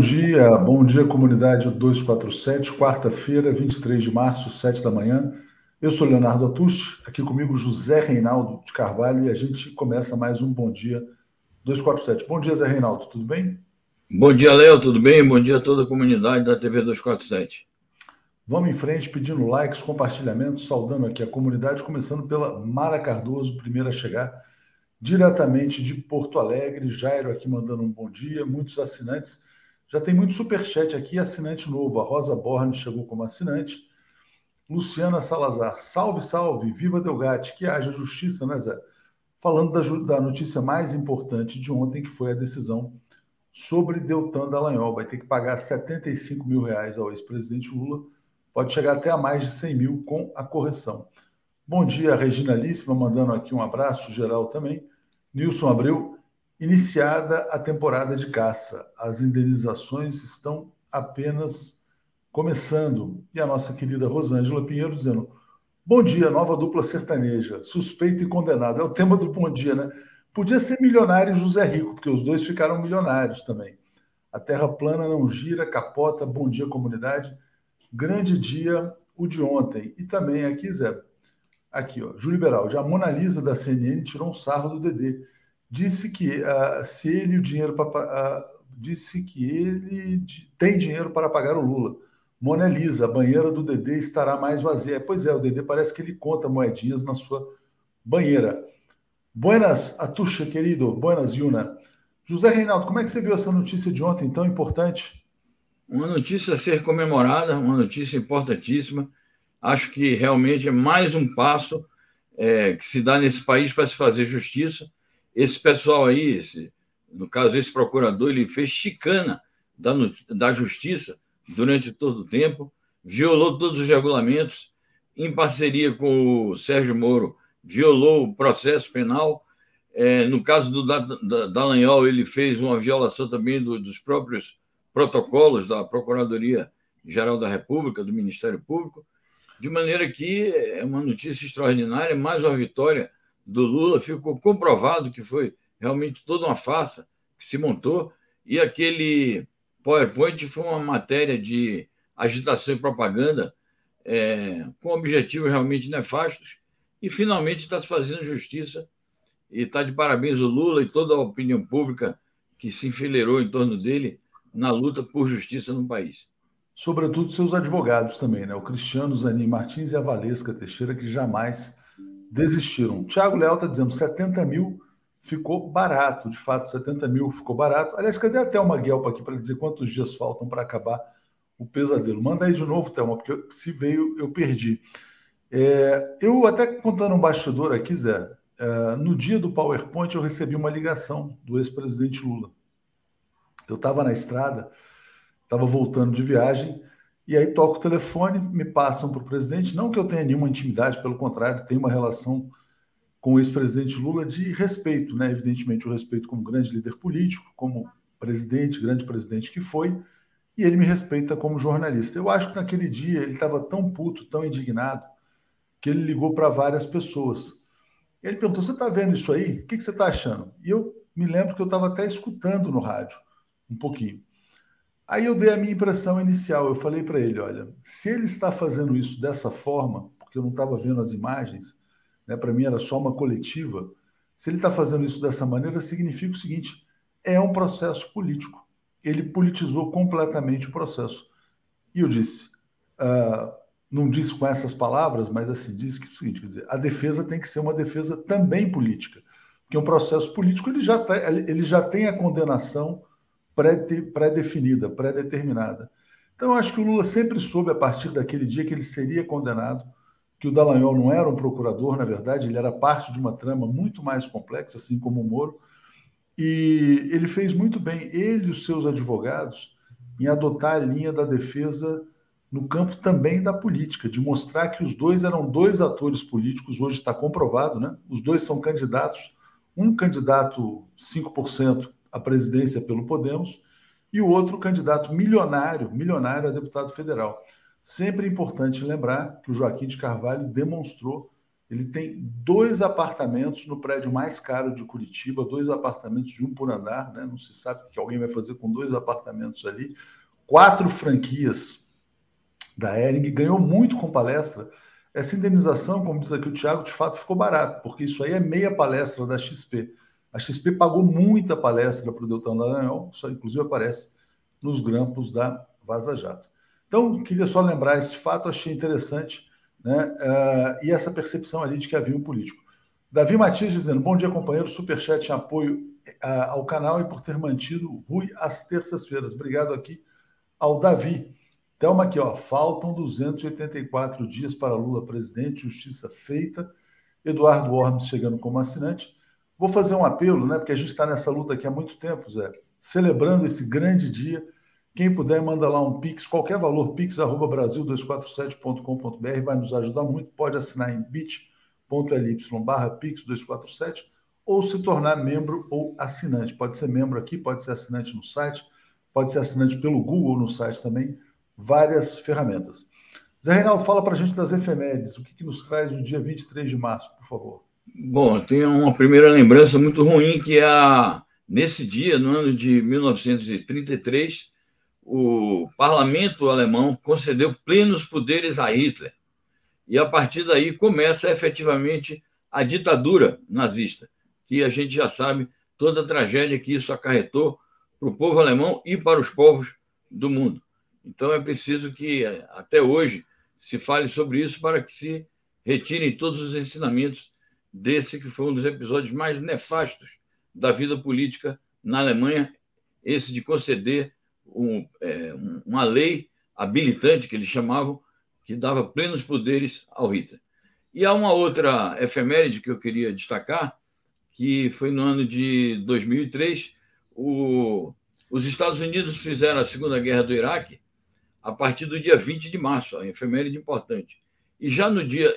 Bom dia, bom dia, comunidade 247, quarta-feira, 23 de março, 7 da manhã. Eu sou Leonardo Atush, aqui comigo José Reinaldo de Carvalho e a gente começa mais um Bom Dia 247. Bom dia, Zé Reinaldo, tudo bem? Bom dia, Léo, tudo bem? Bom dia a toda a comunidade da TV 247. Vamos em frente pedindo likes, compartilhamentos, saudando aqui a comunidade, começando pela Mara Cardoso, primeira a chegar, diretamente de Porto Alegre. Jairo aqui mandando um bom dia, muitos assinantes. Já tem muito superchat aqui, assinante novo. A Rosa Borne chegou como assinante. Luciana Salazar, salve, salve, viva Delgatti, que haja justiça, né, Zé? Falando da, da notícia mais importante de ontem, que foi a decisão sobre Deltan Dallagnol. Vai ter que pagar 75 mil reais ao ex-presidente Lula, pode chegar até a mais de 100 mil com a correção. Bom dia, Regina Líssima, mandando aqui um abraço geral também. Nilson Abreu, Iniciada a temporada de caça, as indenizações estão apenas começando. E a nossa querida Rosângela Pinheiro dizendo: Bom dia, nova dupla sertaneja, suspeito e condenado. É o tema do bom dia, né? Podia ser milionário José Rico, porque os dois ficaram milionários também. A terra plana não gira, capota. Bom dia, comunidade. Grande dia, o de ontem. E também aqui, Zé. Aqui, ó. Júlio Beraldi. A Mona Lisa da CNN tirou um sarro do Dedê disse que uh, se ele o dinheiro para uh, disse que ele tem dinheiro para pagar o Lula. Mona Lisa, a banheira do Dedê estará mais vazia. Pois é, o Dedê parece que ele conta moedinhas na sua banheira. Buenas, Atuxa, querido. Buenas, Yuna. José Reinaldo, como é que você viu essa notícia de ontem tão importante? Uma notícia a ser comemorada, uma notícia importantíssima. Acho que realmente é mais um passo é, que se dá nesse país para se fazer justiça esse pessoal aí, esse, no caso, esse procurador, ele fez chicana da, da justiça durante todo o tempo, violou todos os regulamentos, em parceria com o Sérgio Moro, violou o processo penal. É, no caso do Dallagnol, ele fez uma violação também do, dos próprios protocolos da Procuradoria-Geral da República, do Ministério Público, de maneira que é uma notícia extraordinária, mais uma vitória do Lula, ficou comprovado que foi realmente toda uma farsa que se montou, e aquele PowerPoint foi uma matéria de agitação e propaganda é, com objetivos realmente nefastos, e finalmente está se fazendo justiça, e está de parabéns o Lula e toda a opinião pública que se enfileirou em torno dele na luta por justiça no país. Sobretudo seus advogados também, né? O Cristiano Zanin Martins e a Valesca Teixeira, que jamais desistiram. Tiago Leal está dizendo 70 mil ficou barato, de fato, 70 mil ficou barato. Aliás, cadê a Thelma Guelpa aqui para dizer quantos dias faltam para acabar o pesadelo? Manda aí de novo, Thelma, porque se veio, eu perdi. É, eu até contando um bastidor aqui, Zé, é, no dia do PowerPoint eu recebi uma ligação do ex-presidente Lula. Eu estava na estrada, estava voltando de viagem, e aí toco o telefone, me passam para o presidente. Não que eu tenha nenhuma intimidade, pelo contrário, tenho uma relação com o ex-presidente Lula de respeito, né? Evidentemente, o respeito como grande líder político, como presidente, grande presidente que foi, e ele me respeita como jornalista. Eu acho que naquele dia ele estava tão puto, tão indignado, que ele ligou para várias pessoas. Ele perguntou: Você está vendo isso aí? O que, que você está achando? E eu me lembro que eu estava até escutando no rádio um pouquinho. Aí eu dei a minha impressão inicial. Eu falei para ele: olha, se ele está fazendo isso dessa forma, porque eu não estava vendo as imagens, né, para mim era só uma coletiva. Se ele está fazendo isso dessa maneira, significa o seguinte: é um processo político. Ele politizou completamente o processo. E eu disse, uh, não disse com essas palavras, mas assim, disse que é o seguinte: dizer, a defesa tem que ser uma defesa também política. Porque um processo político ele já, tá, ele já tem a condenação pré-definida, pré-determinada. Então, eu acho que o Lula sempre soube, a partir daquele dia, que ele seria condenado, que o Dallagnol não era um procurador, na verdade, ele era parte de uma trama muito mais complexa, assim como o Moro, e ele fez muito bem, ele e os seus advogados, em adotar a linha da defesa no campo também da política, de mostrar que os dois eram dois atores políticos, hoje está comprovado, né? Os dois são candidatos, um candidato 5% a presidência pelo Podemos, e o outro candidato milionário, milionário a deputado federal. Sempre é importante lembrar que o Joaquim de Carvalho demonstrou Ele tem dois apartamentos no prédio mais caro de Curitiba, dois apartamentos de um por andar, né? Não se sabe o que alguém vai fazer com dois apartamentos ali. Quatro franquias da Ering, ganhou muito com palestra. Essa indenização, como diz aqui o Thiago, de fato ficou barato, porque isso aí é meia palestra da XP. A XP pagou muita palestra para o Deltan Dallagnol, isso inclusive aparece nos grampos da Vaza Jato. Então, queria só lembrar esse fato, achei interessante né? Uh, e essa percepção ali de que havia um político. Davi Matias dizendo: Bom dia, companheiro. Superchat em apoio uh, ao canal e por ter mantido Rui às terças-feiras. Obrigado aqui ao Davi. Thelma aqui, ó. Faltam 284 dias para Lula presidente, justiça feita. Eduardo Ormes chegando como assinante. Vou fazer um apelo, né? Porque a gente está nessa luta aqui há muito tempo, Zé. Celebrando esse grande dia quem puder, manda lá um Pix, qualquer valor, pix.brasil247.com.br, vai nos ajudar muito. Pode assinar em bit.ly barra pix247 ou se tornar membro ou assinante. Pode ser membro aqui, pode ser assinante no site, pode ser assinante pelo Google no site também, várias ferramentas. Zé Reinaldo, fala para a gente das efemérides, o que, que nos traz o dia 23 de março, por favor. Bom, tem uma primeira lembrança muito ruim que é a, nesse dia, no ano de 1933, o parlamento alemão concedeu plenos poderes a Hitler. E a partir daí começa efetivamente a ditadura nazista, que a gente já sabe toda a tragédia que isso acarretou para o povo alemão e para os povos do mundo. Então é preciso que até hoje se fale sobre isso para que se retirem todos os ensinamentos desse que foi um dos episódios mais nefastos da vida política na Alemanha, esse de conceder um, é, uma lei habilitante, que eles chamavam, que dava plenos poderes ao Hitler. E há uma outra efeméride que eu queria destacar, que foi no ano de 2003, o, os Estados Unidos fizeram a Segunda Guerra do Iraque a partir do dia 20 de março, a efeméride importante. E já no, dia,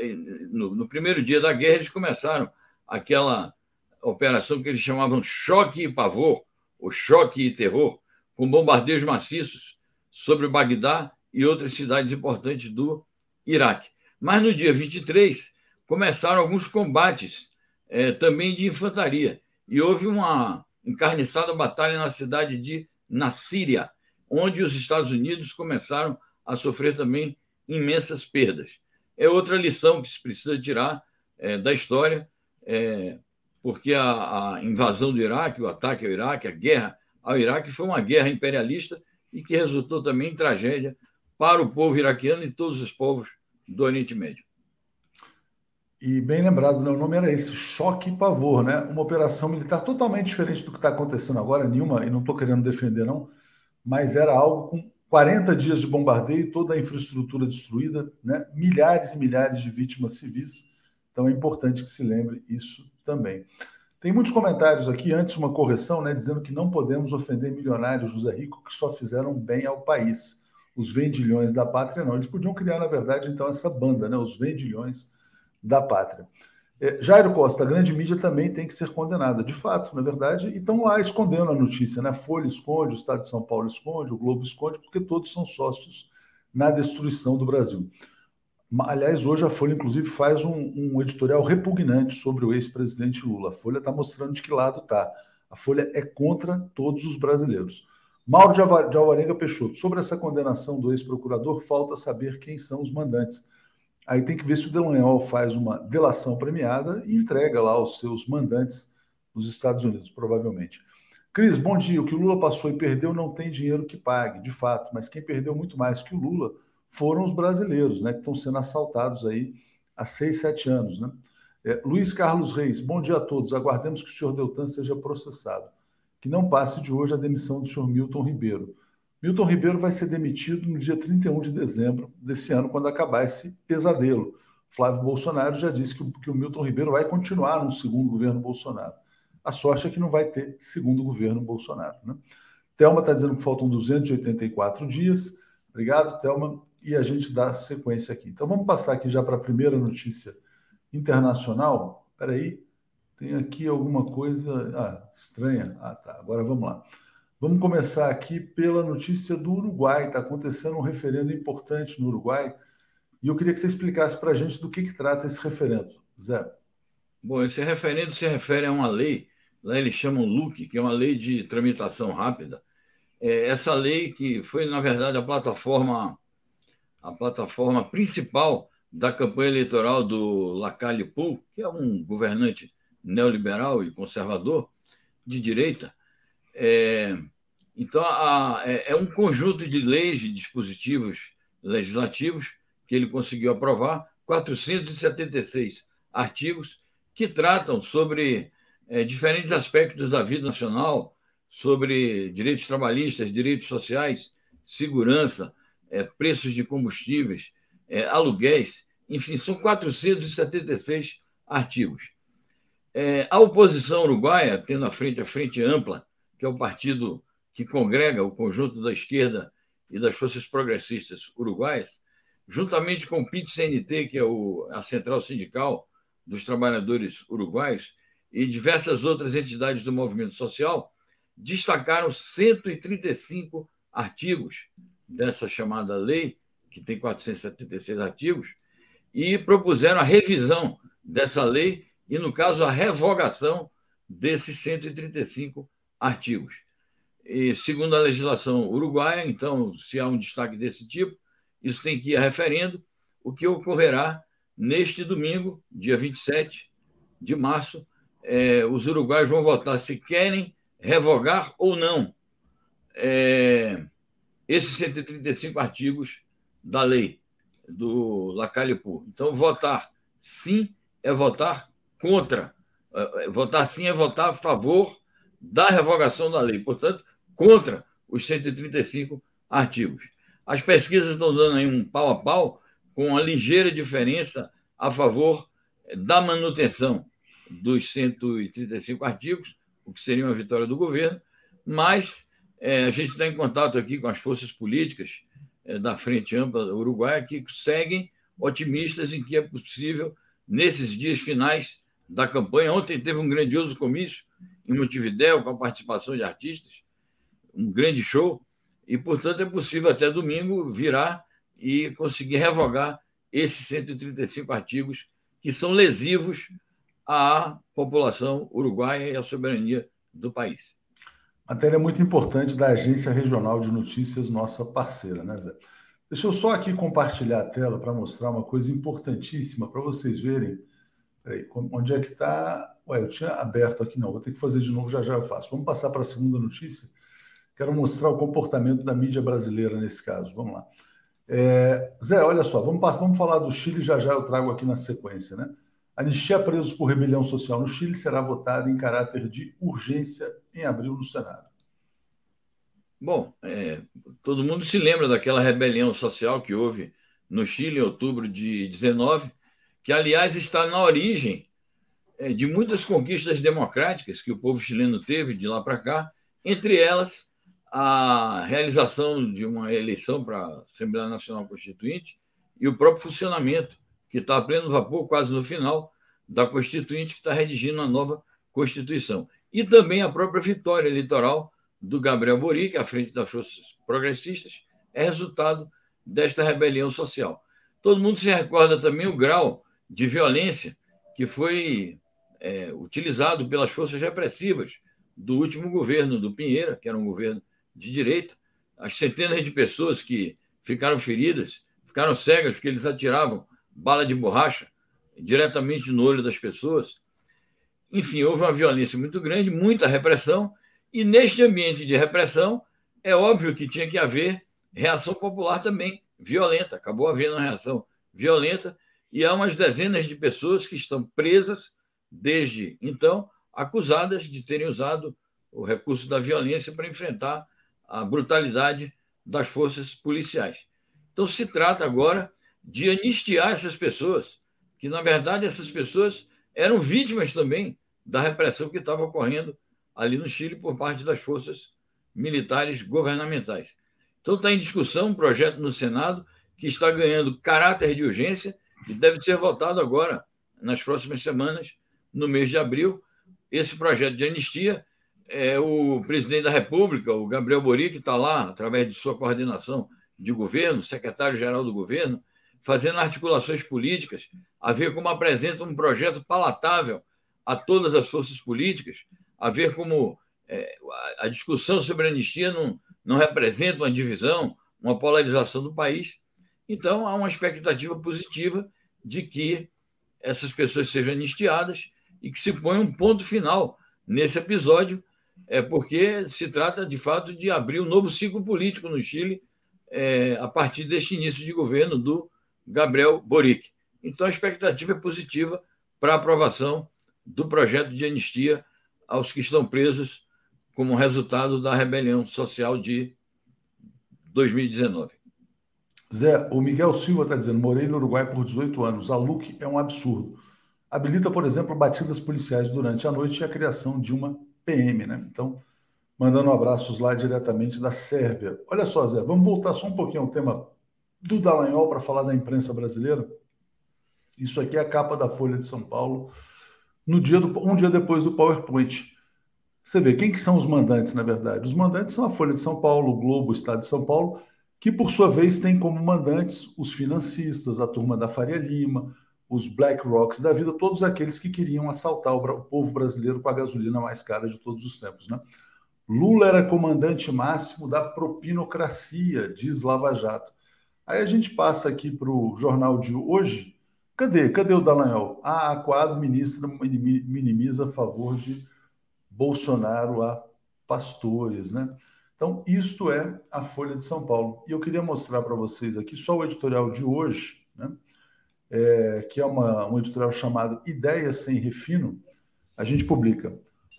no, no primeiro dia da guerra, eles começaram aquela operação que eles chamavam choque e pavor, ou choque e terror, com bombardeios maciços sobre Bagdá e outras cidades importantes do Iraque. Mas no dia 23 começaram alguns combates é, também de infantaria e houve uma encarniçada batalha na cidade de Nassíria, onde os Estados Unidos começaram a sofrer também imensas perdas. É outra lição que se precisa tirar é, da história, é, porque a, a invasão do Iraque, o ataque ao Iraque, a guerra ao Iraque foi uma guerra imperialista e que resultou também em tragédia para o povo iraquiano e todos os povos do Oriente Médio. E bem lembrado, né? o nome era esse, choque e pavor, né? Uma operação militar totalmente diferente do que está acontecendo agora, nenhuma, e não estou querendo defender, não, mas era algo com 40 dias de bombardeio, toda a infraestrutura destruída, né? milhares e milhares de vítimas civis. Então é importante que se lembre isso também. Tem muitos comentários aqui, antes uma correção, né, dizendo que não podemos ofender milionários José Rico que só fizeram bem ao país. Os vendilhões da pátria não. Eles podiam criar, na verdade, então, essa banda, né, os vendilhões da pátria. É, Jairo Costa, a grande mídia também tem que ser condenada, de fato, na verdade, e estão lá escondendo a notícia, né? A Folha esconde, o Estado de São Paulo esconde, o Globo esconde, porque todos são sócios na destruição do Brasil. Aliás, hoje a Folha, inclusive, faz um, um editorial repugnante sobre o ex-presidente Lula. A Folha está mostrando de que lado está. A Folha é contra todos os brasileiros. Mauro de Alvarenga Peixoto, sobre essa condenação do ex-procurador, falta saber quem são os mandantes. Aí tem que ver se o Delanhol faz uma delação premiada e entrega lá os seus mandantes nos Estados Unidos, provavelmente. Cris, bom dia. O que o Lula passou e perdeu não tem dinheiro que pague, de fato, mas quem perdeu muito mais que o Lula foram os brasileiros, né, que estão sendo assaltados aí há seis, sete anos. Né? É, Luiz Carlos Reis, bom dia a todos. Aguardemos que o senhor Deltan seja processado. Que não passe de hoje a demissão do senhor Milton Ribeiro. Milton Ribeiro vai ser demitido no dia 31 de dezembro desse ano, quando acabar esse pesadelo. Flávio Bolsonaro já disse que, que o Milton Ribeiro vai continuar no segundo governo Bolsonaro. A sorte é que não vai ter segundo governo Bolsonaro. Né? Thelma está dizendo que faltam 284 dias. Obrigado, Thelma e a gente dá sequência aqui. Então vamos passar aqui já para a primeira notícia internacional. Espera aí, tem aqui alguma coisa ah, estranha. Ah, tá. Agora vamos lá. Vamos começar aqui pela notícia do Uruguai. Está acontecendo um referendo importante no Uruguai e eu queria que você explicasse para a gente do que, que trata esse referendo. Zé. Bom, esse referendo se refere a uma lei, lá eles chamam LUC, que é uma lei de tramitação rápida. É essa lei que foi, na verdade, a plataforma, a plataforma principal da campanha eleitoral do Lacalle Pou, que é um governante neoliberal e conservador de direita. É, então, a, é, é um conjunto de leis e dispositivos legislativos que ele conseguiu aprovar, 476 artigos que tratam sobre é, diferentes aspectos da vida nacional, sobre direitos trabalhistas, direitos sociais, segurança, é, preços de combustíveis, é, aluguéis, enfim, são 476 artigos. É, a oposição uruguaia, tendo à frente a Frente Ampla, que é o partido que congrega o conjunto da esquerda e das forças progressistas uruguaias, juntamente com o PIT-CNT, que é o, a central sindical dos trabalhadores uruguaios, e diversas outras entidades do movimento social, destacaram 135 artigos dessa chamada lei, que tem 476 artigos, e propuseram a revisão dessa lei e, no caso, a revogação desses 135 artigos. E, segundo a legislação uruguaia, então, se há um destaque desse tipo, isso tem que ir a referendo, o que ocorrerá neste domingo, dia 27 de março. É, os uruguaios vão votar se querem revogar ou não é, esses 135 artigos da lei do Lacalle Pou. Então, votar sim é votar contra. É, votar sim é votar a favor da revogação da lei. Portanto, contra os 135 artigos. As pesquisas estão dando aí um pau a pau, com uma ligeira diferença a favor da manutenção dos 135 artigos, o que seria uma vitória do governo, mas é, a gente está em contato aqui com as forças políticas é, da Frente Ampla Uruguaia que seguem otimistas em que é possível, nesses dias finais da campanha. Ontem teve um grandioso comício em Montevidéu com a participação de artistas, um grande show, e, portanto, é possível até domingo virar e conseguir revogar esses 135 artigos que são lesivos à população uruguaia e à soberania do país. Matéria muito importante da Agência Regional de Notícias, nossa parceira, né, Zé? Deixa eu só aqui compartilhar a tela para mostrar uma coisa importantíssima para vocês verem. Peraí, onde é que está? Ué, eu tinha aberto aqui, não, vou ter que fazer de novo, já já eu faço. Vamos passar para a segunda notícia. Quero mostrar o comportamento da mídia brasileira nesse caso. Vamos lá. É, Zé, olha só, vamos, vamos falar do Chile, já já eu trago aqui na sequência, né? Anistia presos por rebelião social no Chile será votada em caráter de urgência em abril no Senado. Bom, é, todo mundo se lembra daquela rebelião social que houve no Chile em outubro de 19, que, aliás, está na origem é, de muitas conquistas democráticas que o povo chileno teve de lá para cá, entre elas a realização de uma eleição para a Assembleia Nacional Constituinte e o próprio funcionamento, que está a pleno vapor, quase no final, da Constituinte, que está redigindo a nova Constituição. E também a própria vitória eleitoral do Gabriel Boric, à frente das forças progressistas, é resultado desta rebelião social. Todo mundo se recorda também o grau de violência que foi é, utilizado pelas forças repressivas do último governo do Pinheira, que era um governo de direita, as centenas de pessoas que ficaram feridas, ficaram cegas porque eles atiravam bala de borracha diretamente no olho das pessoas. Enfim, houve uma violência muito grande, muita repressão, e neste ambiente de repressão, é óbvio que tinha que haver reação popular também, violenta. Acabou havendo uma reação violenta, e há umas dezenas de pessoas que estão presas desde então, acusadas de terem usado o recurso da violência para enfrentar a brutalidade das forças policiais. Então, se trata agora de anistiar essas pessoas, que, na verdade, essas pessoas eram vítimas também da repressão que estava ocorrendo ali no Chile por parte das forças militares governamentais. Então está em discussão um projeto no Senado que está ganhando caráter de urgência e deve ser votado agora, nas próximas semanas, no mês de abril. Esse projeto de anistia, é, o presidente da República, o Gabriel Boric, está lá, através de sua coordenação de governo, secretário-geral do governo, fazendo articulações políticas, a ver como apresenta um projeto palatável a todas as forças políticas, a ver como é, a discussão sobre a anistia não, não representa uma divisão, uma polarização do país. Então, há uma expectativa positiva de que essas pessoas sejam anistiadas e que se ponha um ponto final nesse episódio, é porque se trata, de fato, de abrir um novo ciclo político no Chile é, a partir deste início de governo do Gabriel Boric. Então, a expectativa é positiva para a aprovação do projeto de anistia aos que estão presos como resultado da rebelião social de 2019. Zé, o Miguel Silva está dizendo: morei no Uruguai por 18 anos. A LUC é um absurdo. Habilita, por exemplo, batidas policiais durante a noite e a criação de uma PM, né? Então, mandando abraços lá diretamente da Sérvia. Olha só, Zé, vamos voltar só um pouquinho ao tema do Dallagnol para falar da imprensa brasileira. Isso aqui é a capa da Folha de São Paulo, no dia do, um dia depois do PowerPoint. Você vê quem que são os mandantes, na verdade? Os mandantes são a Folha de São Paulo, o Globo, o Estado de São Paulo, que por sua vez tem como mandantes os financistas, a turma da Faria Lima, os Black Rocks da vida, todos aqueles que queriam assaltar o povo brasileiro com a gasolina mais cara de todos os tempos, né? Lula era comandante máximo da propinocracia, diz Lava Jato. Aí a gente passa aqui para o jornal de hoje. Cadê? Cadê o Dallagnol? Ah, a quadro ministra minimiza a favor de Bolsonaro a pastores, né? Então, isto é a Folha de São Paulo. E eu queria mostrar para vocês aqui só o editorial de hoje, né? É, que é uma, um editorial chamado Ideias Sem Refino. A gente publica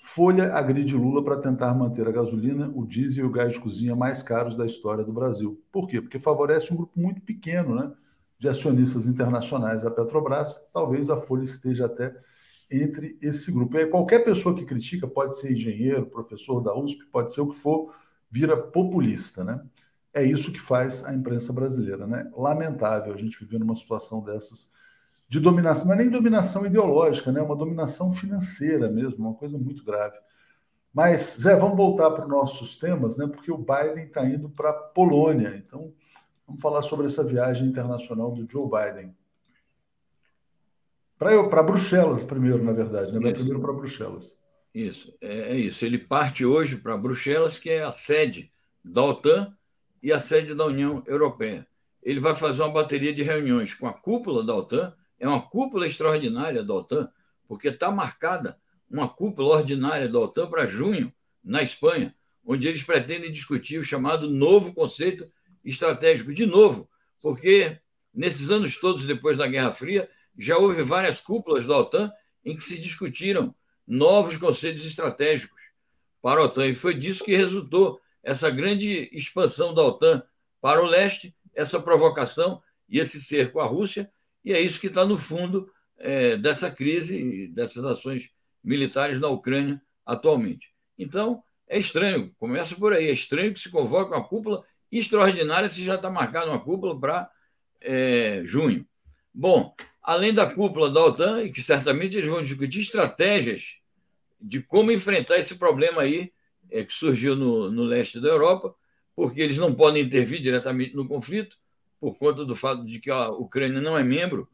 Folha agride Lula para tentar manter a gasolina, o diesel e o gás de cozinha mais caros da história do Brasil. Por quê? Porque favorece um grupo muito pequeno né, de acionistas internacionais da Petrobras. Talvez a Folha esteja até entre esse grupo. E qualquer pessoa que critica, pode ser engenheiro, professor da USP, pode ser o que for, vira populista. Né? É isso que faz a imprensa brasileira. Né? Lamentável a gente viver numa situação dessas de dominação, não é nem dominação ideológica, né? É uma dominação financeira mesmo, uma coisa muito grave. Mas, Zé, vamos voltar para os nossos temas, né? Porque o Biden está indo para a Polônia. Então, vamos falar sobre essa viagem internacional do Joe Biden. Para Bruxelas, primeiro, na verdade, né? Vai primeiro para Bruxelas. Isso, é, é isso. Ele parte hoje para Bruxelas, que é a sede da OTAN e a sede da União Europeia. Ele vai fazer uma bateria de reuniões com a cúpula da OTAN é uma cúpula extraordinária da OTAN, porque está marcada uma cúpula ordinária da OTAN para junho, na Espanha, onde eles pretendem discutir o chamado novo conceito estratégico. De novo, porque nesses anos todos depois da Guerra Fria, já houve várias cúpulas da OTAN em que se discutiram novos conceitos estratégicos para a OTAN. E foi disso que resultou essa grande expansão da OTAN para o leste, essa provocação e esse cerco à Rússia, e é isso que está no fundo é, dessa crise, dessas ações militares na Ucrânia atualmente. Então, é estranho, começa por aí, é estranho que se convoque uma cúpula extraordinária se já está marcada uma cúpula para é, junho. Bom, além da cúpula da OTAN, e que certamente eles vão discutir estratégias de como enfrentar esse problema aí é, que surgiu no, no leste da Europa, porque eles não podem intervir diretamente no conflito, por conta do fato de que a Ucrânia não é membro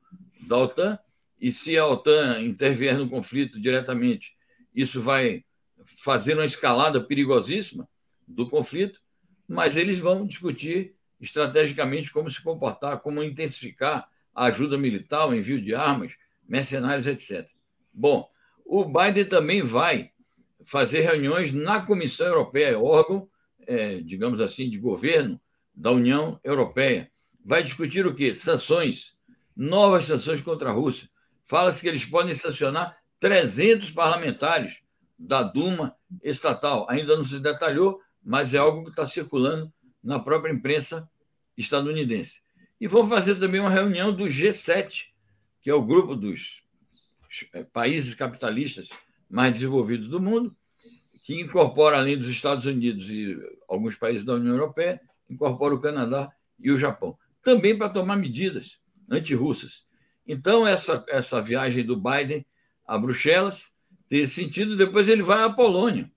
da OTAN, e se a OTAN intervier no conflito diretamente, isso vai fazer uma escalada perigosíssima do conflito, mas eles vão discutir estrategicamente como se comportar, como intensificar a ajuda militar, o envio de armas, mercenários, etc. Bom, o Biden também vai fazer reuniões na Comissão Europeia, órgão, é, digamos assim, de governo da União Europeia, vai discutir o quê? Sanções, novas sanções contra a Rússia. Fala-se que eles podem sancionar 300 parlamentares da Duma estatal. Ainda não se detalhou, mas é algo que está circulando na própria imprensa estadunidense. E vão fazer também uma reunião do G7, que é o grupo dos é, países capitalistas mais desenvolvidos do mundo, que incorpora, além dos Estados Unidos e alguns países da União Europeia, incorpora o Canadá e o Japão também para tomar medidas antirrussas. Então, essa, essa viagem do Biden a Bruxelas tem sentido. Depois ele vai à Polônia.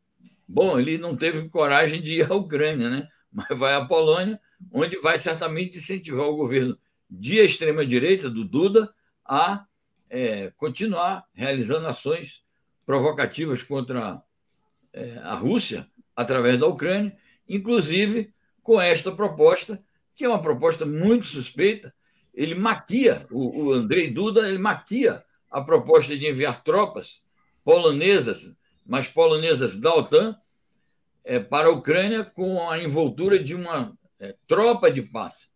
Bom, ele não teve coragem de ir à Ucrânia, né? mas vai à Polônia, onde vai certamente incentivar o governo de extrema-direita, do Duda, a é, continuar realizando ações provocativas contra é, a Rússia através da Ucrânia, inclusive com esta proposta, que é uma proposta muito suspeita. Ele maquia, o, o Andrei Duda, ele maquia a proposta de enviar tropas polonesas, mas polonesas da OTAN, é, para a Ucrânia com a envoltura de uma é, tropa de paz.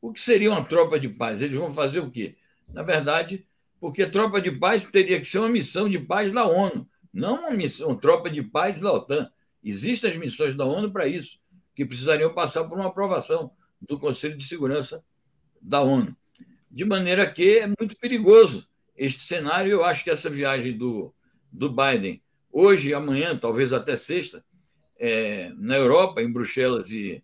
O que seria uma tropa de paz? Eles vão fazer o quê? Na verdade, porque tropa de paz teria que ser uma missão de paz da ONU, não uma missão, uma tropa de paz da OTAN. Existem as missões da ONU para isso, que precisariam passar por uma aprovação do Conselho de Segurança da ONU. De maneira que é muito perigoso este cenário. Eu acho que essa viagem do, do Biden, hoje amanhã, talvez até sexta, é, na Europa, em Bruxelas e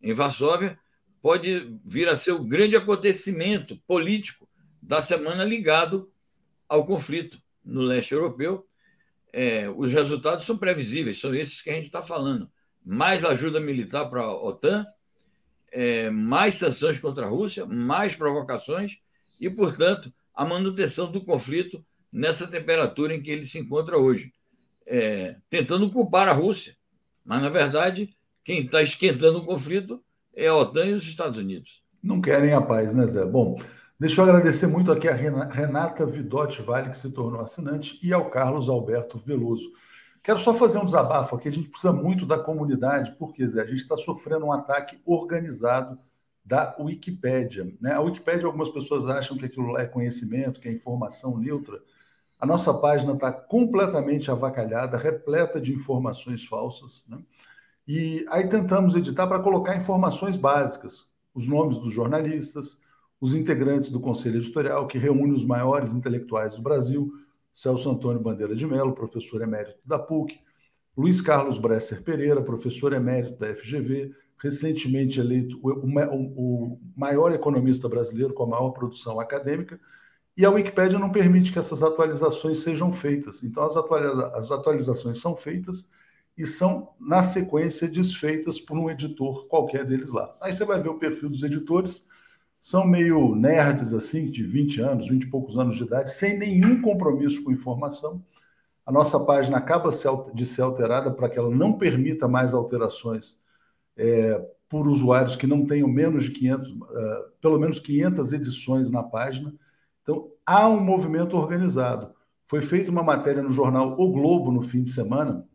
em Varsóvia, pode vir a ser o grande acontecimento político da semana ligado ao conflito no leste europeu. É, os resultados são previsíveis, são esses que a gente está falando. Mais ajuda militar para a OTAN, é, mais sanções contra a Rússia, mais provocações e, portanto, a manutenção do conflito nessa temperatura em que ele se encontra hoje. É, tentando culpar a Rússia, mas, na verdade, quem está esquentando o conflito é a OTAN e os Estados Unidos. Não querem a paz, né, Zé? Bom, Deixa eu agradecer muito aqui a Renata Vidotti Vale, que se tornou assinante, e ao Carlos Alberto Veloso. Quero só fazer um desabafo aqui. A gente precisa muito da comunidade, porque Zé, a gente está sofrendo um ataque organizado da Wikipédia. Né? A Wikipédia, algumas pessoas acham que aquilo é conhecimento, que é informação neutra. A nossa página está completamente avacalhada, repleta de informações falsas. Né? E aí tentamos editar para colocar informações básicas, os nomes dos jornalistas, os integrantes do Conselho Editorial, que reúne os maiores intelectuais do Brasil, Celso Antônio Bandeira de Mello, professor emérito da PUC, Luiz Carlos Bresser Pereira, professor emérito da FGV, recentemente eleito o, maior economista brasileiro com a maior produção acadêmica, e a Wikipédia não permite que essas atualizações sejam feitas. Então, as, atualiza as atualizações são feitas e são, na sequência, desfeitas por um editor qualquer deles lá. Aí você vai ver o perfil dos editores, são meio nerds, assim, de 20 anos, 20 e poucos anos de idade, sem nenhum compromisso com informação. A nossa página acaba de ser alterada para que ela não permita mais alterações é, por usuários que não tenham menos de 500, uh, é, pelo menos 500 edições na página. Então, há um movimento organizado. Foi feita uma matéria no jornal O Globo no fim de semana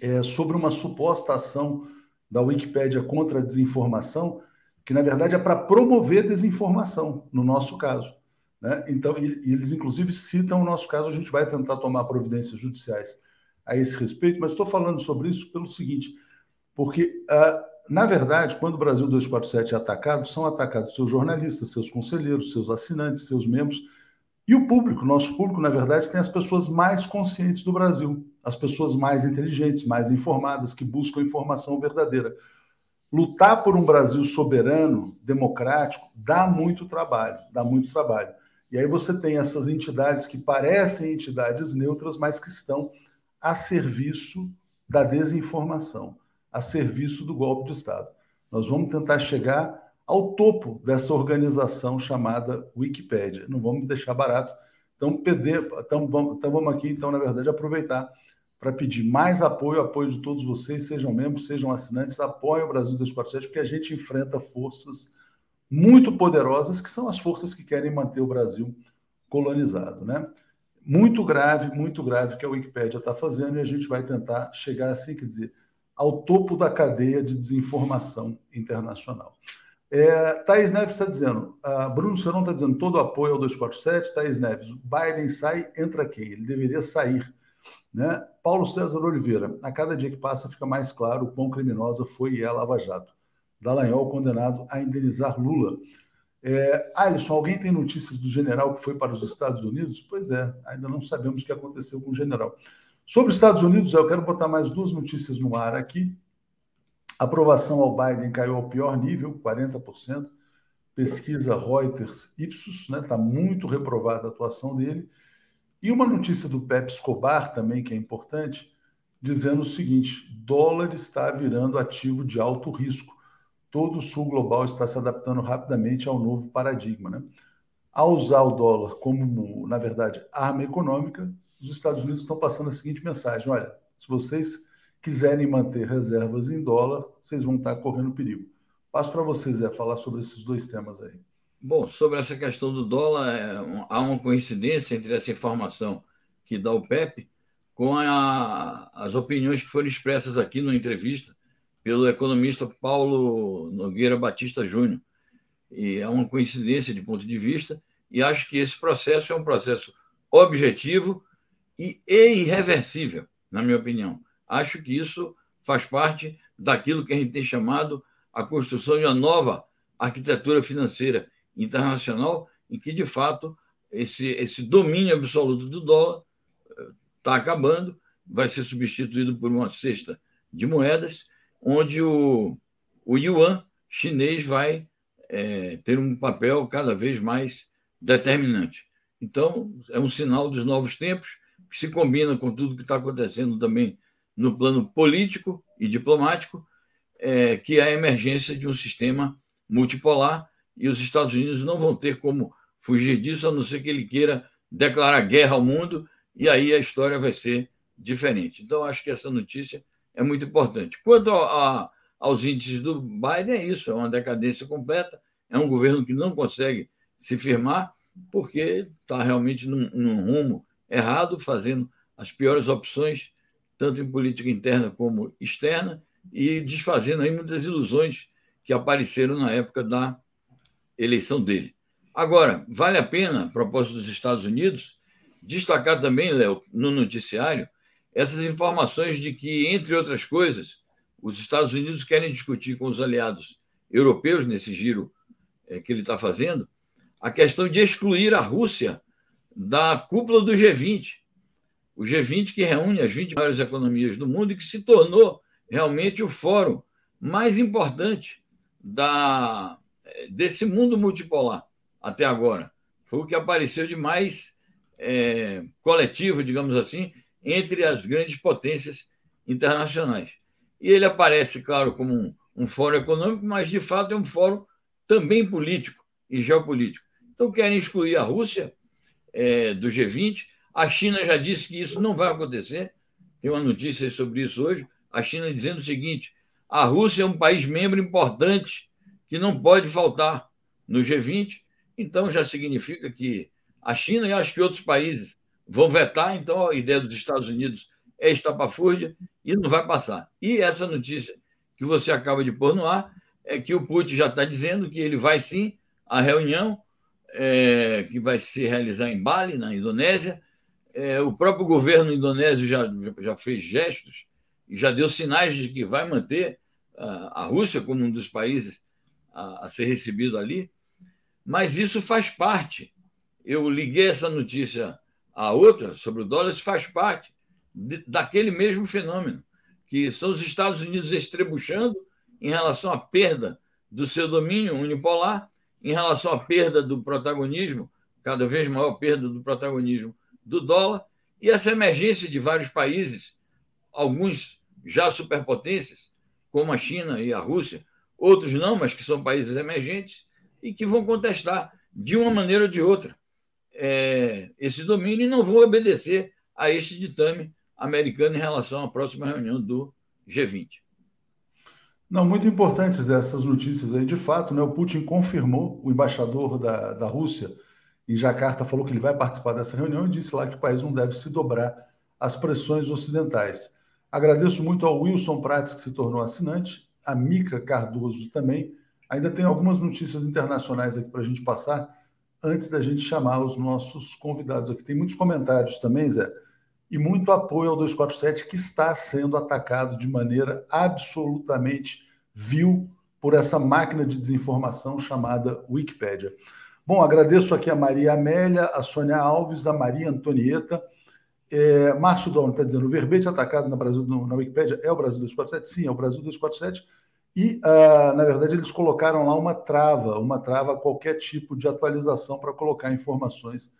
é, sobre uma suposta ação da Wikipédia contra a desinformação, que na verdade é para promover desinformação, no nosso caso. Né? Então, eles inclusive citam o nosso caso, a gente vai tentar tomar providências judiciais a esse respeito, mas estou falando sobre isso pelo seguinte, porque, uh, na verdade, quando o Brasil 247 é atacado, são atacados seus jornalistas, seus conselheiros, seus assinantes, seus membros, e o público, nosso público, na verdade, tem as pessoas mais conscientes do Brasil, as pessoas mais inteligentes, mais informadas, que buscam informação verdadeira lutar por um Brasil soberano, democrático, dá muito trabalho, dá muito trabalho. E aí você tem essas entidades que parecem entidades neutras, mas que estão a serviço da desinformação, a serviço do golpe de Estado. Nós vamos tentar chegar ao topo dessa organização chamada Wikipédia. Não vamos deixar barato. Então, pedir, então, vamos, então vamos aqui, então, na verdade, aproveitar para pedir mais apoio, apoio de todos vocês, sejam membros, sejam assinantes, apoiem o Brasil 247, porque a gente enfrenta forças muito poderosas, que são as forças que querem manter o Brasil colonizado. Né? Muito grave, muito grave que a Wikipédia está fazendo, e a gente vai tentar chegar assim, quer dizer, ao topo da cadeia de desinformação internacional. É, Thaís Neves está dizendo, uh, Bruno Serão está dizendo todo apoio ao 247, Thaís Neves, Biden sai, entra quem? Ele deveria sair né? Paulo César Oliveira, a cada dia que passa fica mais claro o quão criminosa foi e é a Lava Jato. Dallagnol condenado a indenizar Lula. É, Alisson, alguém tem notícias do general que foi para os Estados Unidos? Pois é, ainda não sabemos o que aconteceu com o general. Sobre os Estados Unidos, eu quero botar mais duas notícias no ar aqui. Aprovação ao Biden caiu ao pior nível, 40%. Pesquisa Reuters Ipsos, está né, tá muito reprovada a atuação dele. E uma notícia do Pepe Escobar também, que é importante, dizendo o seguinte: dólar está virando ativo de alto risco. todo o sul global está se adaptando rapidamente ao novo paradigma. Né? Ao usar o dólar como, na verdade, arma econômica, os Estados Unidos estão passando a seguinte mensagem: olha, se vocês quiserem manter reservas em dólar, vocês vão estar correndo perigo. Passo para vocês, Zé, falar sobre esses dois temas aí. Bom, sobre essa questão do dólar, é, há uma coincidência entre essa informação que dá o PEP com a, as opiniões que foram expressas aqui na entrevista pelo economista Paulo Nogueira Batista Júnior. E é uma coincidência de ponto de vista, e acho que esse processo é um processo objetivo e irreversível, na minha opinião. Acho que isso faz parte daquilo que a gente tem chamado a construção de uma nova arquitetura financeira internacional, em que, de fato, esse, esse domínio absoluto do dólar está eh, acabando, vai ser substituído por uma cesta de moedas, onde o, o yuan chinês vai é, ter um papel cada vez mais determinante. Então, é um sinal dos novos tempos, que se combina com tudo que está acontecendo também no plano político e diplomático, é, que é a emergência de um sistema multipolar, e os Estados Unidos não vão ter como fugir disso, a não ser que ele queira declarar guerra ao mundo, e aí a história vai ser diferente. Então, acho que essa notícia é muito importante. Quanto a, a, aos índices do Biden, é isso, é uma decadência completa, é um governo que não consegue se firmar, porque está realmente num, num rumo errado, fazendo as piores opções, tanto em política interna como externa, e desfazendo aí muitas ilusões que apareceram na época da eleição dele. Agora, vale a pena, a propósito dos Estados Unidos, destacar também, Léo, no noticiário, essas informações de que, entre outras coisas, os Estados Unidos querem discutir com os aliados europeus, nesse giro é, que ele está fazendo, a questão de excluir a Rússia da cúpula do G20. O G20 que reúne as 20 maiores economias do mundo e que se tornou realmente o fórum mais importante da, desse mundo multipolar até agora. Foi o que apareceu de mais é, coletivo, digamos assim, entre as grandes potências internacionais. E ele aparece, claro, como um, um fórum econômico, mas de fato é um fórum também político e geopolítico. Então, querem excluir a Rússia é, do G20. A China já disse que isso não vai acontecer. Tem uma notícia sobre isso hoje. A China dizendo o seguinte: a Rússia é um país membro importante que não pode faltar no G20. Então, já significa que a China e acho que outros países vão vetar. Então, a ideia dos Estados Unidos é estapafúrdia e não vai passar. E essa notícia que você acaba de pôr no ar é que o Putin já está dizendo que ele vai sim à reunião é, que vai se realizar em Bali, na Indonésia. É, o próprio governo indonésio já, já fez gestos e já deu sinais de que vai manter a, a Rússia como um dos países a, a ser recebido ali. Mas isso faz parte. Eu liguei essa notícia a outra sobre o dólar, isso faz parte de, daquele mesmo fenômeno, que são os Estados Unidos estrebuchando em relação à perda do seu domínio unipolar em relação à perda do protagonismo, cada vez maior perda do protagonismo do dólar, e essa emergência de vários países, alguns já superpotências, como a China e a Rússia, outros não, mas que são países emergentes, e que vão contestar, de uma maneira ou de outra, é, esse domínio e não vão obedecer a este ditame americano em relação à próxima reunião do G20. Não, muito importantes essas notícias aí. De fato, né, o Putin confirmou, o embaixador da, da Rússia em Jacarta falou que ele vai participar dessa reunião e disse lá que o país não deve se dobrar às pressões ocidentais. Agradeço muito ao Wilson Prates, que se tornou assinante, a Mica Cardoso também. Ainda tem algumas notícias internacionais aqui para a gente passar, antes da gente chamar os nossos convidados aqui. Tem muitos comentários também, Zé e muito apoio ao 247, que está sendo atacado de maneira absolutamente vil por essa máquina de desinformação chamada Wikipédia. Bom, agradeço aqui a Maria Amélia, a Sônia Alves, a Maria Antonieta. É, Márcio Dono está dizendo: o verbete atacado na, Brasil, na Wikipédia é o Brasil 247? Sim, é o Brasil 247. E, uh, na verdade, eles colocaram lá uma trava, uma trava a qualquer tipo de atualização para colocar informações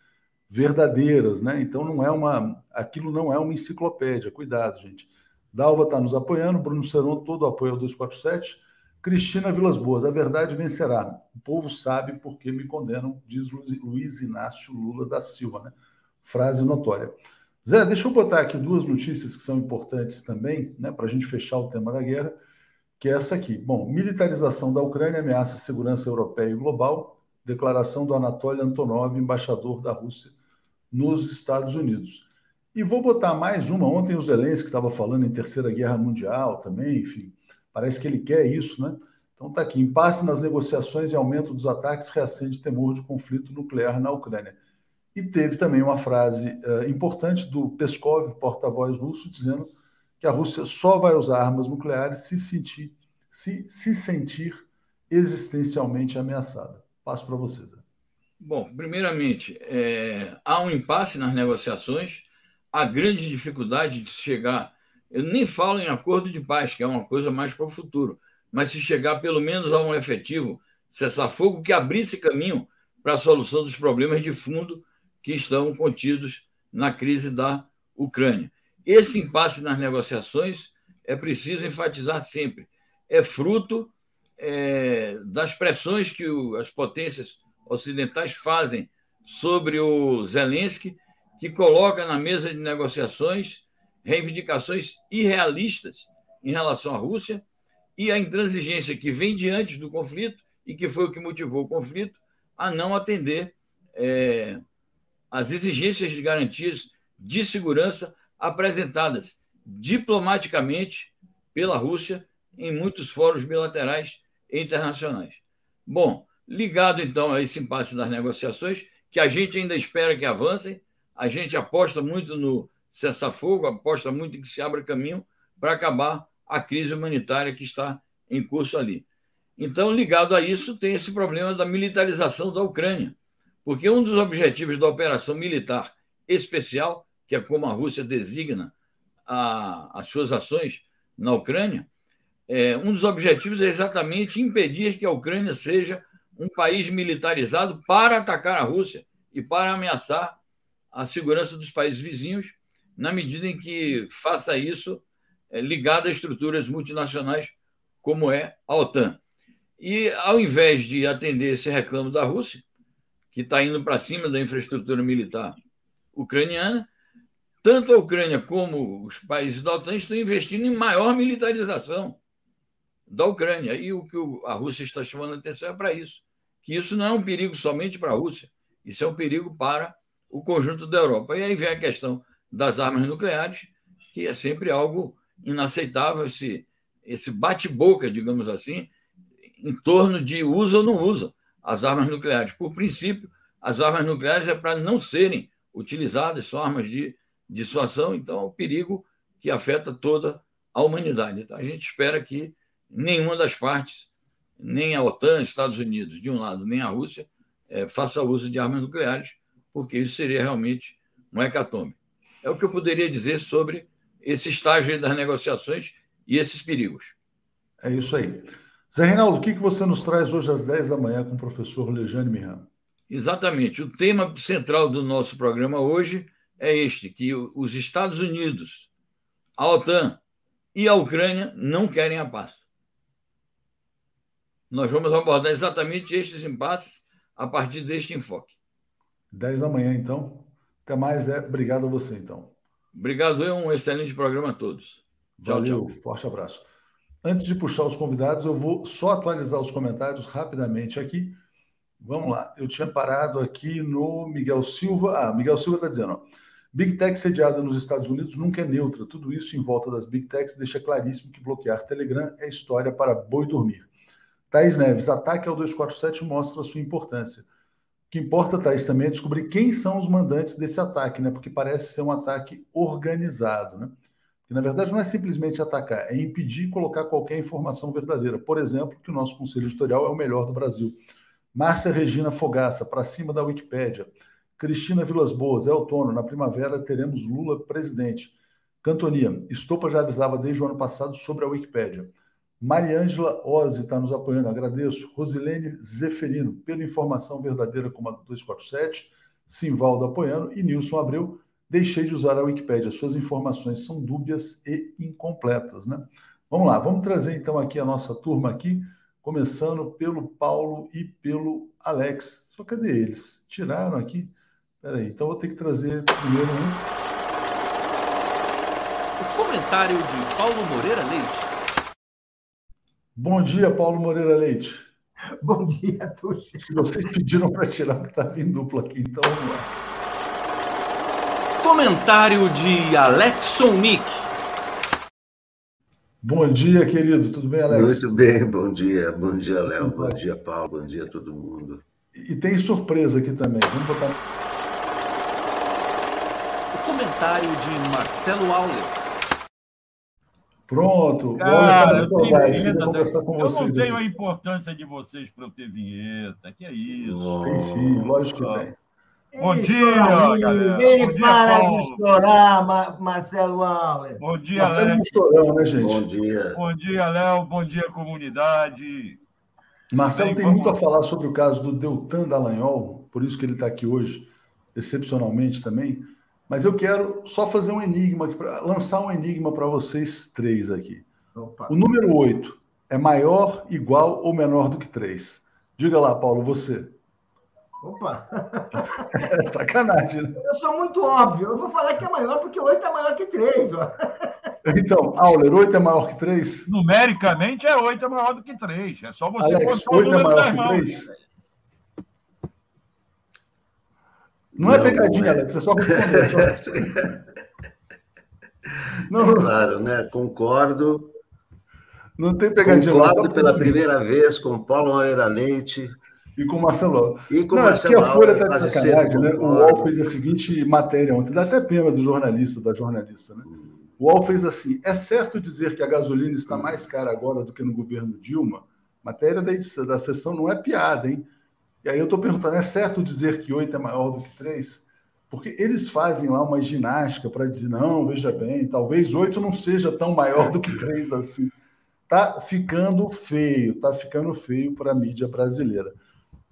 verdadeiras, né? Então não é uma, aquilo não é uma enciclopédia. Cuidado, gente. Dalva está nos apoiando, Bruno Seron todo apoio ao 247. Cristina Vilas Boas, a verdade vencerá. O povo sabe por que me condenam, diz Luiz Inácio Lula da Silva, né? Frase notória. Zé, deixa eu botar aqui duas notícias que são importantes também, né, para a gente fechar o tema da guerra, que é essa aqui. Bom, militarização da Ucrânia ameaça a segurança europeia e global. Declaração do Anatoly Antonov, embaixador da Rússia nos Estados Unidos. E vou botar mais uma. Ontem o Zelensky estava falando em Terceira Guerra Mundial também, enfim. Parece que ele quer isso, né? Então está aqui. Impasse nas negociações e aumento dos ataques reacende temor de conflito nuclear na Ucrânia. E teve também uma frase uh, importante do Peskov, porta-voz russo, dizendo que a Rússia só vai usar armas nucleares se sentir, se, se sentir existencialmente ameaçada. Passo para vocês. Bom, primeiramente, é, há um impasse nas negociações a grande dificuldade de chegar. Eu nem falo em acordo de paz, que é uma coisa mais para o futuro, mas se chegar pelo menos a um efetivo cessar-fogo que abrisse caminho para a solução dos problemas de fundo que estão contidos na crise da Ucrânia. Esse impasse nas negociações é preciso enfatizar sempre. É fruto é, das pressões que o, as potências ocidentais fazem sobre o Zelensky que coloca na mesa de negociações reivindicações irrealistas em relação à Rússia e a intransigência que vem diante do conflito e que foi o que motivou o conflito a não atender é, as exigências de garantias de segurança apresentadas diplomaticamente pela Rússia em muitos fóruns bilaterais e internacionais. Bom, ligado então a esse impasse das negociações, que a gente ainda espera que avancem, a gente aposta muito no cessar-fogo, aposta muito em que se abra caminho para acabar a crise humanitária que está em curso ali. Então, ligado a isso, tem esse problema da militarização da Ucrânia, porque um dos objetivos da operação militar especial, que é como a Rússia designa a, as suas ações na Ucrânia, é, um dos objetivos é exatamente impedir que a Ucrânia seja um país militarizado para atacar a Rússia e para ameaçar a segurança dos países vizinhos, na medida em que faça isso é, ligado a estruturas multinacionais como é a OTAN. E, ao invés de atender esse reclamo da Rússia, que está indo para cima da infraestrutura militar ucraniana, tanto a Ucrânia como os países da OTAN estão investindo em maior militarização da Ucrânia. E o que a Rússia está chamando a atenção é para isso, que isso não é um perigo somente para a Rússia, isso é um perigo para o conjunto da Europa. E aí vem a questão das armas nucleares, que é sempre algo inaceitável, esse, esse bate-boca, digamos assim, em torno de usa ou não usa as armas nucleares. Por princípio, as armas nucleares é para não serem utilizadas, são armas de dissuasão, então é um perigo que afeta toda a humanidade. Então, a gente espera que nenhuma das partes, nem a OTAN, Estados Unidos, de um lado, nem a Rússia, é, faça uso de armas nucleares, porque isso seria realmente um hecatombe. É o que eu poderia dizer sobre esse estágio das negociações e esses perigos. É isso aí. Zé Reinaldo, o que você nos traz hoje às 10 da manhã com o professor Lejane Miranda? Exatamente. O tema central do nosso programa hoje é este: que os Estados Unidos, a OTAN e a Ucrânia não querem a paz. Nós vamos abordar exatamente estes impasses a partir deste enfoque. 10 da manhã, então. Até mais, é. Obrigado a você, então. Obrigado, é um excelente programa a todos. Tchau, Valeu, tchau. forte abraço. Antes de puxar os convidados, eu vou só atualizar os comentários rapidamente aqui. Vamos lá. Eu tinha parado aqui no Miguel Silva. Ah, Miguel Silva está dizendo: ó, Big Tech sediada nos Estados Unidos nunca é neutra. Tudo isso em volta das Big Techs deixa claríssimo que bloquear Telegram é história para boi dormir. Thaís Neves, ataque ao 247 mostra sua importância. O que importa, Thaís, também é descobrir quem são os mandantes desse ataque, né? Porque parece ser um ataque organizado, né? Que na verdade não é simplesmente atacar, é impedir colocar qualquer informação verdadeira. Por exemplo, que o nosso conselho editorial é o melhor do Brasil. Márcia Regina Fogaça, para cima da Wikipédia. Cristina Vilas Boas, é outono. Na primavera teremos Lula presidente. Cantonia, Estopa já avisava desde o ano passado sobre a Wikipédia. Mariângela Ozzi está nos apoiando, agradeço. Rosilene Zeferino, pela informação verdadeira como a 247. Simvaldo apoiando. E Nilson Abreu, deixei de usar a Wikipédia. Suas informações são dúbias e incompletas, né? Vamos lá, vamos trazer então aqui a nossa turma aqui, começando pelo Paulo e pelo Alex. Só cadê eles? Tiraram aqui? Peraí, então vou ter que trazer primeiro um. O comentário de Paulo Moreira Leite. Bom dia, Paulo Moreira Leite. Bom dia, Tuxi. Vocês pediram para tirar que estava em dupla aqui, então vamos lá. Comentário de Alex Nick. Bom dia, querido. Tudo bem, Alex? Muito bem, bom dia. Bom dia, Léo. Bom dia, Paulo. Bom dia todo mundo. E tem surpresa aqui também. Vamos botar. Comentário de Marcelo Auler. Pronto. Cara, eu, vinheta, conversar com eu não tenho a importância de vocês para eu ter vinheta. Que é isso? Tem sim, lógico que tem. Bom dia, galera. Ele Bom dia, para Paulo. de chorar, Marcelo Alves. Bom dia, Marcelo Léo. Chorão, né, gente? Bom dia. Bom dia, Léo. Bom dia, comunidade. Marcelo Bem, tem vamos... muito a falar sobre o caso do Deltan Dallagnol, por isso que ele está aqui hoje, excepcionalmente também. Mas eu quero só fazer um enigma, aqui pra, lançar um enigma para vocês três aqui. Opa. O número 8 é maior, igual ou menor do que 3? Diga lá, Paulo, você. Opa! É sacanagem, né? Eu sou muito óbvio. Eu vou falar que é maior porque 8 é maior que 3. Ó. Então, Auler, 8 é maior que 3? Numericamente, é 8 é maior do que 3. É só você Alex, 8 é maior que 3? Não, não é pegadinha, Alex, é só responder. não, claro, né? Concordo. Não tem pegadinha. Concordo pela primeira vez com Paulo Moreira Leite e com o Marcelo. E com o Marcelo. a Folha está de sacanagem, né? O UOL fez a seguinte matéria ontem, dá até pena do jornalista, da jornalista, né? O UOL fez assim: é certo dizer que a gasolina está mais cara agora do que no governo Dilma? Matéria da, edição, da sessão não é piada, hein? Aí eu estou perguntando: é certo dizer que 8 é maior do que 3? Porque eles fazem lá uma ginástica para dizer, não, veja bem, talvez 8 não seja tão maior do que 3 assim. Tá ficando feio, tá ficando feio para a mídia brasileira.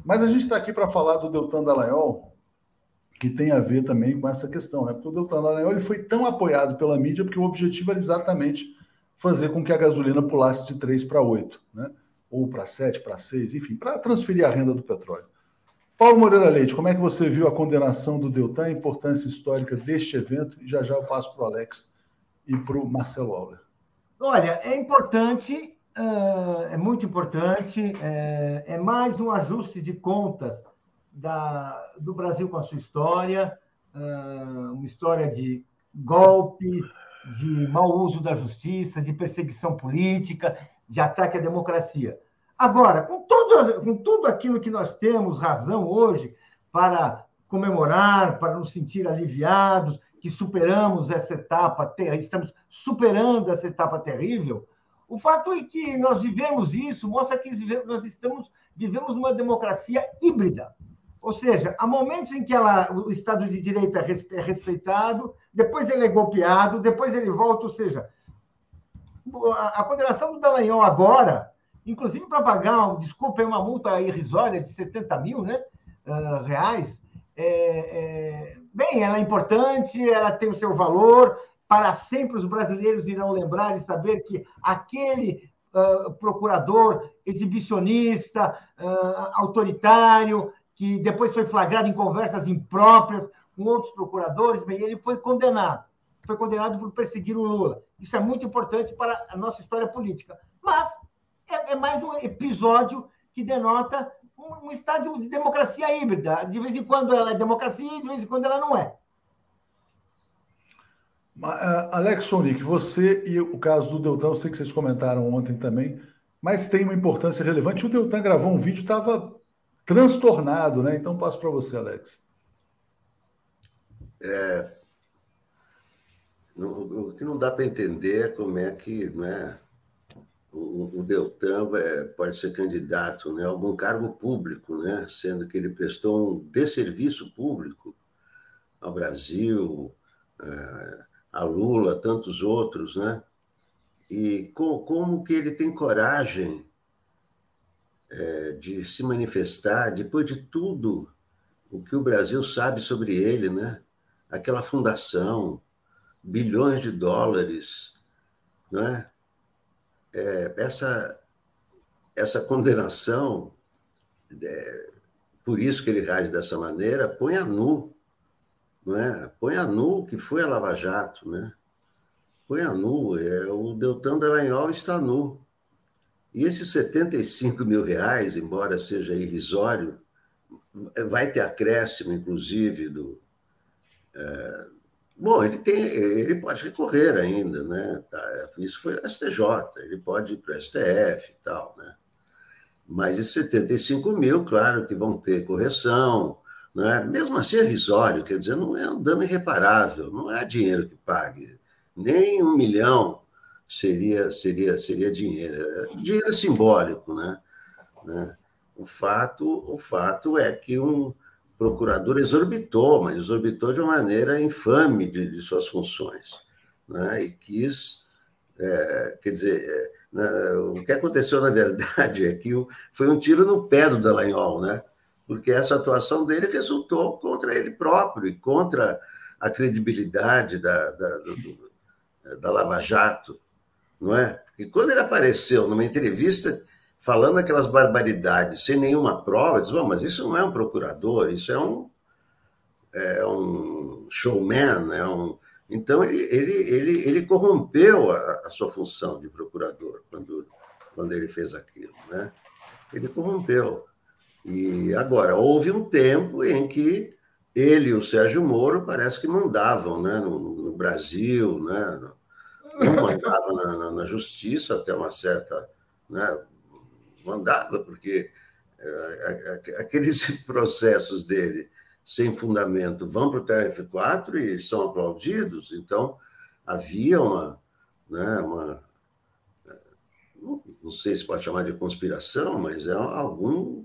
Mas a gente está aqui para falar do Deltan Dallagnol, que tem a ver também com essa questão, né? Porque o Deltan Dallagnol ele foi tão apoiado pela mídia porque o objetivo era exatamente fazer com que a gasolina pulasse de 3 para 8, né? Ou para 7, para 6, enfim, para transferir a renda do petróleo. Paulo Moreira Leite, como é que você viu a condenação do Deltan, a importância histórica deste evento? E já já eu passo para o Alex e para o Marcelo Auler. Olha, é importante uh, é muito importante, é, é, mais um ajuste de contas da, do Brasil com a sua história, uh, uma história de golpe, de mau uso da justiça, de perseguição política, de ataque à democracia. Agora, com, todo, com tudo aquilo que nós temos razão hoje para comemorar, para nos sentir aliviados, que superamos essa etapa, estamos superando essa etapa terrível, o fato é que nós vivemos isso, mostra que nós estamos vivemos uma democracia híbrida. Ou seja, há momentos em que ela, o Estado de Direito é, é respeitado, depois ele é golpeado, depois ele volta. Ou seja, a, condenação do Dallagnol agora, inclusive para pagar, desculpa, é uma multa irrisória de 70 mil né, uh, reais, é, é, bem, ela é importante, ela tem o seu valor, para sempre os brasileiros irão lembrar e saber que aquele uh, procurador exibicionista, uh, autoritário, que depois foi flagrado em conversas impróprias com outros procuradores, bem, ele foi condenado. Foi condenado por perseguir o Lula. Isso é muito importante para a nossa história política. Mas é, é mais um episódio que denota um, um estádio de democracia híbrida. De vez em quando ela é democracia e de vez em quando ela não é. Uh, Alex Sonic, você e o caso do Deltan, eu sei que vocês comentaram ontem também, mas tem uma importância relevante. O Deltan gravou um vídeo, estava transtornado, né? Então passo para você, Alex. É, o, que não dá para entender é como é que né, o, o Deltan é, pode ser candidato né, a algum cargo público, né, sendo que ele prestou um desserviço público ao Brasil. É, a Lula, tantos outros, né? E com, como que ele tem coragem é, de se manifestar depois de tudo o que o Brasil sabe sobre ele, né? Aquela fundação, bilhões de dólares, né? é, essa, essa condenação, é, por isso que ele reage dessa maneira, põe a nu, não é? põe a nu que foi a Lava Jato, né? põe a nu, é, o Deltan Dallagnol está nu. E esses 75 mil reais, embora seja irrisório, vai ter acréscimo, inclusive, do. É, bom, ele tem, ele pode recorrer ainda, né? Tá, isso foi STJ, ele pode ir para o STF e tal, né? Mas esses 75 mil, claro que vão ter correção, né? mesmo assim é irrisório, quer dizer, não é um dano irreparável, não é dinheiro que pague, nem um milhão seria seria seria dinheiro, dinheiro simbólico, né? né? O fato, o fato é que um procurador exorbitou, mas exorbitou de uma maneira infame de, de suas funções, né? e quis, é, quer dizer, é, né, o que aconteceu na verdade é que foi um tiro no pé do Dallagnol, né? porque essa atuação dele resultou contra ele próprio e contra a credibilidade da, da, do, da Lava Jato, não é? E quando ele apareceu numa entrevista falando aquelas barbaridades sem nenhuma prova, diz, mas isso não é um procurador, isso é um, é um showman, é um... Então, ele, ele, ele, ele corrompeu a, a sua função de procurador quando, quando ele fez aquilo, né? Ele corrompeu. E agora, houve um tempo em que ele e o Sérgio Moro parece que mandavam né, no, no Brasil, né, um mandava na, na, na, justiça até uma certa. Né, mandava, porque é, aqueles processos dele sem fundamento vão para o TRF4 e são aplaudidos, então havia uma, né, uma não sei se pode chamar de conspiração, mas é algum,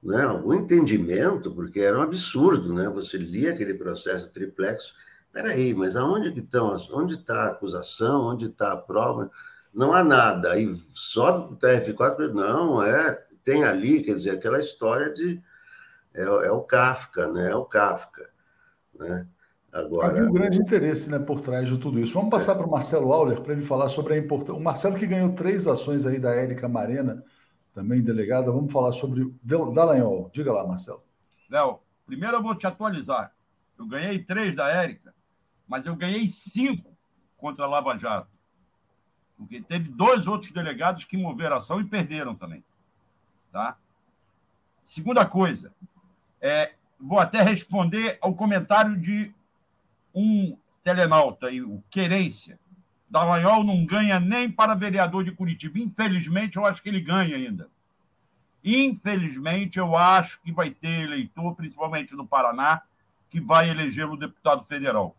né, algum entendimento, porque era um absurdo, né? Você lia aquele processo triplex, peraí, mas aonde que estão, onde está a acusação, onde está a prova? Não há nada. Sobe para o TRF4, não, é, tem ali, quer dizer, aquela história de. É, é o Kafka, né? É o Kafka. Né? Agora... Havia um grande interesse né, por trás de tudo isso. Vamos passar é. para o Marcelo Auler para ele falar sobre a importância. O Marcelo que ganhou três ações aí da Érica Marena, também delegada. Vamos falar sobre Dallagnol. Diga lá, Marcelo. Léo, primeiro eu vou te atualizar. Eu ganhei três da Érica, mas eu ganhei cinco contra a Lava Jato. Porque teve dois outros delegados que moveram ação e perderam também. Tá? Segunda coisa, é, vou até responder ao comentário de um telenauta aí, o Querência. Dallagnol não ganha nem para vereador de Curitiba. Infelizmente, eu acho que ele ganha ainda. Infelizmente, eu acho que vai ter eleitor, principalmente no Paraná, que vai eleger o deputado federal.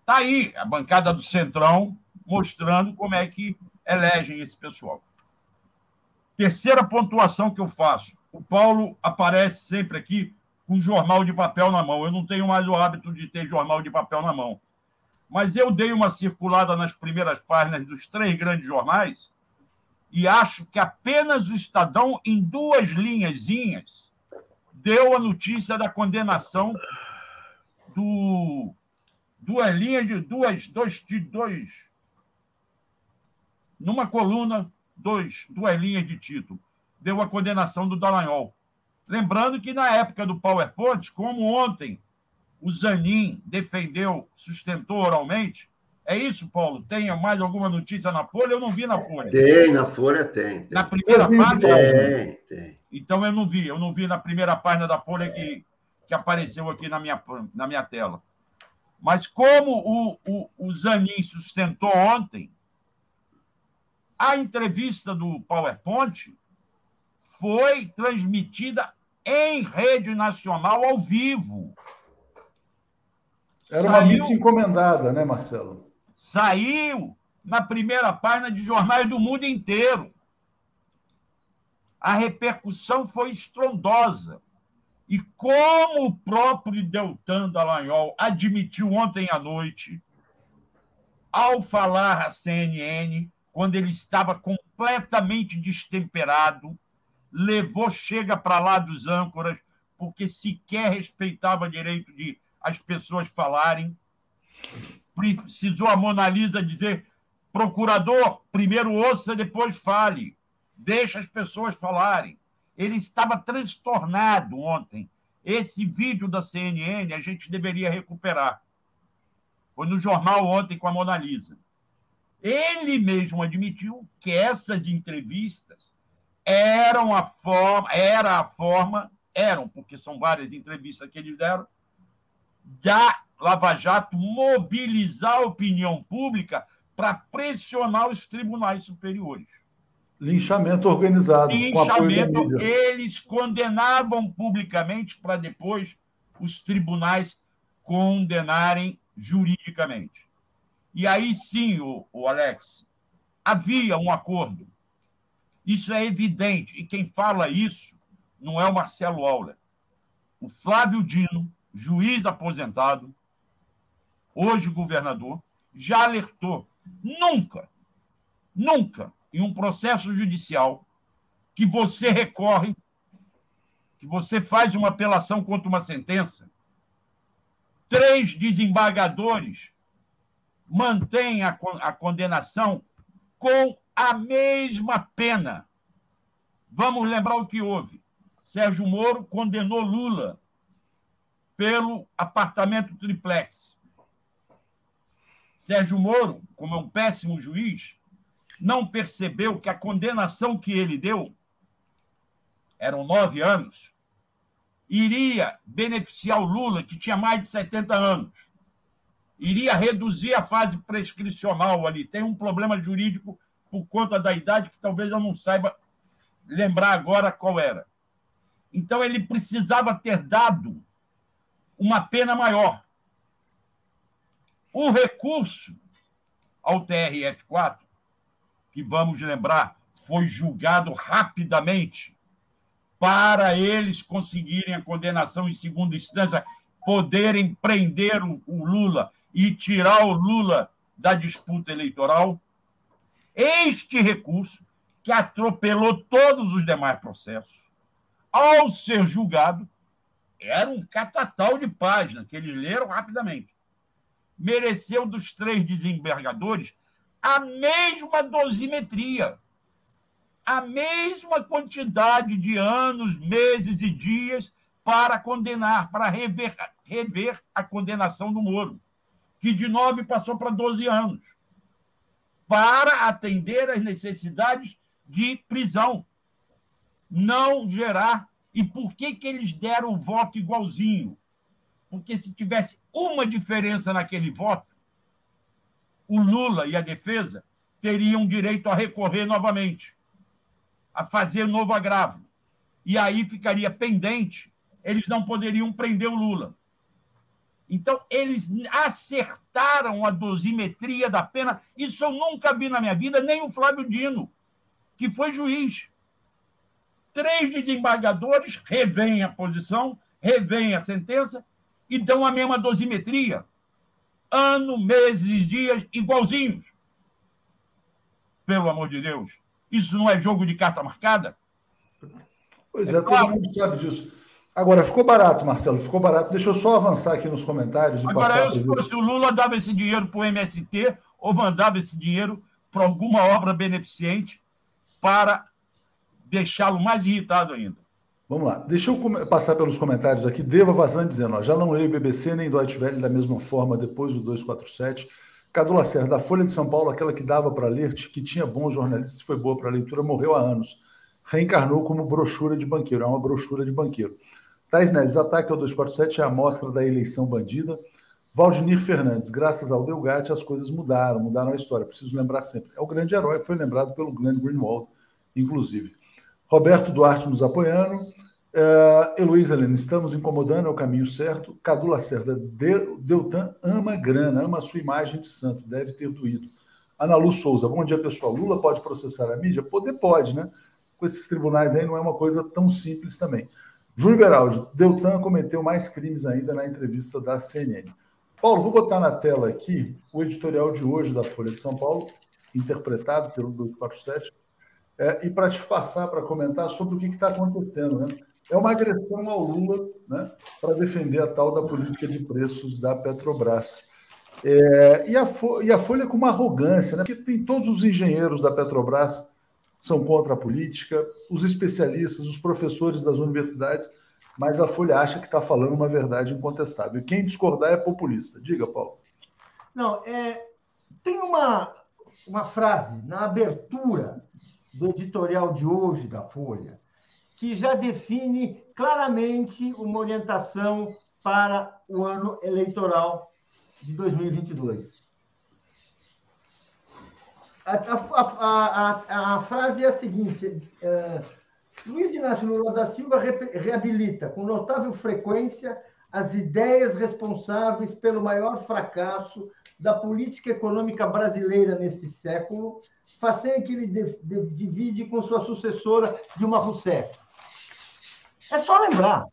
Está aí a bancada do Centrão mostrando como é que elegem esse pessoal. Terceira pontuação que eu faço. O Paulo aparece sempre aqui com jornal de papel na mão. Eu não tenho mais o hábito de ter jornal de papel na mão. Mas eu dei uma circulada nas primeiras páginas dos três grandes jornais e acho que apenas o Estadão, em duas linhazinhas, deu a notícia da condenação do duas linhas de duas, dois, de dois numa coluna, dois, duas linhas de título, deu a condenação do Dallagnol. Lembrando que na época do PowerPoint, como ontem o Zanin defendeu, sustentou oralmente, é isso, Paulo? Tem mais alguma notícia na Folha? Eu não vi na Folha. Tem, na Folha tem. tem. Na primeira página? Tem, tem. Então eu não vi, eu não vi na primeira página da Folha que, que apareceu aqui na minha, na minha tela. Mas como o, o, o Zanin sustentou ontem, a entrevista do PowerPoint foi transmitida em rede nacional ao vivo. Era uma missa encomendada, né, Marcelo? Saiu na primeira página de jornais do mundo inteiro. A repercussão foi estrondosa. E como o próprio Deltan Dallagnol admitiu ontem à noite, ao falar à CNN, quando ele estava completamente destemperado, levou chega para lá dos âncoras, porque sequer respeitava o direito de as pessoas falarem. Precisou a Mona Lisa dizer: Procurador, primeiro ouça, depois fale. Deixa as pessoas falarem. Ele estava transtornado ontem. Esse vídeo da CNN a gente deveria recuperar. Foi no jornal ontem com a Mona Lisa. Ele mesmo admitiu que essas entrevistas eram a forma, era a forma, eram, porque são várias entrevistas que eles deram, da Lava Jato mobilizar a opinião pública para pressionar os tribunais superiores. Linchamento organizado. Linchamento, eles condenavam publicamente para depois os tribunais condenarem juridicamente. E aí sim, o, o Alex, havia um acordo. Isso é evidente. E quem fala isso não é o Marcelo Auler. O Flávio Dino, juiz aposentado, hoje governador, já alertou nunca, nunca, em um processo judicial, que você recorre, que você faz uma apelação contra uma sentença, três desembargadores mantêm a, a condenação com a mesma pena. Vamos lembrar o que houve. Sérgio Moro condenou Lula pelo apartamento triplex. Sérgio Moro, como é um péssimo juiz, não percebeu que a condenação que ele deu, eram nove anos, iria beneficiar o Lula, que tinha mais de 70 anos. Iria reduzir a fase prescricional ali. Tem um problema jurídico por conta da idade que talvez eu não saiba lembrar agora qual era. Então, ele precisava ter dado uma pena maior. O recurso ao TRF4, que vamos lembrar, foi julgado rapidamente para eles conseguirem a condenação em segunda instância, poderem prender o, Lula e tirar o Lula da disputa eleitoral. Este recurso, que atropelou todos os demais processos, ao ser julgado, era um catatal de página que eles leram rapidamente. Mereceu dos três desembargadores a mesma dosimetria, a mesma quantidade de anos, meses e dias para condenar, para rever, rever a condenação do Moro, que de nove passou para 12 anos, para atender às necessidades de prisão, não gerar. E por que, que eles deram o voto igualzinho? porque se tivesse uma diferença naquele voto, o Lula e a defesa teriam direito a recorrer novamente, a fazer novo agravo. E aí ficaria pendente, eles não poderiam prender o Lula. Então, eles acertaram a dosimetria da pena. Isso eu nunca vi na minha vida, nem o Flávio Dino, que foi juiz. Três desembargadores revêem a posição, revêem a sentença e dão a mesma dosimetria. Ano, meses, dias, igualzinhos. Pelo amor de Deus. Isso não é jogo de carta marcada? Pois é, é claro. todo mundo sabe disso. Agora, ficou barato, Marcelo, ficou barato. Deixa eu só avançar aqui nos comentários. Agora, eu, se fosse o Lula, dava esse dinheiro para o MST ou mandava esse dinheiro para alguma obra beneficente para deixá-lo mais irritado ainda. Vamos lá, deixa eu passar pelos comentários aqui. Deva Vazan dizendo: ó, já não leio BBC nem Deutsche Welle da mesma forma depois do 247. Cadu Lacerda, da Folha de São Paulo, aquela que dava para ler, que tinha bons jornalistas, foi boa para leitura, morreu há anos. Reencarnou como brochura de banqueiro, é uma brochura de banqueiro. Thais Neves, ataque ao 247 é a amostra da eleição bandida. Valdinir Fernandes, graças ao Delgate, as coisas mudaram, mudaram a história. Preciso lembrar sempre. É o grande herói, foi lembrado pelo Glenn Greenwald, inclusive. Roberto Duarte nos apoiando. Uh, Heloísa Helena, estamos incomodando, é o caminho certo. Cadu Lacerda, Deltan ama grana, ama a sua imagem de santo, deve ter doído. Ana Lu Souza, bom dia pessoal. Lula pode processar a mídia? Poder pode, né? Com esses tribunais aí não é uma coisa tão simples também. Júlio Beraldi, Deltan cometeu mais crimes ainda na entrevista da CNN. Paulo, vou botar na tela aqui o editorial de hoje da Folha de São Paulo, interpretado pelo 247, é, e para te passar para comentar sobre o que está acontecendo, né? é uma agressão ao Lula né, para defender a tal da política de preços da Petrobras. É, e, a e, a Folha com uma arrogância, né? porque tem todos os engenheiros da Petrobras são contra a política, os especialistas, os professores das universidades, mas a Folha acha que está falando uma verdade incontestável. Quem discordar é populista. Diga, Paulo. Não, é, tem uma, uma frase na abertura do editorial de hoje da Folha que já define claramente uma orientação para o ano eleitoral de 2022. A, a, a, a frase é a seguinte: é, Luiz Inácio Lula da Silva reabilita com notável frequência as ideias responsáveis pelo maior fracasso da política econômica brasileira nesse século, façanha que ele de, de, divide com sua sucessora Dilma Rousseff. É só lembrar,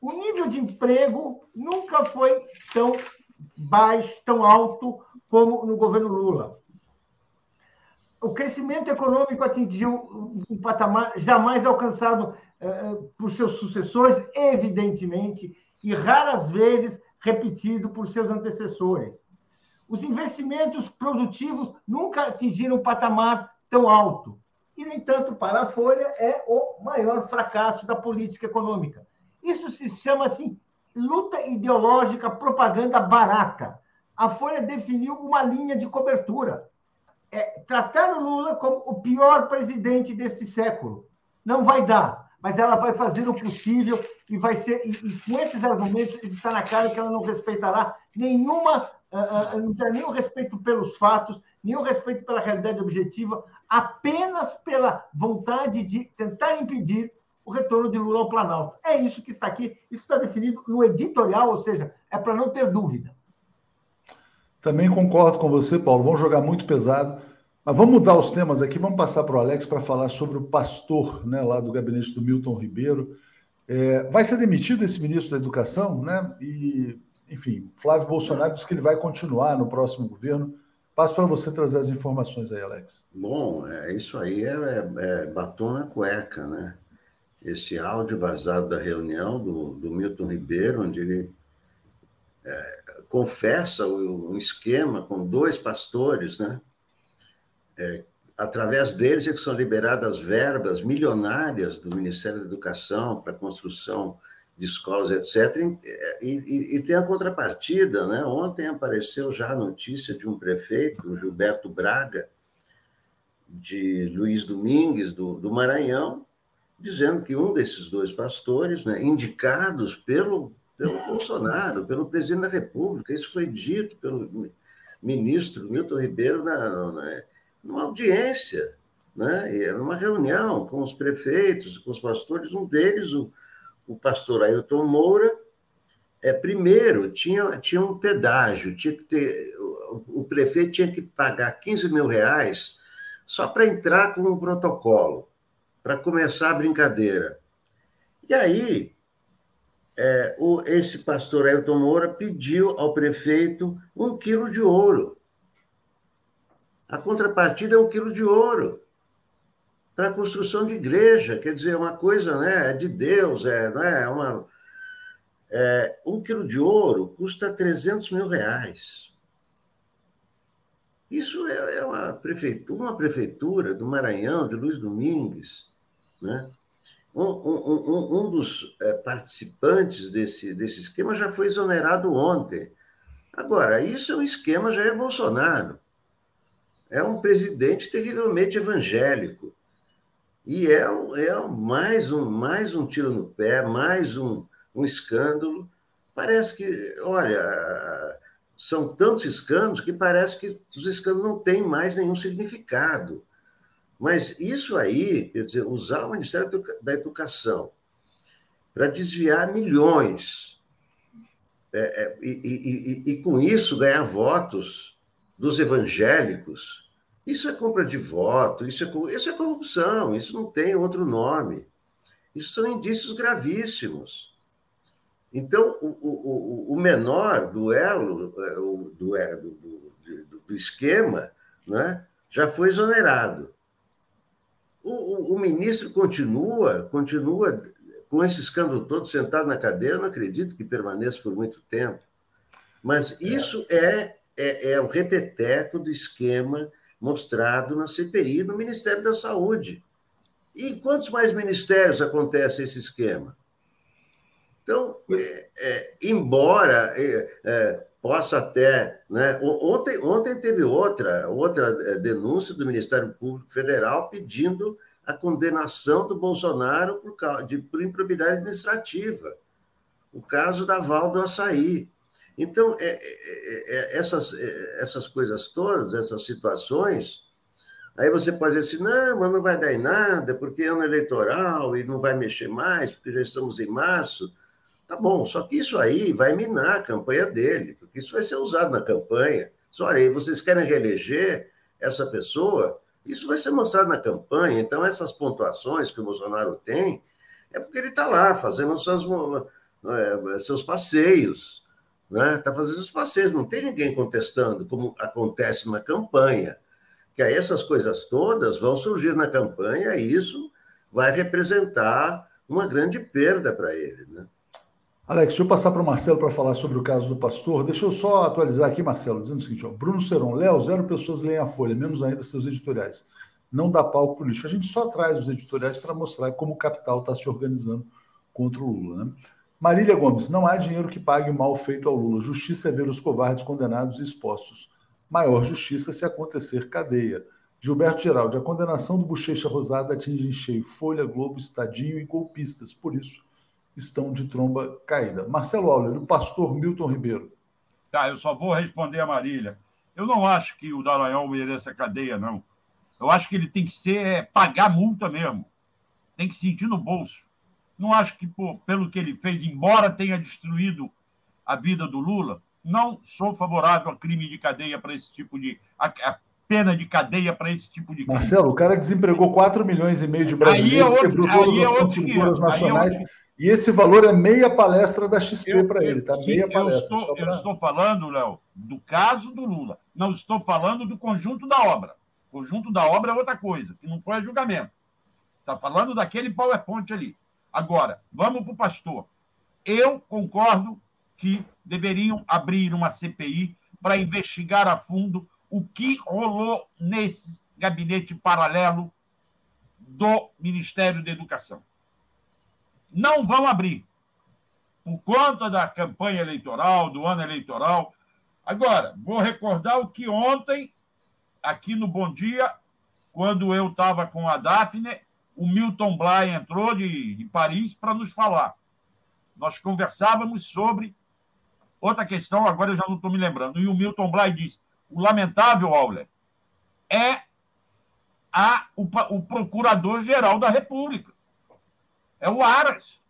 o nível de emprego nunca foi tão baixo, tão alto como no governo Lula. O crescimento econômico atingiu um patamar jamais alcançado eh, por seus sucessores, evidentemente, e raras vezes repetido por seus antecessores. Os investimentos produtivos nunca atingiram um patamar tão alto. E, no entanto, para a Folha, é o maior fracasso da política econômica. Isso se chama assim luta ideológica, propaganda barata. A Folha definiu uma linha de cobertura. É, tratar o Lula como o pior presidente deste século. Não vai dar, mas ela vai fazer o possível e vai ser. E, e com esses argumentos, está na cara que ela não respeitará nenhuma. Uh, uh, não terá nenhum respeito pelos fatos, nenhum respeito pela realidade objetiva, apenas pela vontade de tentar impedir o retorno de Lula ao Planalto. É isso que está aqui, isso está definido no editorial, ou seja, é para não ter dúvida. Também concordo com você, Paulo. Vamos jogar muito pesado. Mas vamos mudar os temas aqui. Vamos passar para o Alex para falar sobre o pastor, né, lá do gabinete do Milton Ribeiro. É, vai ser demitido esse ministro da Educação, né? E, enfim, Flávio Bolsonaro disse que ele vai continuar no próximo governo. Passo para você trazer as informações aí, Alex. Bom, é, isso aí é, é, é batom na cueca, né? esse áudio vazado da reunião do, do Milton Ribeiro, onde ele é, confessa um esquema com dois pastores, né? É, através deles é que são liberadas verbas milionárias do Ministério da Educação para construção de escolas, etc. E, e, e, tem a contrapartida, né? Ontem apareceu já a notícia de um prefeito, Gilberto Braga, de Luiz Domingues, do, do Maranhão, dizendo que um desses dois pastores, né, indicados pelo, pelo Bolsonaro, pelo presidente da República, isso foi dito pelo ministro Milton Ribeiro na, na, numa audiência, né, numa reunião com os prefeitos, com os pastores, um deles, o, o pastor Ailton Moura, é, primeiro, tinha, tinha um pedágio, tinha que ter, o, o prefeito tinha que pagar 15 mil reais só para entrar com um protocolo para começar a brincadeira. E aí, é, o, esse pastor Ailton Moura pediu ao prefeito um quilo de ouro. A contrapartida é um quilo de ouro para a construção de igreja, quer dizer, uma coisa né, é de Deus, é, não é, é uma, é, um quilo de ouro custa 300 mil reais. Isso é, é uma prefeitura, uma prefeitura do Maranhão, de Luiz Domingues, né? Um, um, um, dos é, participantes desse, desse esquema já foi exonerado ontem. Agora, isso é um esquema Jair Bolsonaro. É um presidente terrivelmente evangélico. E é, é mais, um, mais um tiro no pé, mais um, um escândalo. Parece que, olha, são tantos escândalos que parece que os escândalos não têm mais nenhum significado. Mas isso aí, quer dizer, usar o Ministério da Educação para desviar milhões é, é, e, e, e, com isso ganhar votos dos evangélicos, isso é compra de voto, isso é, isso é corrupção, isso não tem outro nome. Isso são indícios gravíssimos. Então, o, o, o menor duelo, é, do, do, do, do esquema, né, já foi exonerado. O, o, o, ministro continua, continua com esse escândalo todo sentado na cadeira, não acredito que permaneça por muito tempo. Mas isso é, é, é o repeteco do esquema mostrado na CPI no Ministério da Saúde. E em quantos mais ministérios acontece esse esquema? Então, é, é, embora é, é possa até. Né, ontem, ontem teve outra, outra é, denúncia do Ministério Público Federal pedindo a condenação do Bolsonaro por, de, por improbidade administrativa. O caso da Val do Açaí. Então, é, é, essas, essas coisas todas, essas situações, Aí você pode dizer assim, não, mas não vai dar em nada, porque é ano eleitoral e não vai mexer mais, porque já estamos em março. Tá bom, só que isso aí vai minar a campanha dele, porque isso vai ser usado na campanha. Só, olha vocês querem reeleger essa pessoa? Isso vai ser mostrado na campanha. Então, essas pontuações que o Bolsonaro tem, é porque ele está lá fazendo suas, é, seus passeios. Está né? Tá fazendo os passeios, não tem ninguém contestando, como acontece na campanha que aí essas coisas todas vão surgir na campanha e isso vai representar uma grande perda para ele. Né? Alex, deixa eu passar para o Marcelo para falar sobre o caso do pastor. Deixa eu só atualizar aqui, Marcelo, dizendo o seguinte: ó, Bruno Seron, Léo, zero pessoas leem a Folha, menos ainda seus editoriais. Não dá palco para o lixo. A gente só traz os editoriais para mostrar como o capital está se organizando contra o Lula. Né? Marília Gomes, não há dinheiro que pague o mal feito ao Lula. Justiça é ver os covardes condenados e expostos maior justiça se acontecer cadeia. Gilberto Geraldi, a condenação do Bochecha Rosada atinge em cheio Folha, Globo, Estadinho e golpistas, por isso estão de tromba caída. Marcelo Auler, o pastor Milton Ribeiro. Tá, eu só vou responder a Marília. Eu não acho que o Dallagnol mereça cadeia, não. Eu acho que ele tem que ser é, pagar multa mesmo. Tem que sentir no bolso. Não acho que, pô, pelo que ele fez, embora tenha destruído a vida do Lula, não sou favorável a crime de cadeia para esse tipo de. A, a pena de cadeia para esse tipo de crime. Marcelo, o cara desempregou 4 milhões e meio de brasileiros, aí é outro, quebrou todas é as construtoras nacionais. É e esse valor é meia palestra da XP para ele, tá? Meia palestra. Eu estou, pra... eu estou falando, Léo, do caso do Lula. Não estou falando do conjunto da obra. O conjunto da obra é outra coisa, que não foi a julgamento. Está falando daquele PowerPoint ali. Agora, vamos para o pastor. Eu concordo que deveriam abrir uma CPI para investigar a fundo o que rolou nesse gabinete paralelo do Ministério da Educação. Não vão abrir, por conta da campanha eleitoral, do ano eleitoral. Agora, vou recordar o que ontem, aqui no Bom Dia, quando eu estava com a Daphne, o Milton Bly entrou de, de Paris para nos falar. Nós conversávamos sobre Outra questão, agora eu já não estou me lembrando. E o Milton Bly diz: o lamentável, Auler, é a, o, o Procurador-Geral da República. É o Aras.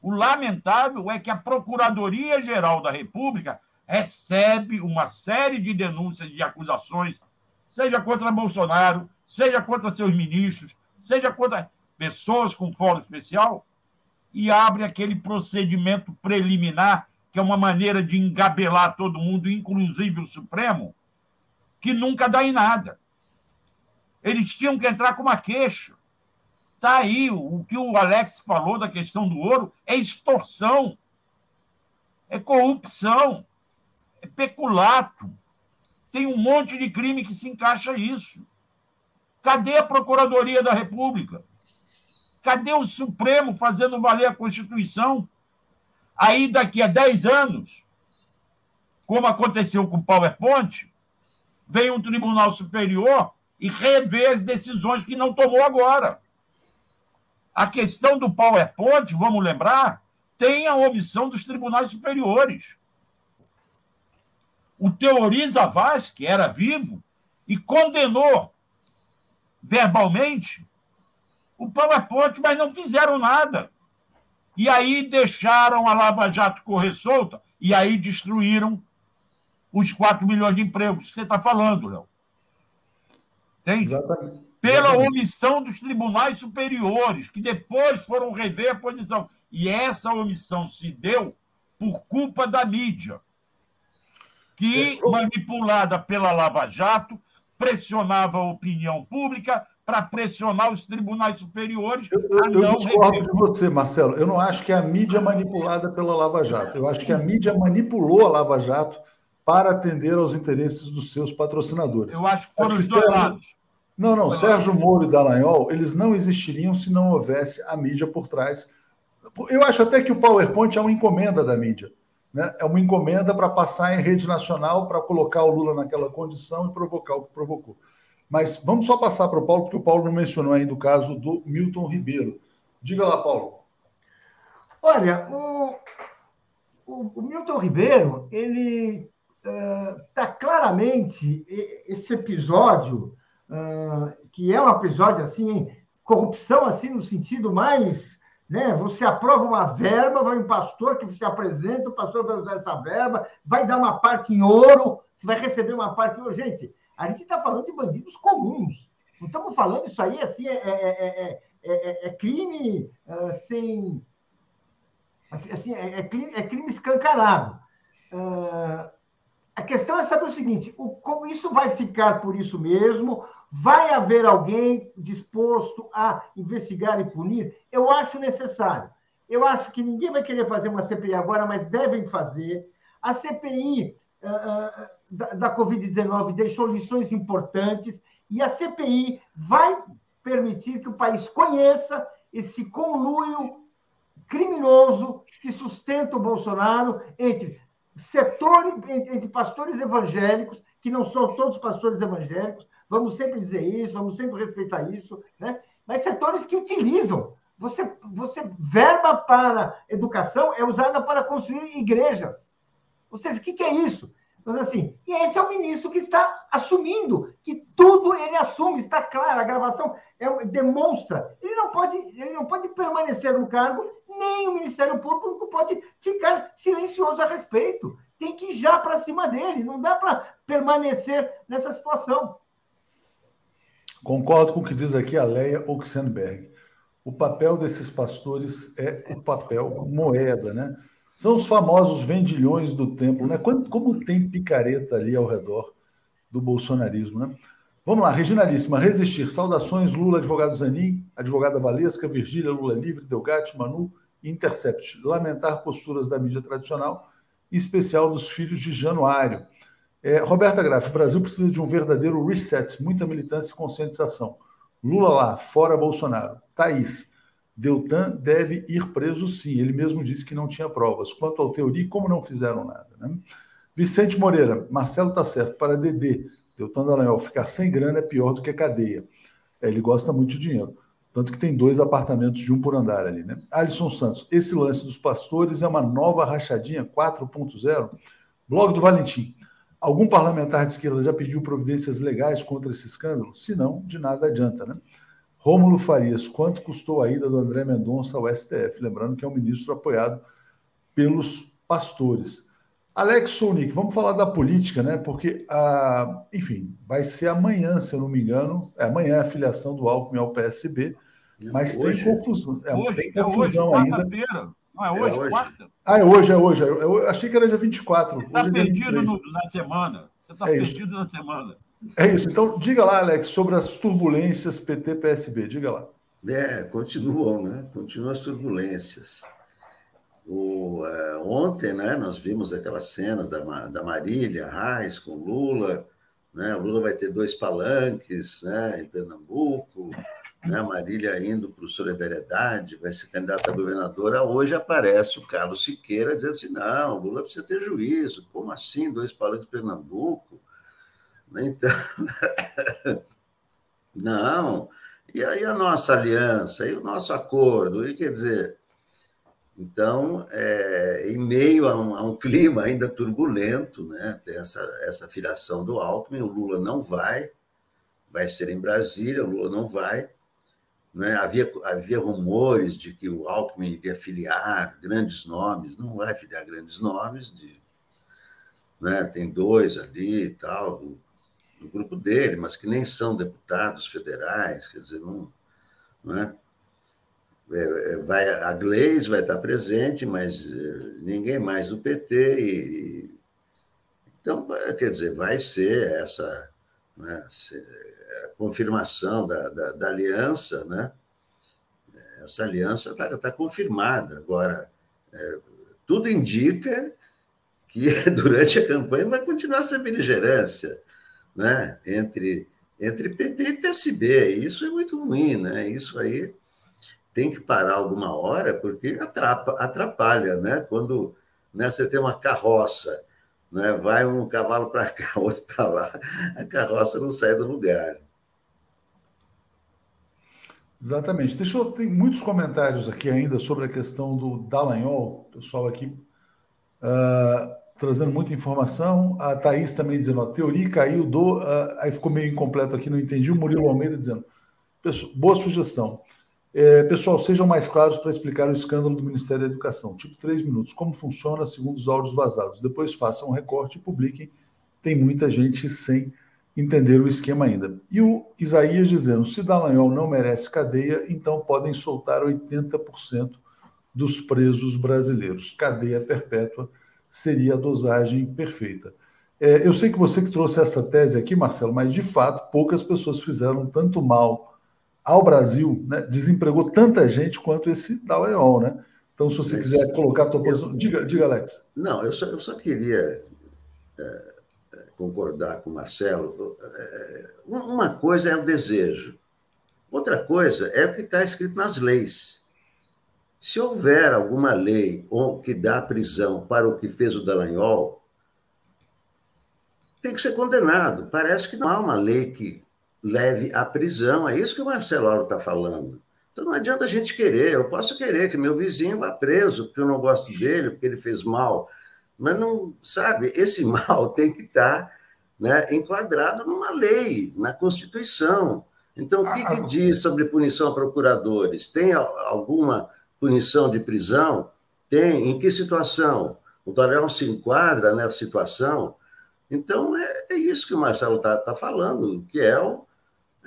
O lamentável é que a Procuradoria-Geral da República recebe uma série de denúncias e acusações, seja contra Bolsonaro, seja contra seus ministros, seja contra pessoas com fórum especial, e abre aquele procedimento preliminar que é uma maneira de engabelar todo mundo, inclusive o Supremo, que nunca dá em nada. Eles tinham que entrar com uma queixa. Está aí o que o Alex falou da questão do ouro: é extorsão, é corrupção, é peculato. Tem um monte de crime que se encaixa isso. Cadê a Procuradoria da República? Cadê o Supremo fazendo valer a Constituição? Aí, daqui a 10 anos, como aconteceu com o PowerPoint, vem um tribunal superior e revê as decisões que não tomou agora. A questão do PowerPoint, vamos lembrar, tem a omissão dos tribunais superiores. O Teoriza Vaz, que era vivo, e condenou verbalmente o PowerPoint, mas não fizeram nada. E aí deixaram a Lava Jato correr solta e aí destruíram os 4 milhões de empregos que você está falando, Léo. Tem? Exatamente. Pela omissão dos tribunais superiores, que depois foram rever a posição. E essa omissão se deu por culpa da mídia, que, é, manipulada pela Lava Jato, pressionava a opinião pública para pressionar os tribunais superiores. Eu, eu, eu discordo de você, Marcelo. Eu não acho que é a mídia manipulada pela Lava Jato. Eu acho que a mídia manipulou a Lava Jato para atender aos interesses dos seus patrocinadores. Eu acho que foram acho os dois lados. Não, não. Sérgio Moro e Dallagnol, eles não existiriam se não houvesse a mídia por trás. Eu acho até que o PowerPoint é uma encomenda da mídia. Né? É uma encomenda para passar em rede nacional, para colocar o Lula naquela condição e provocar o que provocou. Mas vamos só passar para o Paulo, porque o Paulo não mencionou ainda o caso do Milton Ribeiro. Diga lá, Paulo. Olha, o, o, o Milton Ribeiro, ele está uh, claramente esse episódio, uh, que é um episódio assim, corrupção assim no sentido mais né? Você aprova uma verba, vai um pastor que se apresenta, o pastor vai usar essa verba, vai dar uma parte em ouro, você vai receber uma parte em ouro. Gente, a gente está falando de bandidos comuns. Não estamos falando isso aí assim, é, é, é, é crime uh, sem. Assim, é, crime, é crime escancarado. Uh, a questão é saber o seguinte: o, como isso vai ficar por isso mesmo? Vai haver alguém disposto a investigar e punir? Eu acho necessário. Eu acho que ninguém vai querer fazer uma CPI agora, mas devem fazer. A CPI uh, uh, da, da Covid-19 deixou lições importantes e a CPI vai permitir que o país conheça esse conluio criminoso que sustenta o Bolsonaro entre setores, entre pastores evangélicos, que não são todos pastores evangélicos, vamos sempre dizer isso, vamos sempre respeitar isso, né? mas setores que utilizam. Você, você verba para educação é usada para construir igrejas. Ou seja, o que, que é isso? Mas assim, e esse é o ministro que está assumindo, que tudo ele assume, está claro, a gravação é, demonstra. Ele não, pode, ele não pode permanecer no cargo, nem o Ministério Público pode ficar silencioso a respeito. Tem que ir já para cima dele, não dá para permanecer nessa situação. Concordo com o que diz aqui a Leia Oxenberg. O papel desses pastores é o papel moeda, né? São os famosos vendilhões do templo, né? Como tem picareta ali ao redor do bolsonarismo, né? Vamos lá, Reginalíssima, resistir. Saudações, Lula, advogado Zanin, advogada Valesca, Virgília, Lula Livre, Delgatti, Manu Intercept. Lamentar posturas da mídia tradicional, em especial dos filhos de Januário. É, Roberta Graff, o Brasil precisa de um verdadeiro reset, muita militância e conscientização. Lula lá, fora Bolsonaro. Thaís, Deltan deve ir preso sim. Ele mesmo disse que não tinha provas. Quanto ao teoria, como não fizeram nada? Né? Vicente Moreira, Marcelo está certo. Para Dedê, Deltan Dallagnol, ficar sem grana é pior do que cadeia. É, ele gosta muito de dinheiro. Tanto que tem dois apartamentos de um por andar ali. Né? Alisson Santos, esse lance dos pastores é uma nova rachadinha 4.0? Blog do Valentim. Algum parlamentar de esquerda já pediu providências legais contra esse escândalo? Se não, de nada adianta, né? Rômulo Farias, quanto custou a ida do André Mendonça ao STF? Lembrando que é um ministro apoiado pelos pastores. Alex Sonic, vamos falar da política, né? Porque, ah, enfim, vai ser amanhã, se eu não me engano. É amanhã a filiação do Alckmin ao PSB, mas hoje, tem confusão, é, hoje, tem confusão é hoje, ainda. Não, é hoje, é hoje. quarta. Ah, é hoje, é hoje. Eu achei que era dia 24. Está é perdido no, na semana. Você está é perdido isso. na semana. É isso. Então, diga lá, Alex, sobre as turbulências PT-PSB. Diga lá. É, continuam, né? Continuam as turbulências. O, uh, ontem, né, nós vimos aquelas cenas da, da Marília Reis com Lula. Né? O Lula vai ter dois palanques né, em Pernambuco né? Marília indo para o Solidariedade, vai ser candidata a governadora. Hoje aparece o Carlos Siqueira dizendo assim: não, Lula precisa ter juízo. Como assim? Dois palanques de Pernambuco? Então, não. E aí a nossa aliança, e o nosso acordo, e quer dizer, então, é, em meio a um, a um, clima ainda turbulento, né, tem essa, essa filiação do Alckmin, o Lula não vai, vai ser em Brasília, o Lula não vai, né? Havia, havia rumores de que o Alckmin iria filiar grandes nomes, não vai filiar grandes nomes, de, né? tem dois ali e tal, do, do, grupo dele, mas que nem são deputados federais, quer dizer, não. é? É, é vai, a Gleis vai estar presente, mas ninguém mais do PT. E, então, quer dizer, vai ser essa né, a confirmação da, da, da aliança, né? essa aliança está tá confirmada. Agora, é, tudo indica que durante a campanha vai continuar essa beligerância né? entre, entre PT e PSB. Isso é muito ruim, né? Isso aí tem que parar alguma hora, porque atrapalha, né? Quando né, você tem uma carroça, né? vai um cavalo para cá, outro para lá, a carroça não sai do lugar. Exatamente. Deixa eu, tem muitos comentários aqui ainda sobre a questão do Dallagnol, pessoal aqui uh, trazendo muita informação. A Thaís também dizendo, a teoria caiu do. Uh, aí ficou meio incompleto aqui, não entendi. O Murilo Almeida dizendo, boa sugestão. É, pessoal, sejam mais claros para explicar o escândalo do Ministério da Educação. Tipo, três minutos. Como funciona segundo os áudios vazados. Depois façam um recorte e publiquem. Tem muita gente sem entender o esquema ainda. E o Isaías dizendo: se Dallagnol não merece cadeia, então podem soltar 80% dos presos brasileiros. Cadeia perpétua seria a dosagem perfeita. É, eu sei que você que trouxe essa tese aqui, Marcelo, mas de fato poucas pessoas fizeram tanto mal ao Brasil, né? desempregou tanta gente quanto esse Dallagnol, né? Então, se você quiser colocar a tua posição, diga, diga, Alex. Não, eu só, eu só queria é, concordar com o Marcelo, é, uma coisa é o desejo, outra coisa é o que está escrito nas leis. Se houver alguma lei que dá prisão para o que fez o Dallagnol, tem que ser condenado. Parece que não há uma lei que leve à prisão. É isso que o Marcelo está falando. Então não adianta a gente querer. Eu posso querer que meu vizinho vá preso porque eu não gosto dele, porque ele fez mal mas não, sabe, esse mal tem que estar né, enquadrado numa lei, na Constituição. Então, o que, que diz sobre punição a procuradores? Tem alguma punição de prisão? Tem. Em que situação? O Torel se enquadra nessa situação? Então, é, é isso que o Marcelo está tá falando, que é o,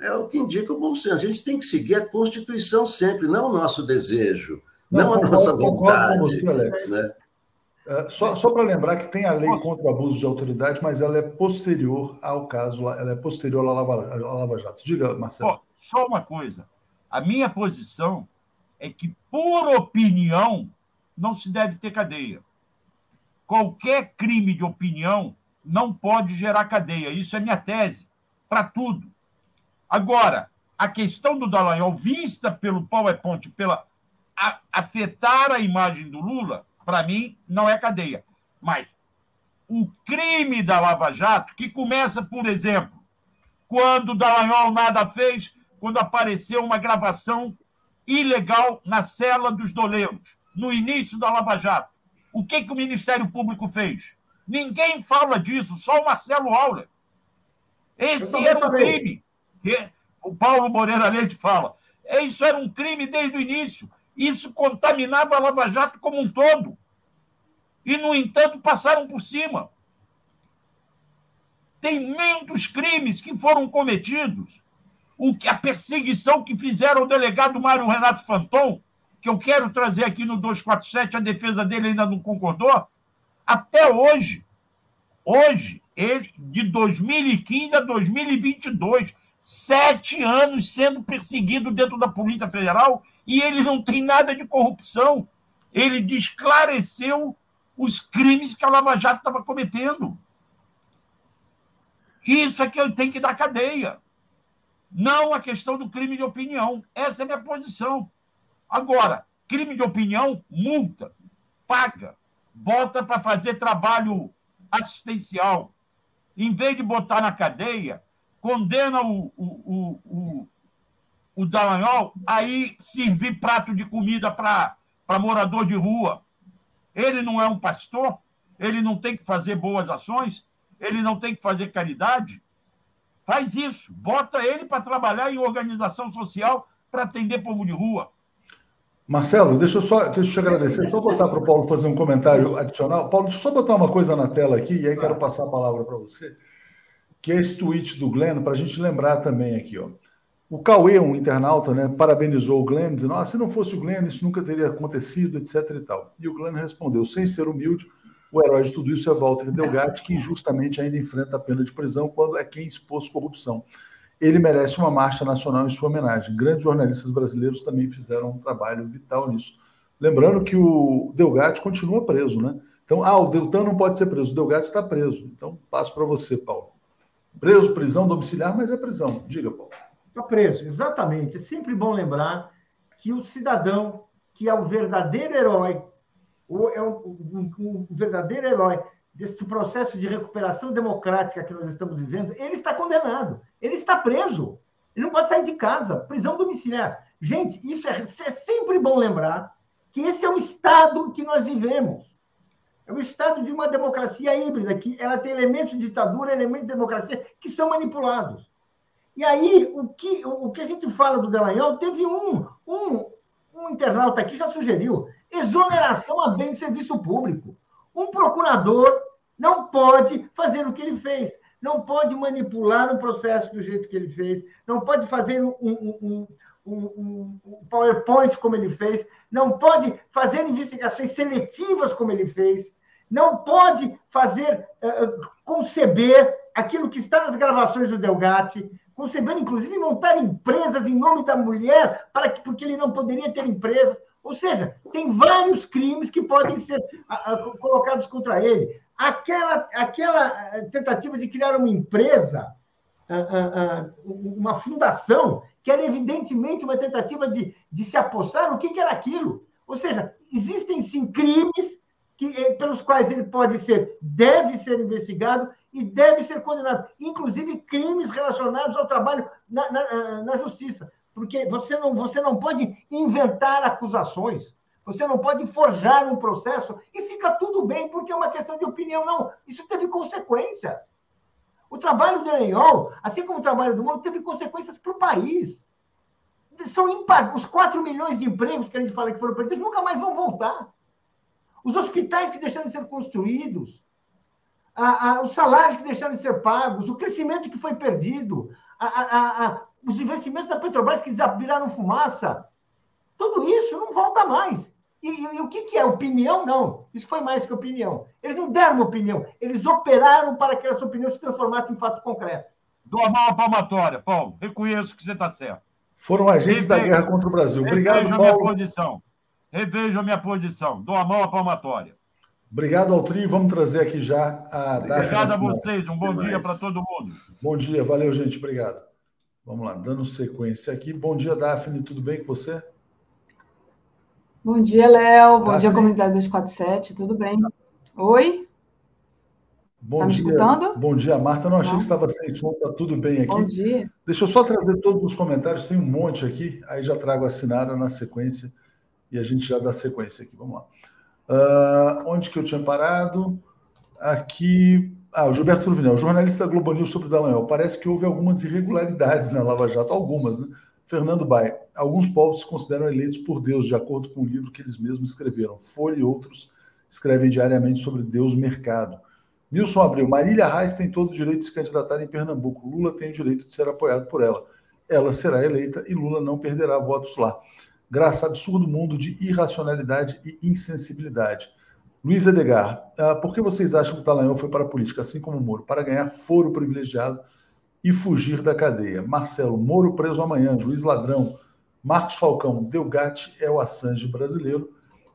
é o que indica o bom senso. A gente tem que seguir a Constituição sempre, não o nosso desejo, não, não a nossa vontade. Você, né? É, só só para lembrar que tem a lei contra o abuso de autoridade, mas ela é posterior ao caso, ela é posterior à Lava, à Lava Jato. Diga, Marcelo. só uma coisa. A minha posição é que, por opinião, não se deve ter cadeia. Qualquer crime de opinião não pode gerar cadeia. Isso é minha tese, para tudo. Agora, a questão do Dallagnol, vista pelo PowerPoint, pela a, afetar a imagem do Lula, para mim, não é cadeia. Mas o crime da Lava Jato, que começa, por exemplo, quando o Dallagnol nada fez, quando apareceu uma gravação ilegal na cela dos doleiros, no início da Lava Jato. O que, que o Ministério Público fez? Ninguém fala disso, só o Marcelo Auler. Esse era um crime. O Paulo Moreira Leite fala. Isso era um crime desde o início. Isso contaminava a Lava Jato como um todo. E, no entanto, passaram por cima. Tem muitos crimes que foram cometidos. O que a perseguição que fizeram o delegado Mário Renato Fanton, que eu quero trazer aqui no 247, a defesa dele ainda não concordou, até hoje, hoje, ele, de 2015 a 2022, sete anos sendo perseguido dentro da Polícia Federal e ele não tem nada de corrupção. Ele desclareceu os crimes que a Lava Jato estava cometendo. Isso é que ele tem que dar cadeia. Não a questão do crime de opinião. Essa é a minha posição. Agora, crime de opinião, multa, paga, bota para fazer trabalho assistencial. Em vez de botar na cadeia, condena o, o, o, o, o Dallagnol, aí servir prato de comida para morador de rua. Ele não é um pastor? Ele não tem que fazer boas ações? Ele não tem que fazer caridade? Faz isso. Bota ele para trabalhar em organização social para atender povo de rua. Marcelo, deixa eu só deixa eu te agradecer. Só botar para o Paulo fazer um comentário adicional. Paulo, deixa eu só botar uma coisa na tela aqui, e aí quero passar a palavra para você, que é esse tweet do Glenn, para a gente lembrar também aqui. Ó. O Cauê, um internauta, né, parabenizou o Glenn, dizendo: ah, se não fosse o Glenn, isso nunca teria acontecido, etc. E, tal. e o Glenn respondeu, sem ser humilde, O herói de tudo isso é Walter Delgatti, que injustamente ainda enfrenta a pena de prisão quando é quem expôs corrupção. Ele merece uma marcha nacional em sua homenagem. Grandes jornalistas brasileiros também fizeram um trabalho vital nisso. Lembrando que o Delgatti continua preso, né? Então, ah, o Deltan não pode ser preso, o Delgatti está preso. Então, passo para você, Paulo. Preso, prisão domiciliar, mas é prisão. Diga, Paulo. Está preso, exatamente. É sempre bom lembrar que o cidadão que é o verdadeiro herói, o, é o, o, o verdadeiro herói desse processo de recuperação democrática que nós estamos vivendo, ele está condenado, ele está preso, ele não pode sair de casa, prisão domiciliar. Gente, isso é, é sempre bom lembrar que esse é o estado que nós vivemos. É o estado de uma democracia híbrida, que ela tem elementos de ditadura, elementos de democracia que são manipulados. E aí, o que, o que a gente fala do Delanhol, teve um, um, um internauta aqui já sugeriu exoneração a bem do serviço público. Um procurador não pode fazer o que ele fez, não pode manipular o processo do jeito que ele fez, não pode fazer um, um, um, um PowerPoint como ele fez, não pode fazer investigações seletivas como ele fez, não pode fazer, uh, conceber aquilo que está nas gravações do Delgatti, concebendo, inclusive, montar empresas em nome da mulher, para que, porque ele não poderia ter empresas. Ou seja, tem vários crimes que podem ser a, colocados contra ele. Aquela, aquela eh, tentativa de criar uma empresa, a, uma fundação, que era evidentemente uma tentativa de, de se apossar, o que, que era aquilo? Ou seja, existem sim crimes que, eh, pelos quais ele pode ser, deve ser investigado e deve ser condenado, inclusive crimes relacionados ao trabalho na, na, na justiça, porque você não, você não pode inventar acusações, você não pode forjar um processo e fica tudo bem porque é uma questão de opinião. Não, isso teve consequências. O trabalho do Enhol, assim como o trabalho do Moro, teve consequências para o país. São impagos. Os 4 milhões de empregos que a gente fala que foram perdidos nunca mais vão voltar. Os hospitais que deixaram de ser construídos, a, a, os salários que deixaram de ser pagos, o crescimento que foi perdido, a, os investimentos da Petrobras que viraram fumaça, tudo isso não volta mais. E, e, e, o que, que é? Opinião? Não. Isso foi mais que opinião. Eles não deram uma opinião, eles operaram para que essa opinião se transformasse em fato concreto. Dou a mão palmatória, Paulo. Reconheço que você está certo. Foram agentes Revejo, da guerra contra o Brasil. Obrigado, Paulo. Minha posição. Revejo a minha posição. Dou a mão à palmatória. Obrigado ao trio. Vamos trazer aqui já a Obrigado a vocês. Um bom dia para todo mundo. Bom dia. Valeu, gente. Obrigado. Vamos lá, dando sequência aqui. Bom dia, Daphne. Tudo bem com você? Bom dia, Léo. Bom dia, comunidade 247. Tudo bem? Oi? Bom tá me dia. escutando? Bom dia, Marta. Não, achei Não. que estava sem som. Está tudo bem aqui. Bom dia. Deixa eu só trazer todos os comentários. Tem um monte aqui. Aí já trago a Sinara na sequência. E a gente já dá sequência aqui. Vamos lá. Uh, onde que eu tinha parado? Aqui. Ah, o Gilberto Luvinel, jornalista da Globo News sobre o Dallagnol. Parece que houve algumas irregularidades na Lava Jato, algumas, né? Fernando Bai, alguns povos se consideram eleitos por Deus, de acordo com o livro que eles mesmos escreveram. Folha e outros escrevem diariamente sobre Deus mercado. Nilson Abreu, Marília Reis tem todo o direito de se candidatar em Pernambuco. Lula tem o direito de ser apoiado por ela. Ela será eleita e Lula não perderá votos lá graça absurdo mundo de irracionalidade e insensibilidade. Luiz Edgar, uh, por que vocês acham que o Talanhão foi para a política, assim como o Moro? Para ganhar foro privilegiado e fugir da cadeia. Marcelo, Moro preso amanhã. Luiz Ladrão. Marcos Falcão, Delgatti é o Assange brasileiro.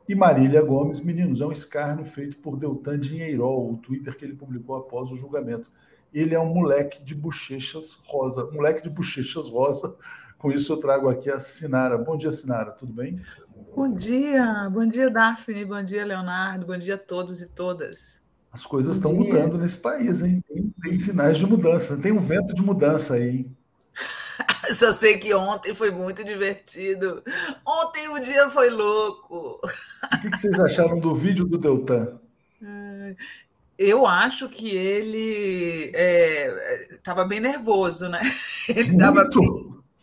E Marília Gomes, meninos, é um escárnio feito por Deltan Dinheirol, o Twitter que ele publicou após o julgamento. Ele é um moleque de bochechas rosa, moleque de bochechas rosa, com isso, eu trago aqui a Sinara. Bom dia, Sinara, tudo bem? Bom dia, bom dia, Daphne, bom dia, Leonardo, bom dia a todos e todas. As coisas bom estão dia. mudando nesse país, hein? Tem, tem, sinais de mudança, tem um vento de mudança aí, hein? Só sei que ontem foi muito divertido. Ontem o dia foi louco. O que vocês acharam do vídeo do Deltan? Eu acho que ele estava é, bem nervoso, né? Ele estava bem,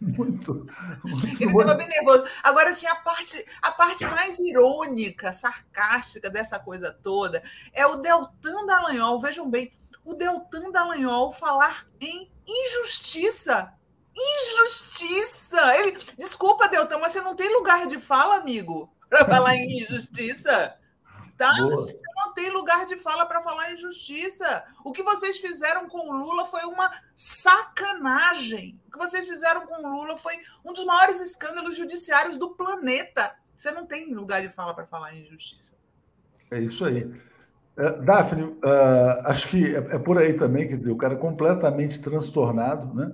muito. muito ele estava bem nervoso. Agora, assim, a parte, a parte mais irônica, sarcástica dessa coisa toda é o Deltan Dallagnol. Vejam bem, o Deltan Dallagnol falar em injustiça. Injustiça! Ele, desculpa, Deltan, mas você não tem lugar de fala, amigo, para falar em injustiça. tá? Boa. Você não tem lugar de fala para falar em justiça. O que vocês fizeram com o Lula foi uma sacanagem. O que vocês fizeram com o Lula foi um dos maiores escândalos judiciários do planeta. Você não tem lugar de fala para falar em justiça. É isso aí. Uh, Daphne, uh, acho que é, é, por aí também que o cara é completamente transtornado, né?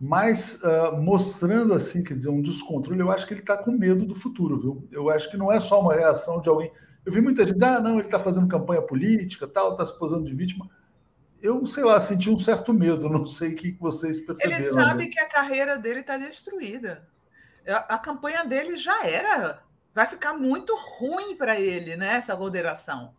Mas uh, mostrando assim, quer dizer, um descontrole, eu acho que ele está com medo do futuro, viu? Eu acho que não é só uma reação de alguém. Eu vi muita gente ah, não, ele está fazendo campanha política, tal, está se posando de vítima. Eu, sei lá, senti um certo medo, não sei o que vocês perceberam. Ele sabe né? que a carreira dele está destruída. A, a campanha dele já era. Vai ficar muito ruim para ele, né, essa moderação.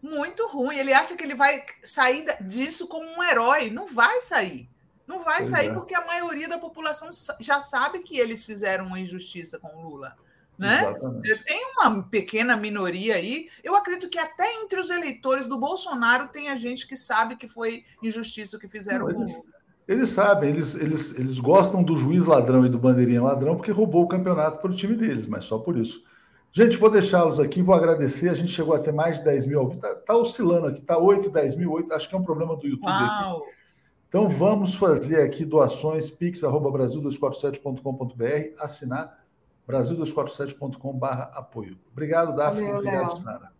Muito ruim. Ele acha que ele vai sair disso como um herói. Não vai sair. Não vai pois sair é. porque a maioria da população já sabe que eles fizeram uma injustiça com o Lula. Né? Tem uma pequena minoria aí. Eu acredito que até entre os eleitores do Bolsonaro tem a gente que sabe que foi injustiça o que fizeram Não, com eles, o Lula. Eles sabem, eles, eles, eles gostam do juiz ladrão e do bandeirinha ladrão porque roubou o campeonato para o time deles, mas só por isso. Gente, vou deixá-los aqui, vou agradecer. A gente chegou a ter mais de 10 mil. Está tá oscilando aqui, está 8, 10 mil, 8. Acho que é um problema do YouTube Uau. aqui. Então vamos fazer aqui doações pix@brasil247.com.br, assinar brasil247.com.br apoio. Obrigado, Daphne. Valeu, Obrigado, Sinara.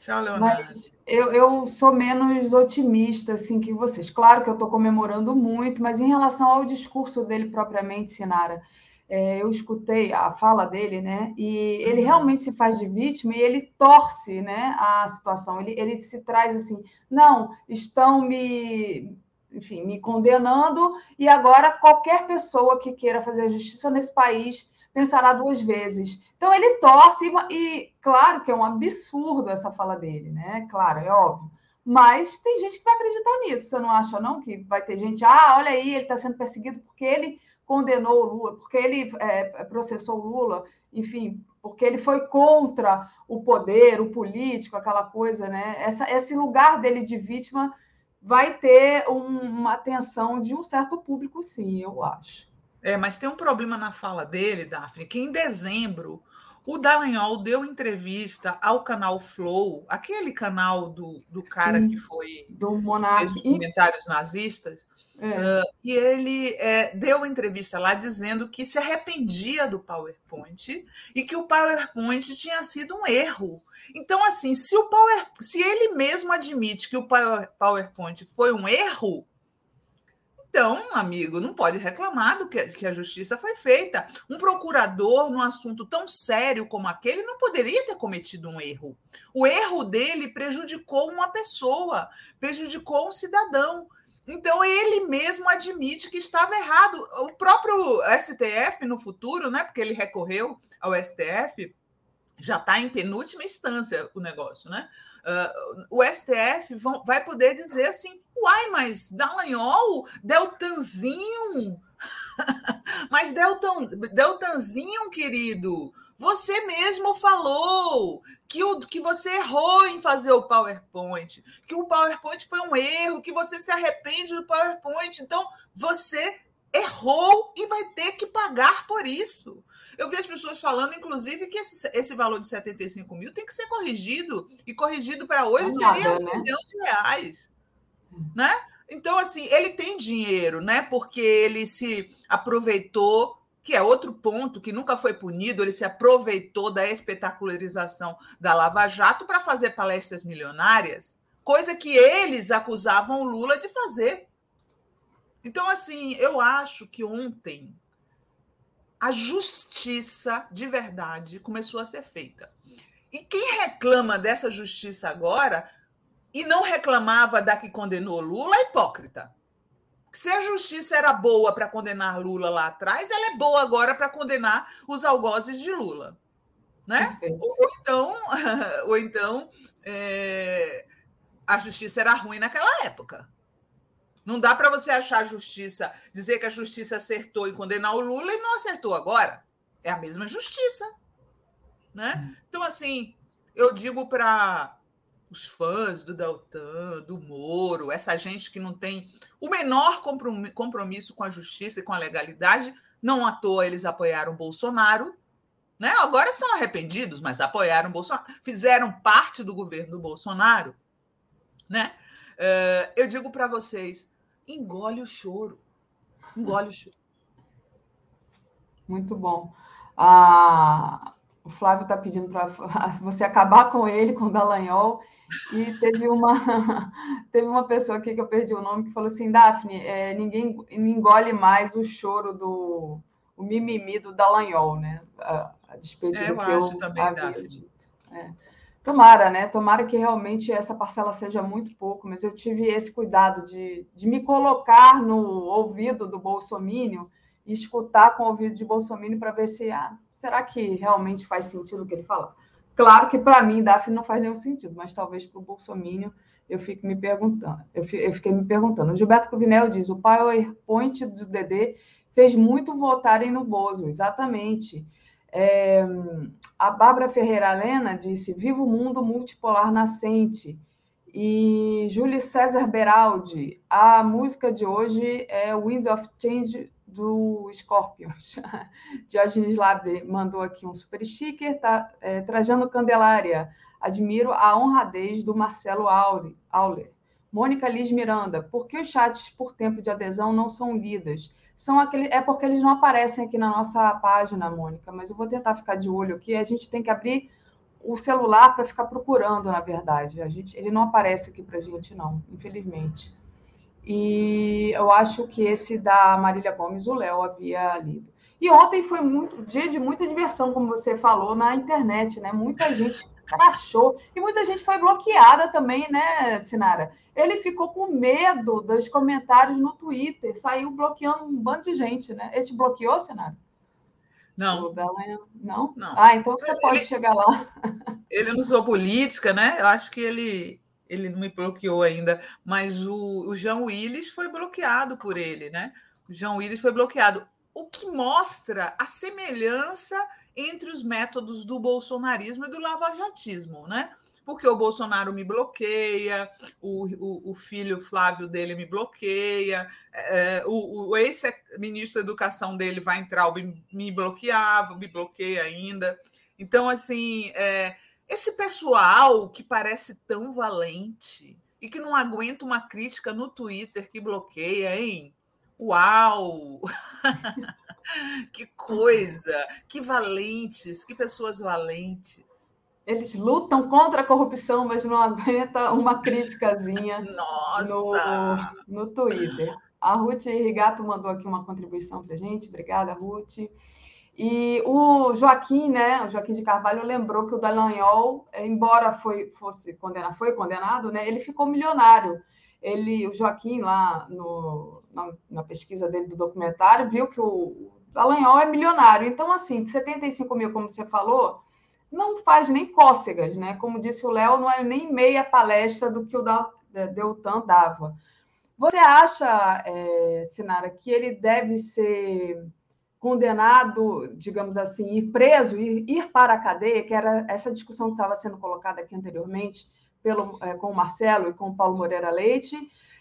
Tchau, Leonardo. Mas eu, eu sou menos otimista assim que vocês. Claro que eu estou comemorando muito, mas em relação ao discurso dele propriamente, Sinara, é, eu escutei a fala dele, né? E ele realmente se faz de vítima e ele torce, né? A situação. Ele, ele se traz assim, não, estão me enfim, me condenando, e agora qualquer pessoa que queira fazer justiça nesse país pensará duas vezes. Então ele torce, e, claro que é um absurdo essa fala dele, né? Claro, é óbvio. Mas tem gente que vai acreditar nisso, você não acha, não? Que vai ter gente, ah, olha aí, ele está sendo perseguido porque ele condenou o Lula, porque ele é, processou o Lula, enfim, porque ele foi contra o poder, o político, aquela coisa, né? Essa, esse lugar dele de vítima vai ter um, uma atenção de um certo público, sim, eu acho. É, mas tem um problema na fala dele, Daphne, que em dezembro o Dallagnol deu entrevista ao canal Flow, aquele canal do, do cara Sim, que foi do Monark. comentários nazistas, é. uh, e ele é, deu entrevista lá dizendo que se arrependia do PowerPoint e que o PowerPoint tinha sido um erro então, assim, se o Power, se ele mesmo admite que o PowerPoint foi um erro, então, amigo, não pode reclamar do que, que a justiça foi feita. Um procurador, num assunto tão sério como aquele, não poderia ter cometido um erro. O erro dele prejudicou uma pessoa, prejudicou um cidadão. Então, ele mesmo admite que estava errado. O próprio STF, no futuro, né, porque ele recorreu ao STF, já está em penúltima instância o negócio, né? Uh, o STF vão, vai poder dizer assim: uai, mas Dallagnol, Deltanzinho, mas Deltan, Deltanzinho, querido, você mesmo falou que, o, que você errou em fazer o PowerPoint, que o PowerPoint foi um erro, que você se arrepende do PowerPoint, então você errou e vai ter que pagar por isso. Eu vi as pessoas falando, inclusive, que esse, esse valor de 75 mil tem que ser corrigido, e corrigido para hoje seria um né? milhão de reais. Né? Então, assim, ele tem dinheiro, né? Porque ele se aproveitou, que é outro ponto que nunca foi punido, ele se aproveitou da espetacularização da Lava Jato para fazer palestras milionárias, coisa que eles acusavam o Lula de fazer. Então, assim, eu acho que ontem a justiça de verdade começou a ser feita. E quem reclama dessa justiça agora e não reclamava da que condenou Lula é hipócrita. Se a justiça era boa para condenar Lula lá atrás, ela é boa agora para condenar os algozes de Lula. Né? Ou, ou, então, ou então é, a justiça era ruim naquela época. Não dá para você achar a justiça, dizer que a justiça acertou em condenar o Lula e não acertou agora. É a mesma justiça. Né? Então, assim, eu digo para os fãs do Deltan, do Moro, essa gente que não tem o menor compromisso com a justiça e com a legalidade, não à toa eles apoiaram Bolsonaro, Né? Agora são arrependidos, mas apoiaram Bolsonaro, fizeram parte do governo do Bolsonaro. Né? Uh, eu digo para vocês: engole o choro. Engole o choro. Muito bom. Ah, o Flávio está pedindo para você acabar com ele, com o Dallagnol. E teve uma, teve uma pessoa aqui que eu perdi o nome que falou assim: Daphne, é, ninguém engole mais o choro do o mimimi do Dallagnol, né? A, a despeito é, do que eu também, havia dito. É. Tomara, né? Tomara que realmente essa parcela seja muito pouco, mas eu tive esse cuidado de, de me colocar no ouvido do Bolsonaro e escutar com o ouvido de Bolsonaro para ver se ah, será que realmente faz sentido o que ele fala. Claro que para mim, Daphne, não faz nenhum sentido, mas talvez para o Bolsonaro eu fique me perguntando. Eu, fiquei me perguntando. O Gilberto Cruvinel diz: o PowerPoint do DD fez muito votarem no Bozo, exatamente. É, a Bárbara Ferreira Lena disse: Viva o mundo multipolar nascente. E Júlio César Beraldi, a música de hoje é Wind of Change do Scorpions. Diógenes Labre mandou aqui um super sticker, tá, é, Trajano Candelária. Admiro a honradez do Marcelo Auler. Mônica Liz Miranda, por que os chats por tempo de adesão não são lidas? São aquele, é porque eles não aparecem aqui na nossa página, Mônica, mas eu vou tentar ficar de olho aqui. A gente tem que abrir o celular para ficar procurando, na verdade. A gente, ele não aparece aqui para a gente, não, infelizmente. E eu acho que esse da Marília Gomes, o Léo havia lido. E ontem foi muito dia de muita diversão, como você falou, na internet, né? Muita gente crachou e muita gente foi bloqueada também, né, Sinara? Ele ficou com medo dos comentários no Twitter, saiu bloqueando um bando de gente, né? Ele te bloqueou, Sinara? Não. Não? Não. Ah, então você pode chegar lá. Ele não usou política, né? Eu acho que ele ele não me bloqueou ainda, mas o, o João Willis foi bloqueado por ele, né? O João Willis foi bloqueado o que mostra a semelhança entre os métodos do bolsonarismo e do lavajatismo, né? Porque o Bolsonaro me bloqueia, o, o, o filho Flávio dele me bloqueia, é, o, o ex-ministro da Educação dele vai entrar, me, me bloqueava, me bloqueia ainda. Então, assim, é, esse pessoal que parece tão valente e que não aguenta uma crítica no Twitter que bloqueia, hein? Uau! que coisa! Que valentes, que pessoas valentes. Eles lutam contra a corrupção, mas não aguenta uma criticazinha Nossa! No, no Twitter. A Ruth Rigato mandou aqui uma contribuição para gente. Obrigada, Ruth. E o Joaquim, né, o Joaquim de Carvalho lembrou que o Dallagnol, embora foi, fosse condenado, foi condenado, né, ele ficou milionário ele, o Joaquim, lá no, na, na, pesquisa dele do documentário, viu que o Dallagnol é milionário. Então, assim, 75 mil, como você falou, não faz nem cócegas, né? Como disse o Léo, não é nem meia palestra do que o Deltan dava. Você acha, é, Sinara, que ele deve ser condenado, digamos assim, ir preso, ir, ir para a cadeia, que era essa discussão que estava sendo colocada aqui anteriormente, pelo, é, com o Marcelo e com o Paulo Moreira Leite?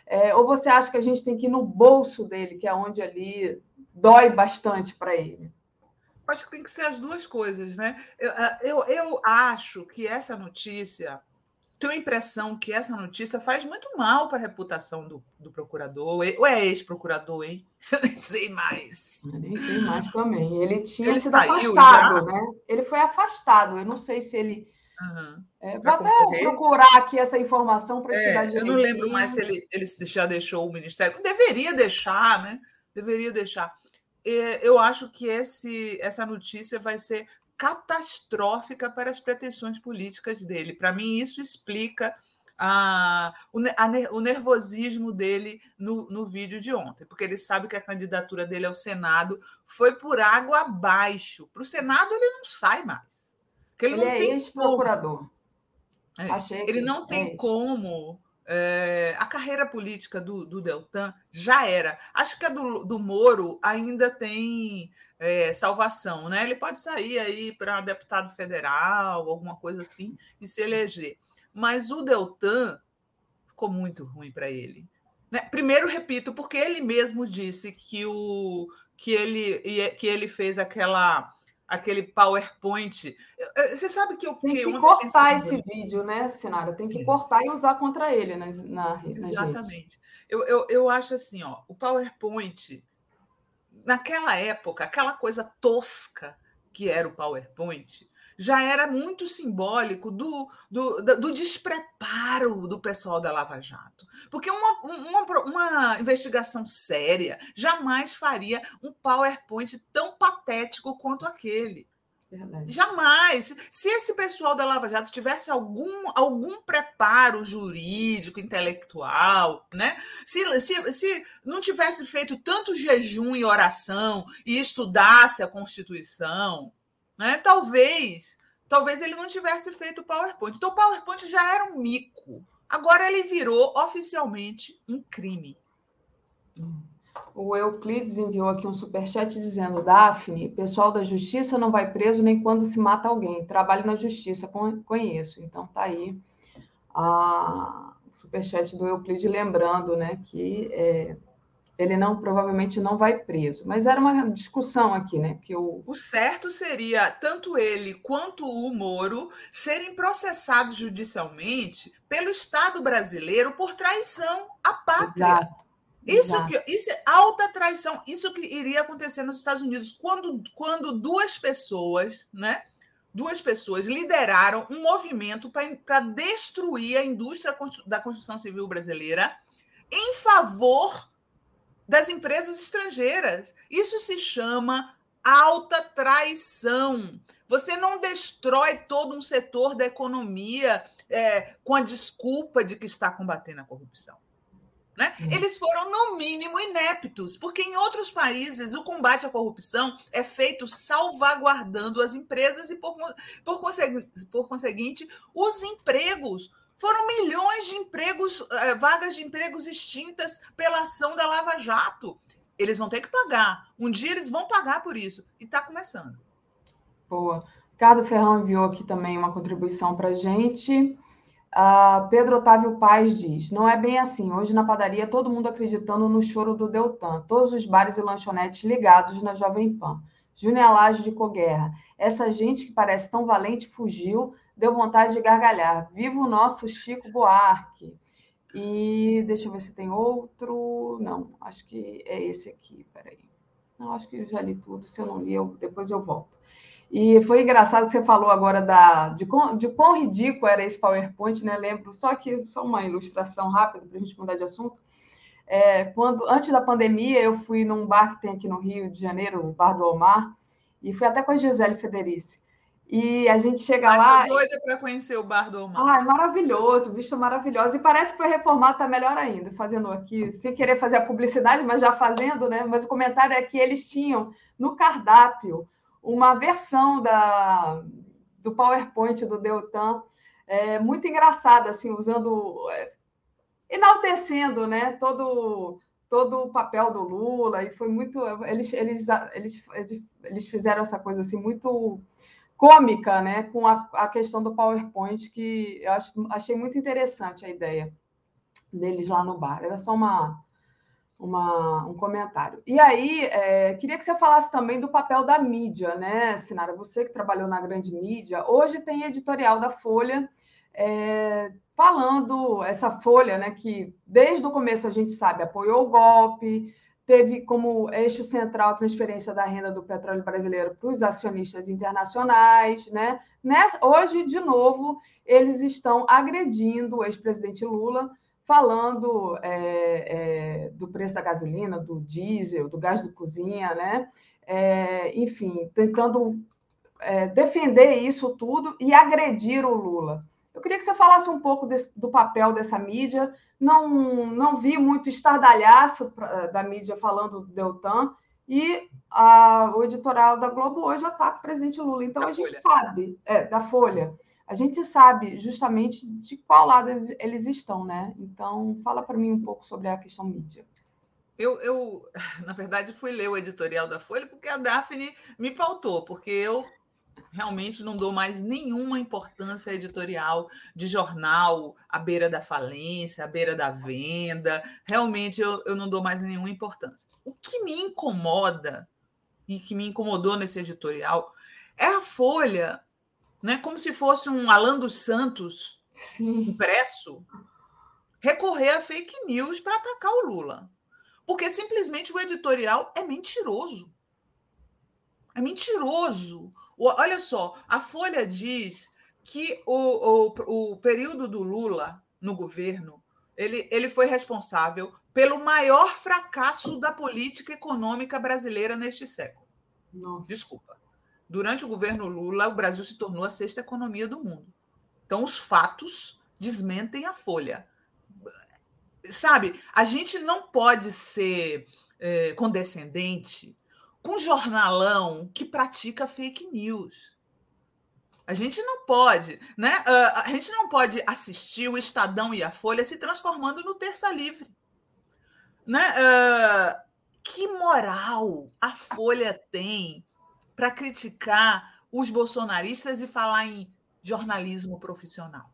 É, ou você acha que a gente tem que ir no bolso dele, que é onde ali dói bastante para ele? Acho que tem que ser as duas coisas, né? Eu, é, eu, eu acho que essa notícia, tenho a impressão que essa notícia faz muito mal para a reputação do, do procurador, ou é ex-procurador, hein? Eu nem sei mais. Eu nem sei mais também. Ele tinha ele sido afastado, já? né? Ele foi afastado. Eu não sei se ele Uhum. É, vou até concorrer. procurar aqui essa informação para é, Eu não lembro mais se ele, ele já deixou o Ministério. Deveria deixar, né? Deveria deixar. Eu acho que esse, essa notícia vai ser catastrófica para as pretensões políticas dele. Para mim, isso explica a, o, a, o nervosismo dele no, no vídeo de ontem, porque ele sabe que a candidatura dele ao Senado foi por água abaixo. Para o Senado, ele não sai mais. Ele, ele não é tem ex-procurador. É, ele não tem é como. É, a carreira política do, do, Deltan já era. Acho que a do, do Moro ainda tem é, salvação, né? Ele pode sair aí para deputado federal, alguma coisa assim, e se eleger. Mas o Deltan ficou muito ruim para ele. Né? Primeiro, repito, porque ele mesmo disse que, o, que, ele, que ele fez aquela aquele PowerPoint. Você sabe que eu tem que cortar esse vídeo, né, Sinara? Tem que é. cortar e usar contra ele na, na, rede. Exatamente. Eu, eu, eu acho assim, ó, o PowerPoint, naquela época, aquela coisa tosca que era o PowerPoint, já era muito simbólico do, do, do despreparo do pessoal da Lava Jato. Porque uma, uma, uma investigação séria jamais faria um PowerPoint tão patético quanto aquele. Verdade. Jamais. Se esse pessoal da Lava Jato tivesse algum, algum preparo jurídico, intelectual, né? Se, se, se não tivesse feito tanto jejum e oração e estudasse a Constituição, né? Talvez, talvez ele não tivesse feito o PowerPoint. Então, o PowerPoint já era um mico. Agora ele virou oficialmente um crime. O Euclides enviou aqui um superchat dizendo: Daphne, pessoal da justiça não vai preso nem quando se mata alguém. Trabalho na justiça, conheço. Então tá aí a, o superchat do Euclides lembrando né, que é, ele não provavelmente não vai preso. Mas era uma discussão aqui, né? Que o... o certo seria tanto ele quanto o Moro serem processados judicialmente pelo Estado brasileiro por traição à pátria. Exato. Isso, Exato. que, isso é alta traição. Isso que iria acontecer nos Estados Unidos quando, quando duas pessoas, né? Duas pessoas lideraram um movimento para destruir a indústria da construção civil brasileira em favor das empresas estrangeiras. Isso se chama alta traição. Você não destrói todo um setor da economia é, com a desculpa de que está combatendo a corrupção. Né? Hum. Eles foram, no mínimo, ineptos, porque em outros países o combate à corrupção é feito salvaguardando as empresas e, por, por, por conseguinte, os empregos. Foram milhões de empregos, eh, vagas de empregos extintas pela ação da Lava Jato. Eles vão ter que pagar. Um dia eles vão pagar por isso. E está começando. Boa. Ricardo Ferrão enviou aqui também uma contribuição para a gente. Uh, Pedro Otávio Paz diz: Não é bem assim. Hoje na padaria, todo mundo acreditando no choro do Deltan. Todos os bares e lanchonetes ligados na Jovem Pan. Júnior Laje de Coguerra. Essa gente que parece tão valente fugiu, deu vontade de gargalhar. Viva o nosso Chico Buarque. E deixa eu ver se tem outro. Não, acho que é esse aqui. Peraí. Não, acho que já li tudo. Se eu não li, eu, depois eu volto. E foi engraçado que você falou agora da, de, quão, de quão ridículo era esse PowerPoint, né? Lembro, só que só uma ilustração rápida para a gente mudar de assunto. É, quando Antes da pandemia, eu fui num bar que tem aqui no Rio de Janeiro, o Bar do Omar, e fui até com a Gisele Federici. E a gente chega Mas lá. Sou doida para conhecer o Bar do Omar. Ah, é maravilhoso, vista maravilhosa. E parece que foi reformado, tá melhor ainda, fazendo aqui, sem querer fazer a publicidade, mas já fazendo, né? Mas o comentário é que eles tinham no cardápio uma versão da, do PowerPoint do Deltan, é, muito engraçada, assim, usando. É, enaltecendo né, todo, todo o papel do Lula, e foi muito. Eles, eles, eles, eles fizeram essa coisa assim muito cômica, né, com a, a questão do PowerPoint, que eu acho, achei muito interessante a ideia deles lá no bar. Era só uma, uma, um comentário. E aí, é, queria que você falasse também do papel da mídia, né, Sinara? Você que trabalhou na grande mídia, hoje tem editorial da Folha é, falando essa Folha, né, que desde o começo a gente sabe apoiou o golpe, teve como eixo central a transferência da renda do petróleo brasileiro para os acionistas internacionais. Né? Hoje, de novo, eles estão agredindo o ex-presidente Lula, falando é, é, do preço da gasolina, do diesel, do gás de cozinha, né? É, enfim, tentando é, defender isso tudo e agredir o Lula. Eu queria que você falasse um pouco desse, do papel dessa mídia. Não, não vi muito estardalhaço da mídia falando do Deltan, e a, o editorial da Globo hoje ataca o presidente Lula. Então, da a gente Folha. sabe, é, da Folha, a gente sabe justamente de qual lado eles, eles estão, né? Então, fala para mim um pouco sobre a questão mídia. Eu, eu, na verdade, fui ler o editorial da Folha porque a Daphne me pautou, porque eu realmente não dou mais nenhuma importância editorial de jornal à beira da falência, à beira da venda. Realmente eu, eu não dou mais nenhuma importância. O que me incomoda e que me incomodou nesse editorial É a Folha, né, como se fosse um Alan dos Santos Sim. impresso, recorrer a fake news para atacar o Lula. Porque simplesmente o editorial é mentiroso. É mentiroso. Olha só, a Folha diz que o, o, o período do Lula no governo ele, ele foi responsável pelo maior fracasso da política econômica brasileira neste século. Nossa. Desculpa. Durante o governo Lula, o Brasil se tornou a sexta economia do mundo. Então, os fatos desmentem a folha. Sabe, a gente não pode ser é, condescendente com jornalão que pratica fake news. A gente não pode, né? Ah, a gente não pode assistir o Estadão e a Folha se transformando no terça livre. Né? Uh, que moral a Folha tem para criticar os bolsonaristas e falar em jornalismo profissional?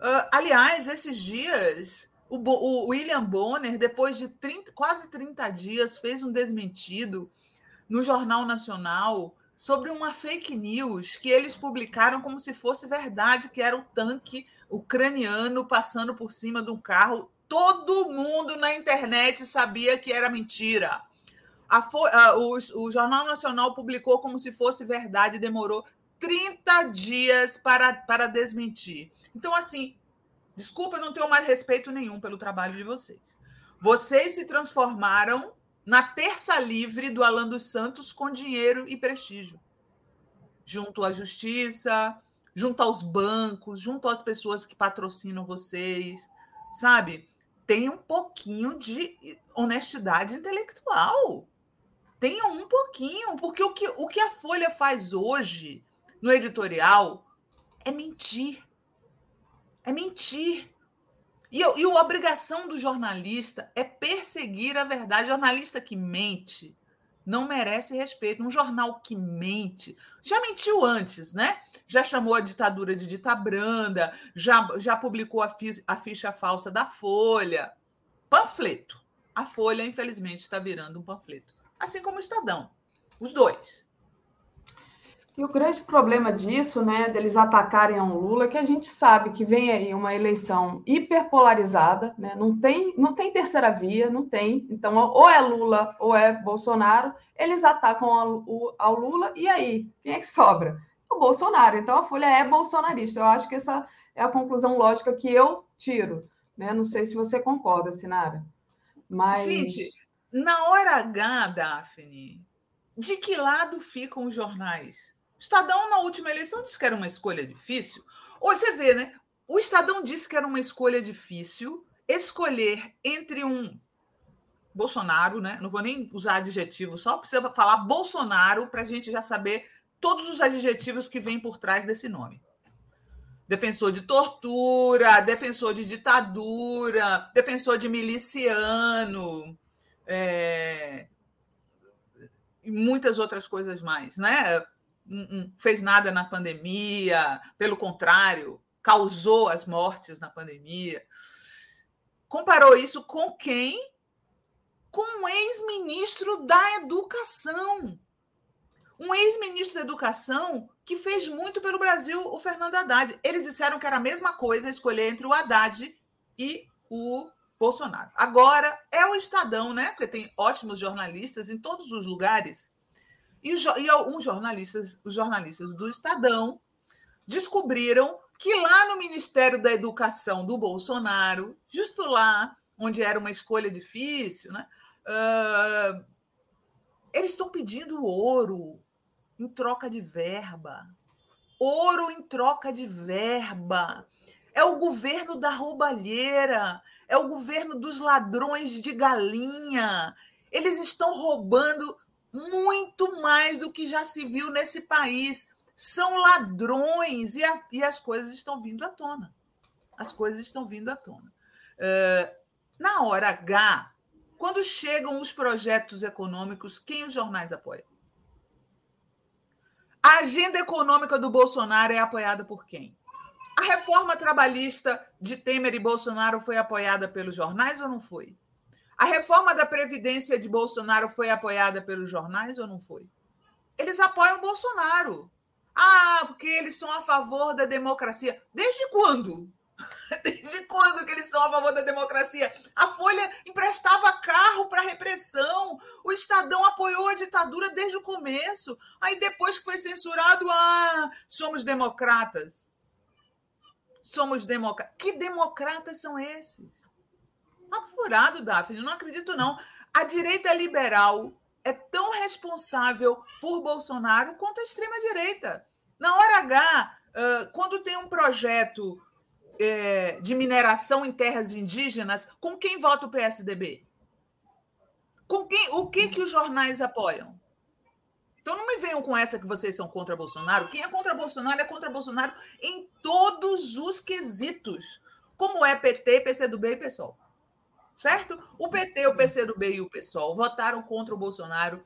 Uh, aliás, esses dias, o, o, William Bonner, depois de 30, quase 30 dias, fez um desmentido no Jornal Nacional sobre uma fake news que eles publicaram como se fosse verdade, que era o tanque ucraniano passando por cima de um carro. Todo mundo na internet sabia que era mentira. A, a, o, o Jornal Nacional publicou como se fosse verdade, demorou 30 dias para, para desmentir. Então, assim, desculpa, eu não tenho mais respeito nenhum pelo trabalho de vocês. Vocês se transformaram na terça livre do Alan dos Santos com dinheiro e prestígio. Junto à justiça, junto aos bancos, junto às pessoas que patrocinam vocês, sabe? Tem um pouquinho de honestidade intelectual. Tenham um pouquinho, porque o que, o que a Folha faz hoje no editorial é mentir. É mentir. E, e a obrigação do jornalista é perseguir a verdade. Jornalista que mente não merece respeito. Um jornal que mente já mentiu antes, né? Já chamou a ditadura de dita branda, já, já publicou a, fi, a ficha falsa da Folha. Panfleto. A Folha, infelizmente, está virando um panfleto. Assim como o Estadão. Os dois. E o grande problema disso, né, deles atacarem a um Lula, é que a gente sabe que vem aí uma eleição hiperpolarizada, né, não tem, não tem terceira via, não tem. Então, ou é Lula ou é Bolsonaro, eles atacam ao, ao Lula, e aí, quem é que sobra? O Bolsonaro. Então, a Folha é bolsonarista. Eu acho que essa é a conclusão lógica que eu tiro. Né? Não sei se você concorda, Sinara. Mas... Gente, na hora H, Daphne, de que lado ficam os jornais? Estadão, na última eleição, disse que era uma escolha difícil. Ou você vê, né? O Estadão disse que era uma escolha difícil escolher entre um Bolsonaro, né? Não vou nem usar adjetivo, só precisa falar Bolsonaro para a gente já saber todos os adjetivos que vêm por trás desse nome. Defensor de tortura, defensor de ditadura, defensor de miliciano, é... e muitas outras coisas mais, né? Fez nada na pandemia, pelo contrário, causou as mortes na pandemia. Comparou isso com quem? Com um ex-ministro da Educação. Um ex-ministro da Educação que fez muito pelo Brasil, o Fernando Haddad. Eles disseram que era a mesma coisa escolher entre o Haddad e o Bolsonaro. Agora é o Estadão, né? Porque tem ótimos jornalistas em todos os lugares e, e alguns jornalistas, os jornalistas do Estadão, descobriram que lá no Ministério da Educação do Bolsonaro, justo lá, onde era uma escolha difícil, né, uh, eles estão pedindo ouro em troca de verba. Ouro em troca de verba. É o governo da roubalheira, é o governo dos ladrões de galinha. Eles estão roubando muito mais do que já se viu nesse país. São ladrões e, a, e as coisas estão vindo à tona. As coisas estão vindo à tona. Uh, na hora H, quando chegam os projetos econômicos, quem os jornais apoiam? A agenda econômica do Bolsonaro é apoiada por quem? A reforma trabalhista de Temer e Bolsonaro foi apoiada pelos jornais ou não foi? A reforma da Previdência de Bolsonaro foi apoiada pelos jornais ou não foi? eles apoiam Bolsonaro. Ah, porque eles são a favor da democracia. Desde quando? Desde quando que eles são a favor da democracia? A Folha emprestava carro para repressão. O Estadão apoiou a ditadura desde o começo. Aí depois que foi censurado, ah, somos democratas. Somos democratas. Que democratas são esses? Tá furado, Daphne. Não acredito, não. A direita liberal é tão responsável por Bolsonaro quanto a extrema-direita. Na hora H, quando tem um projeto é, de mineração em terras indígenas, com quem vota o PSDB? Com quem, o que, que os jornais apoiam? Então não me venham com essa que vocês são contra Bolsonaro. Quem é contra Bolsonaro é contra Bolsonaro em todos os quesitos, como é PT, PCdoB e PSOL. Certo? O PT, o PCdoB e o PSOL votaram contra o Bolsonaro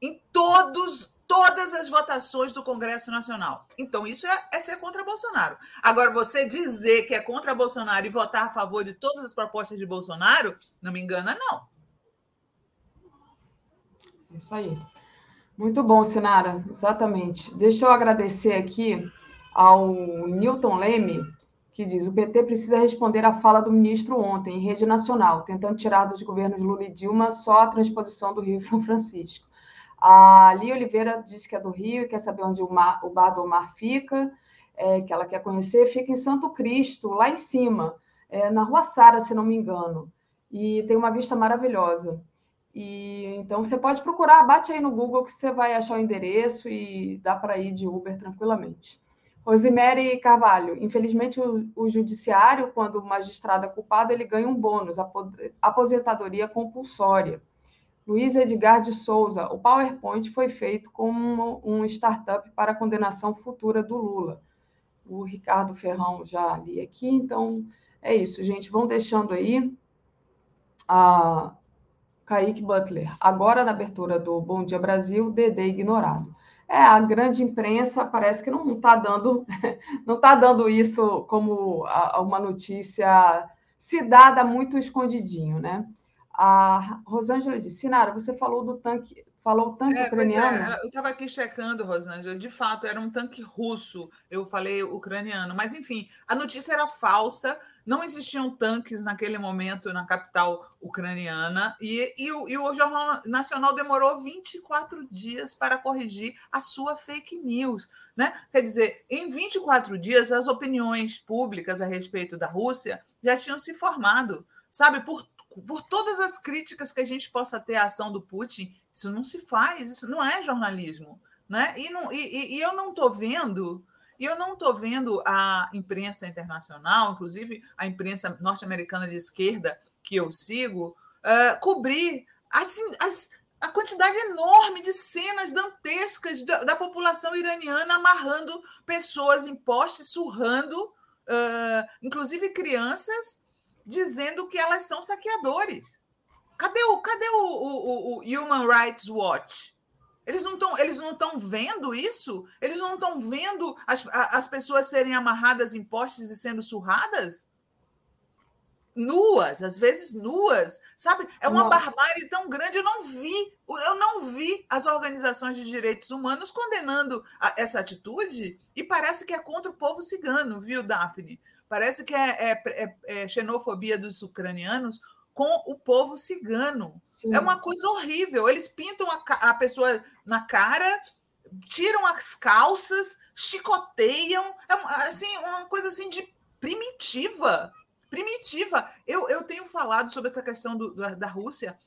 em todos todas as votações do Congresso Nacional. Então, isso é, é, ser contra Bolsonaro. Agora, você dizer que é contra Bolsonaro e votar a favor de todas as propostas de Bolsonaro, não me engana, não. Isso aí. Muito bom, Sinara, exatamente. Deixa eu agradecer aqui ao Newton Leme, que diz: o PT precisa responder à fala do ministro ontem, em rede nacional, tentando tirar dos governos Lula e Dilma só a transposição do Rio São Francisco. A Lia Oliveira disse que é do Rio e quer saber onde o, mar, o Bar do Mar fica, é, que ela quer conhecer. Fica em Santo Cristo, lá em cima, é, na Rua Sara, se não me engano. E tem uma vista maravilhosa. E então você pode procurar, bate aí no Google que você vai achar o endereço e dá para ir de Uber tranquilamente. Rosemary Carvalho, infelizmente o, o, judiciário, quando o magistrado é culpado, ele ganha um bônus, aposentadoria compulsória. Luiz Edgar de Souza, o PowerPoint foi feito como um startup para a condenação futura do Lula. O Ricardo Ferrão já li aqui, então é isso, gente. Vão deixando aí a Kaique Butler. Agora, na abertura do Bom Dia Brasil, Dedê ignorado. É, a grande imprensa parece que não está dando, não tá dando isso como uma notícia se dada muito escondidinho, né? A Rosângela disse, Sinara, você falou do tanque, falou tanque é, ucraniano? É, eu estava aqui checando, Rosângela, de fato, era um tanque russo, eu falei ucraniano, mas enfim, a notícia era falsa, não existiam tanques naquele momento na capital ucraniana, e, e, o, e o Jornal Nacional demorou 24 dias para corrigir a sua fake news. Né? Quer dizer, em 24 dias, as opiniões públicas a respeito da Rússia já tinham se formado sabe, por por todas as críticas que a gente possa ter à ação do Putin, isso não se faz, isso não é jornalismo. Né? E, não, e, e eu não estou vendo, e eu não estou vendo a imprensa internacional, inclusive a imprensa norte-americana de esquerda que eu sigo, uh, cobrir assim, as, a quantidade enorme de cenas dantescas da, da, população iraniana amarrando pessoas em postes, surrando, uh, inclusive crianças, dizendo que elas são saqueadores. Cadê o, cadê o, o, o Human Rights Watch? Eles não estão eles não estão vendo isso? Eles não estão vendo as, as pessoas serem amarradas em postes e sendo surradas? Nuas, às vezes nuas, sabe? É uma Nossa. barbárie tão grande. Eu não vi, eu não vi as organizações de direitos humanos condenando a, essa atitude e parece que é contra o povo cigano, viu, Daphne? Parece que é, é, é, é xenofobia dos ucranianos com o povo cigano. Sim. É uma coisa horrível. Eles pintam a, a, pessoa na cara, tiram as calças, chicoteiam. É assim, uma coisa assim de primitiva. Primitiva. Eu, eu tenho falado sobre essa questão do, da, da Rússia.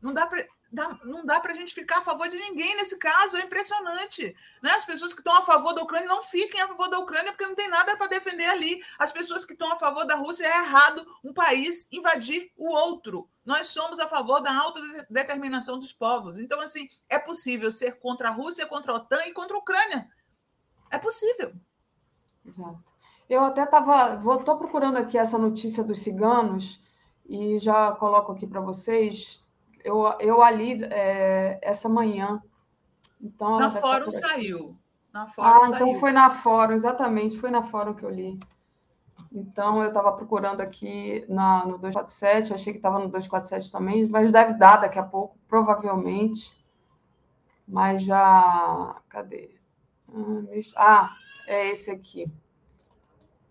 Não dá para dá, não dá para a gente ficar a favor de ninguém nesse caso, é impressionante. Né? As pessoas que estão a favor da Ucrânia não fiquem a favor da Ucrânia porque não tem nada para defender ali. As pessoas que estão a favor da Rússia é errado um país invadir o outro. Nós somos a favor da autodeterminação dos povos. Então, assim, é possível ser contra a Rússia, contra a OTAN e contra a Ucrânia. É possível. Exato. Eu até estava. Estou procurando aqui essa notícia dos ciganos e já coloco aqui para vocês eu, eu ali é, essa manhã. Então, na Fórum saiu. Na fórum ah, então saiu. então foi na Fórum, exatamente, foi na Fórum que eu li. Então, eu estava procurando aqui na, no 247, achei que estava no 247 também, mas deve dar daqui a pouco, provavelmente. mas já. Cadê? Ah, é esse aqui.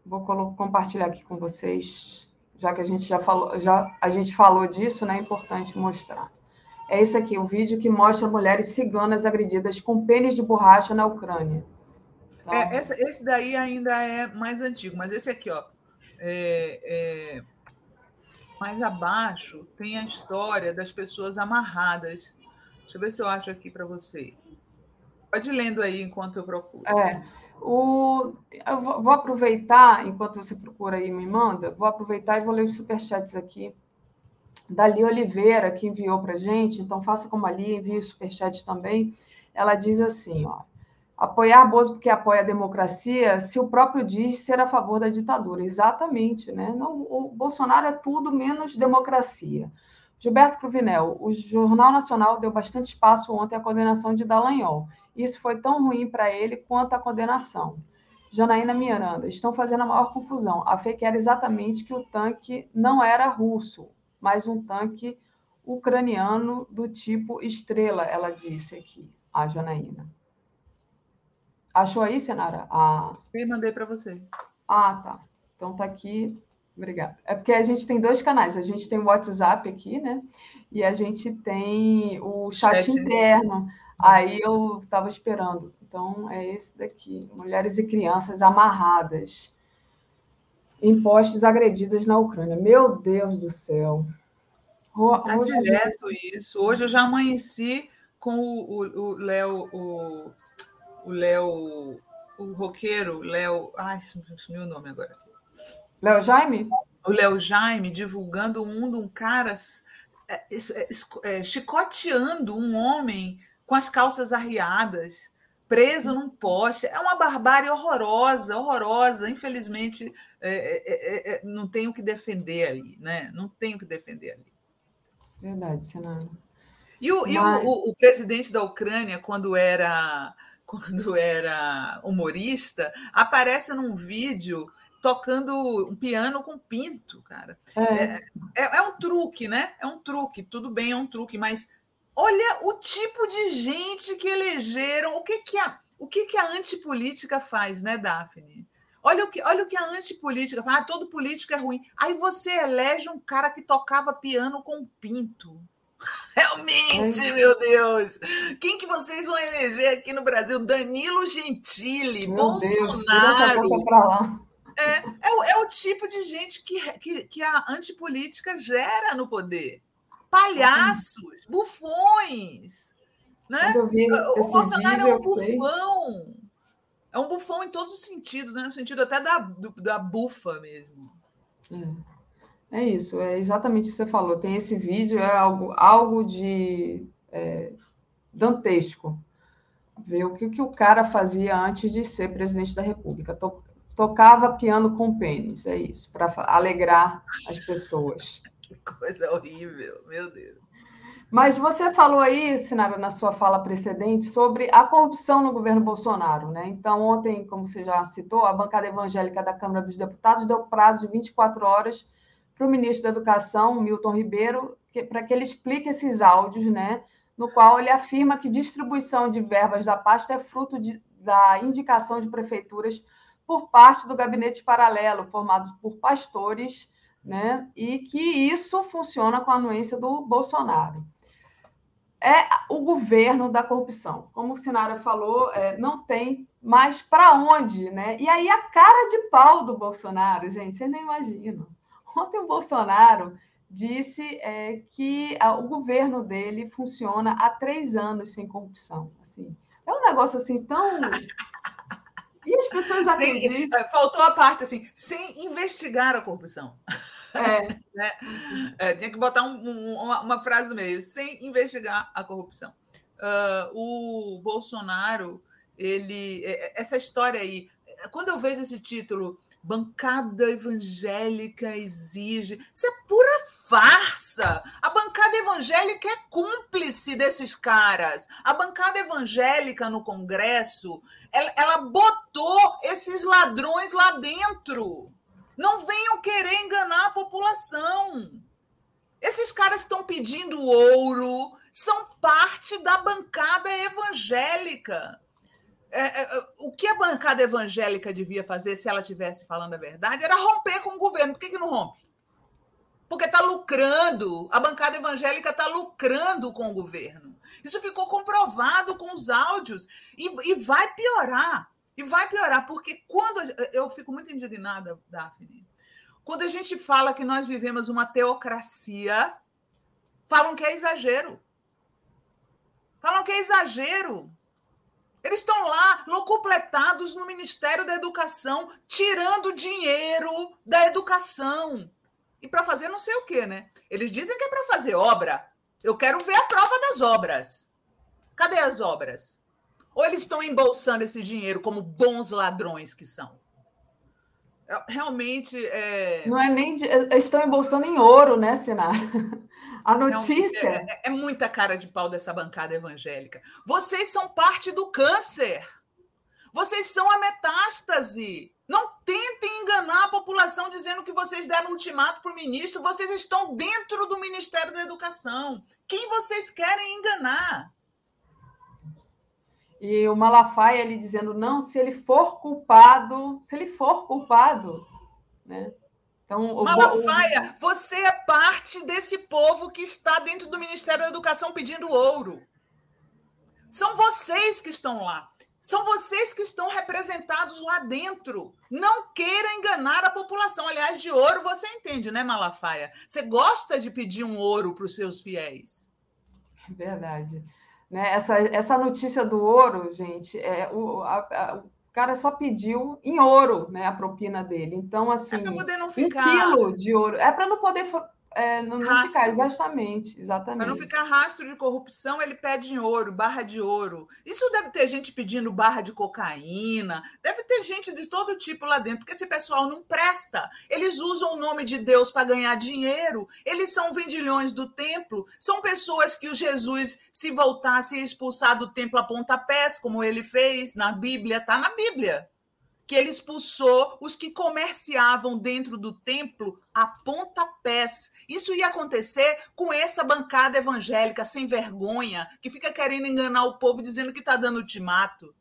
Vou compartilhar aqui com vocês, já que a gente já falou, já a gente falou disso, né? É importante mostrar. É esse aqui, o vídeo que mostra mulheres ciganas agredidas com pênis de borracha na Ucrânia. Então... É, esse, esse, daí ainda é mais antigo, mas esse aqui, ó, é, é, mais abaixo tem a história das pessoas amarradas. Deixa eu ver se eu acho aqui para você. Pode ir lendo aí enquanto eu procuro. É, o, eu vou aproveitar, enquanto você procura aí e me manda, vou aproveitar e vou ler os superchats aqui. Dali Oliveira, que enviou para gente, então faça como ali, envie o superchat também. Ela diz assim: ó, apoiar Bozo porque apoia a democracia, se o próprio diz ser a favor da ditadura. Exatamente, né? Não, o Bolsonaro é tudo menos democracia. Gilberto Cruvinel, o Jornal Nacional deu bastante espaço ontem à condenação de Dallagnol. Isso foi tão ruim para ele quanto a condenação. Janaína Miranda, estão fazendo a maior confusão. A fake era exatamente que o tanque não era russo, mas um tanque ucraniano do tipo Estrela, ela disse aqui, a Janaína. Achou aí, Senara? Ah. Eu mandei para você. Ah, tá. Então tá aqui. Obrigada. É porque a gente tem dois canais. A gente tem o WhatsApp aqui, né? E a gente tem o chat, chat interno. Aí eu estava esperando. Então é esse daqui: mulheres e crianças amarradas em postes agredidas na Ucrânia. Meu Deus do céu. Está direto isso. Hoje eu já amanheci com o Léo, o, o Léo, o roqueiro, Léo. Ai, sumiu o nome agora. Léo Jaime? O Léo Jaime divulgando um de um cara é, é, é, chicoteando um homem com as calças arriadas, preso num poste. É uma barbárie horrorosa, horrorosa. Infelizmente, é, é, é, não tenho que defender ali, né? Não tenho que defender ali. Verdade, Senado. E, o, Mas... e o, o, o presidente da Ucrânia, quando era quando era humorista, aparece num vídeo tocando um piano com pinto, cara. É. É, é, é, um truque, né? É um truque, tudo bem, é um truque, mas olha o tipo de gente que elegeram, o que que a, o que que a antipolítica faz, né, Daphne? Olha o que, olha o que a antipolítica faz. Ah, todo político é ruim. Aí você elege um cara que tocava piano com pinto. Realmente, meu Deus! Quem que vocês vão eleger aqui no Brasil? Danilo Gentili, meu Bolsonaro. Deus, é, é, o, é o tipo de gente que, que, que a antipolítica gera no poder. Palhaços, bufões. Né? O Bolsonaro é um bufão. É um bufão em todos os sentidos, né? no sentido até da, da bufa mesmo. É. é. isso, é exatamente o que você falou. Tem esse vídeo, é algo, algo de é, dantesco. Ver o que, que o cara fazia antes de ser presidente da República tocava piano com pênis, é isso, para alegrar as pessoas. Que coisa horrível, meu Deus. Mas você falou aí, Sinara, na sua fala precedente, sobre a corrupção no governo Bolsonaro, né? Então, ontem, como você já citou, a bancada evangélica da Câmara dos Deputados deu prazo de 24 horas para o ministro da Educação, Milton Ribeiro, para que ele explique esses áudios, né? No qual ele afirma que distribuição de verbas da pasta é fruto de, da indicação de prefeituras por parte do gabinete paralelo, formado por pastores, né? e que isso funciona com a anuência do Bolsonaro. É o governo da corrupção. Como o Sinara falou, é, não tem mais para onde, né? E aí a cara de pau do Bolsonaro, gente, vocês nem imaginam. Ontem o Bolsonaro disse é, que a, o governo dele funciona há três anos sem corrupção. Assim, é um negócio assim tão e as pessoas acreditam. Sem, faltou a parte assim, sem investigar a corrupção. É. né? é, tinha que botar um, um, uma, uma, frase no meio, sem investigar a corrupção. Uh, o Bolsonaro, ele. É, é, essa história aí, quando eu vejo esse título, bancada evangélica exige. Isso é pura farsa. A bancada evangélica é cúmplice desses caras. A bancada evangélica no Congresso, ela, ela botou esses ladrões lá dentro. Não venham querer enganar a população. Esses caras estão pedindo ouro, são parte da bancada evangélica. É, é, o que a bancada evangélica devia fazer se ela estivesse falando a verdade era romper com o governo. Por que, que não rompe? Porque está lucrando, a bancada evangélica está lucrando com o governo. Isso ficou comprovado com os áudios e, e vai piorar. E vai piorar, porque quando. Eu fico muito indignada, Daphne. Quando a gente fala que nós vivemos uma teocracia, falam que é exagero. Falam que é exagero. Eles estão lá, locupletados no Ministério da Educação, tirando dinheiro da educação. E para fazer não sei o quê, né? Eles dizem que é para fazer obra. Eu quero ver a prova das obras. Cadê as obras? Ou eles estão embolsando esse dinheiro como bons ladrões que são? Realmente. É... Não é nem. De... Estão embolsando em ouro, né, Sinara? A notícia. É, é, é, muita cara de pau dessa bancada evangélica. Vocês são parte do câncer. Vocês são a metástase. Não tentem enganar a população dizendo que vocês deram ultimato para o ministro. Vocês estão dentro do Ministério da Educação. Quem vocês querem enganar? E o Malafaia ali dizendo, não, se ele for culpado, se ele for culpado, né? Então, Malafaia, o... você é parte desse povo que está dentro do Ministério da Educação pedindo ouro. São vocês que estão lá. São vocês que estão representados lá dentro. Não queira enganar a população. Aliás, de ouro você entende, né, Malafaia? Você gosta de pedir um ouro para os seus fiéis. Verdade. Né? Essa, essa notícia do ouro, gente, é o, a, a, o cara só pediu em ouro, né, a propina dele. Então, assim, é poder não ficar... um quilo de ouro. É para não poder é, não, não ficar, exatamente, exatamente. Para não ficar rastro de corrupção, ele pede em ouro, barra de ouro. Isso deve ter gente pedindo barra de cocaína, deve ter gente de todo tipo lá dentro, porque esse pessoal não presta. Eles usam o nome de Deus para ganhar dinheiro, eles são vendilhões do templo, são pessoas que o Jesus, se voltasse, ia expulsar do templo a pontapés, como ele fez na Bíblia, está na Bíblia que ele expulsou os que comerciavam dentro do templo a pontapés. Isso ia acontecer com essa bancada evangélica sem vergonha, que fica querendo enganar o povo dizendo que está dando ultimato.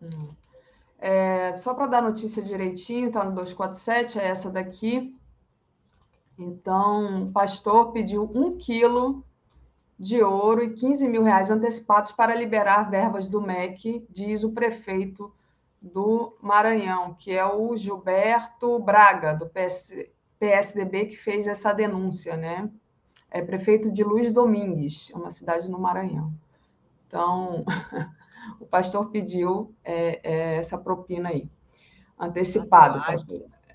Hum. É, só para dar notícia direitinho, está no 247, é essa daqui. Então, o pastor pediu um quilo de ouro e 15 mil reais antecipados para liberar verbas do MEC, diz o prefeito do Maranhão, que é o Gilberto Braga, do PS, PSDB, que fez essa denúncia, né? É prefeito de Luiz Domingues, é uma cidade no Maranhão. Então, o pastor pediu é, é, essa propina aí, antecipada.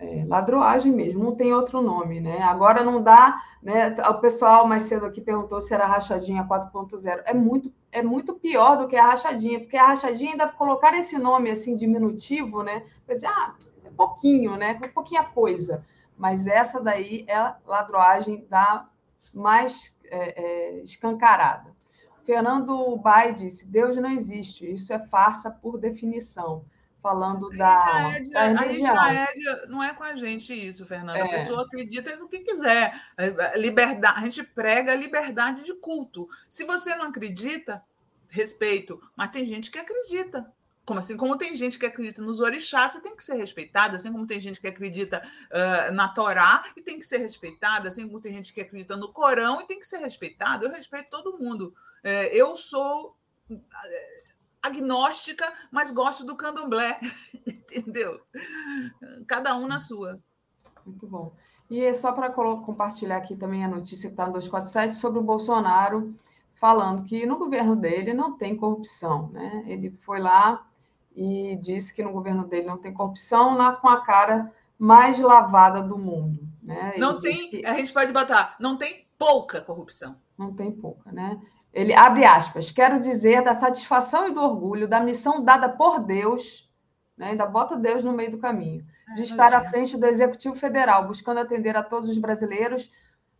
É, ladroagem mesmo, não tem outro nome, né? Agora não dá, né? O pessoal mais cedo aqui perguntou se era rachadinha 4.0. É muito, é muito pior do que a rachadinha, porque a rachadinha ainda colocar esse nome assim diminutivo, né? Para dizer, ah, é pouquinho, né? É pouquinha coisa. Mas essa daí é ladroagem da mais é, é, escancarada. Fernando Bai disse: Deus não existe, isso é farsa por definição falando da, é da religião. É não é com a gente isso, Fernanda. É. A pessoa acredita no que quiser. É, liberdade, a gente prega a liberdade de culto. Se você não acredita, respeito. Mas tem gente que acredita. Como assim? Como tem gente que acredita nos orixás, você tem que ser respeitada, assim como tem gente que acredita uh, na Torá e tem que ser respeitada, assim como tem gente que acredita no Corão e tem que ser respeitado. Eu respeito todo mundo. Uh, eu sou agnóstica, mas gosto do candomblé, entendeu? Cada um na sua. Muito bom. E é só para compartilhar aqui também a notícia que está no 247 sobre o Bolsonaro, falando que no governo dele não tem corrupção. Né? Ele foi lá e disse que no governo dele não tem corrupção, na, com a cara mais lavada do mundo. Né? Não tem, que... a gente pode botar, não tem pouca corrupção. Não tem pouca, né? Ele abre aspas, quero dizer da satisfação e do orgulho da missão dada por Deus, né, ainda bota Deus no meio do caminho, de estar à frente do Executivo Federal, buscando atender a todos os brasileiros,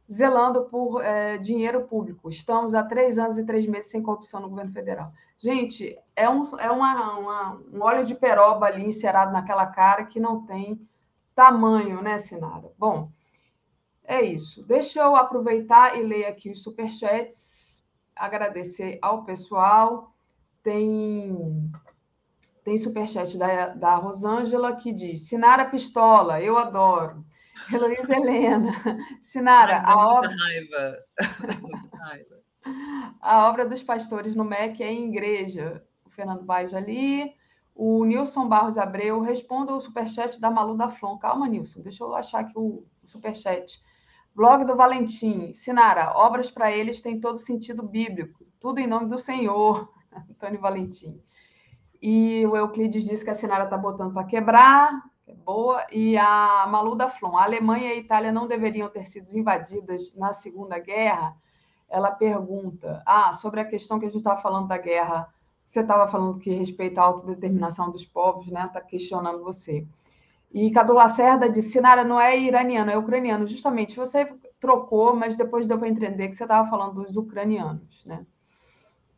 zelando por é, dinheiro público. Estamos há três anos e três meses sem corrupção no governo federal. Gente, é um, é uma, uma, um óleo de peroba ali encerado naquela cara que não tem tamanho, né, Sinara? Bom, é isso. Deixa eu aproveitar e ler aqui os superchats agradecer ao pessoal. Tem tem superchat da, da Rosângela que diz: Sinara Pistola, eu adoro. Heloísa Helena. Sinara, Ai, a obra. Raiva. Raiva. A obra dos pastores no MEC é em igreja. O Fernando Baix ali. O Nilson Barros Abreu. Responda o superchat da Malu da Flon. Calma, Nilson. Deixa eu achar aqui o, o superchat. Blog do Valentim. Sinara, obras para eles têm todo sentido bíblico. Tudo em nome do Senhor. Antônio Valentim. E o Euclides disse que a Sinara está botando para quebrar é boa. E a Malu da Flon, a Alemanha e a Itália não deveriam ter sido invadidas na Segunda Guerra? Ela pergunta, ah, sobre a questão que a gente estava falando da guerra, você estava falando que respeita a autodeterminação dos povos, né? Está questionando você. E Cadu Lacerda disse, Sinara não é iraniano, é ucraniano. Justamente, você trocou, mas depois deu para entender que você estava falando dos ucranianos, né?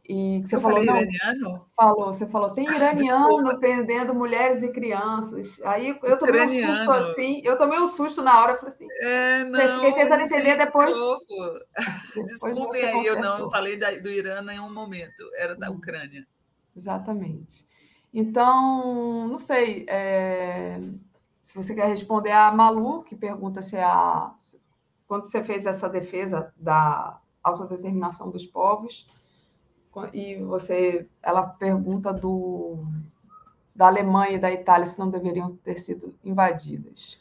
E que você eu falou, não, iraniano? Falou, você falou, tem iraniano prendendo mulheres e crianças. Aí eu tomei Ucraniano. um susto assim, eu tomei um susto na hora, eu falei assim. É, não, fiquei tentando entender depois. Desculpe aí, eu não falei da, do Irã em um momento, era da hum. Ucrânia. Exatamente. Então, não sei. É, se você quer responder a Malu, que pergunta se a. Quando você fez essa defesa da autodeterminação dos povos e você, ela pergunta do da Alemanha e da Itália se não deveriam ter sido invadidas.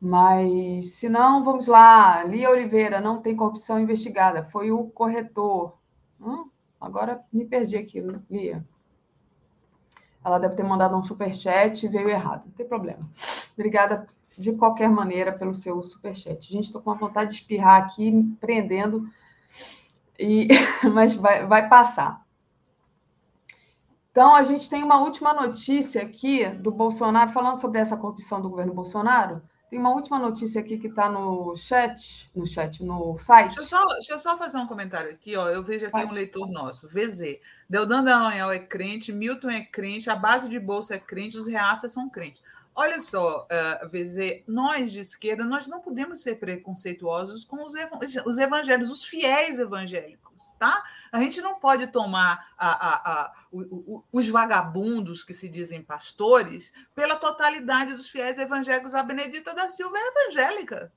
Mas, se não, vamos lá. Lia Oliveira, não tem corrupção investigada. Foi o corretor. Hum, agora me perdi aqui, Lia. Ela deve ter mandado um superchat e veio errado. Não tem problema. Obrigada de qualquer maneira pelo seu superchat. Gente, estou com uma vontade de espirrar aqui, prendendo e, mas vai, vai passar. Então, a gente tem uma última notícia aqui do Bolsonaro, falando sobre essa corrupção do governo Bolsonaro. Tem uma última notícia aqui que está no chat, no chat, no site. Deixa eu, só, deixa eu só fazer um comentário aqui, ó. Eu vejo aqui Pode. um leitor nosso, VZ. Deldan Dallagnol é crente, Milton é crente, a base de bolsa é crente, os reaças são crentes. Olha só, uh, eh, VZ, nós de esquerda, nós não podemos ser preconceituosos com os, ev os evangelhos, os fiéis evangélicos, tá? A gente não pode tomar a, a, a, o, o, os vagabundos que se dizem pastores pela totalidade dos fiéis evangélicos. A Benedita da Silva é evangélica.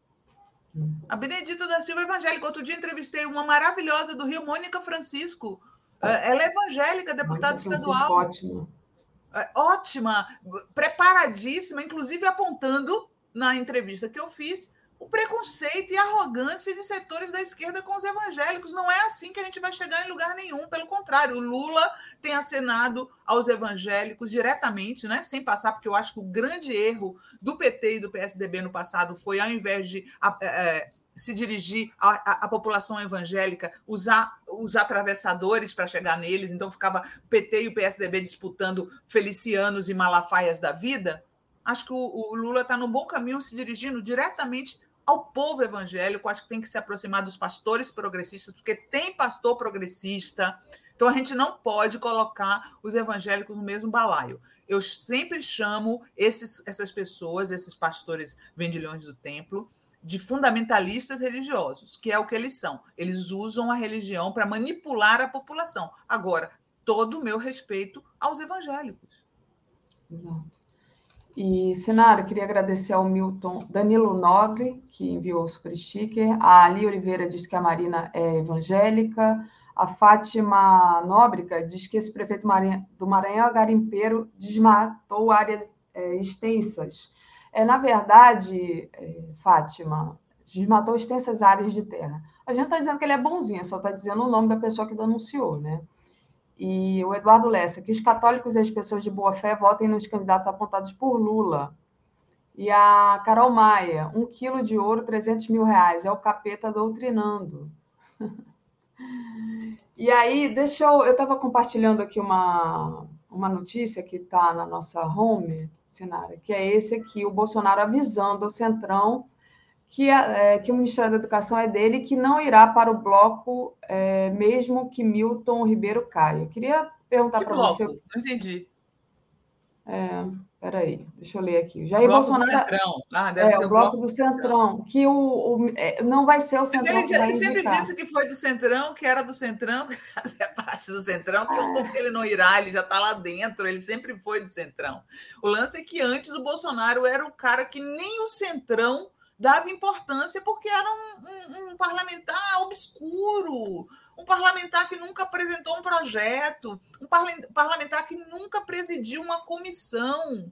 A Benedita da Silva é evangélica. Outro dia entrevistei uma maravilhosa do Rio, Mônica Francisco. Eh, ela é evangélica, deputada estadual. Ótimo é, ótima, preparadíssima, inclusive apontando na entrevista que eu fiz o preconceito e arrogância de setores da esquerda com os evangélicos. Não é assim que a gente vai chegar em lugar nenhum. Pelo contrário, o Lula tem acenado aos evangélicos diretamente, né, sem passar, porque eu acho que o grande erro do PT e do PSDB no passado foi, ao invés de. É, se dirigir à, à, população evangélica, usar os atravessadores para chegar neles, então ficava PT e o PSDB disputando felicianos e malafaias da vida. Acho que o, o Lula está no bom caminho se dirigindo diretamente ao povo evangélico. Acho que tem que se aproximar dos pastores progressistas, porque tem pastor progressista. Então a gente não pode colocar os evangélicos no mesmo balaio. Eu sempre chamo esses, essas pessoas, esses pastores vendilhões do templo, de fundamentalistas religiosos, que é o que eles são. Eles usam a religião para manipular a população. Agora, todo o meu respeito aos evangélicos. Exato. E, Sinara, queria agradecer ao Milton Danilo Nobre, que enviou o super sticker. A Ali Oliveira diz que a Marina é evangélica. A Fátima Nóbrega diz que esse prefeito do Maranhão garimpeiro desmatou áreas é, extensas é, na verdade, é, Fátima, desmatou extensas áreas de terra. A gente está dizendo que ele é bonzinho, só está dizendo o nome da pessoa que denunciou, né? E o Eduardo Lessa, que os católicos e as pessoas de boa fé votem nos candidatos apontados por Lula. E a Carol Maia, um quilo de ouro, 300 mil reais. É o capeta doutrinando. e aí, deixa eu. Eu estava compartilhando aqui uma, uma notícia que está na nossa home, Sinara, que é esse aqui, o Bolsonaro avisando ao Centrão que, é, que o Ministério da Educação é dele que não irá para o bloco, é, mesmo que Milton Ribeiro caia. Queria perguntar para você. Não entendi. É, Peraí, deixa eu ler aqui. Jair bloco Bolsonaro. Do Centrão. Ah, deve é, ser o bloco, do Centrão. Que o, o é, não vai ser o Centrão. Mas ele, ele sempre disse que foi do Centrão, que era do Centrão, que fazia parte do Centrão, que é. ele não irá, ele já está lá dentro, ele sempre foi do Centrão. O lance é que antes o Bolsonaro era o cara que nem o Centrão dava importância, porque era um, um, um parlamentar obscuro, um parlamentar que nunca apresentou um projeto, um parlamentar que nunca presidiu uma comissão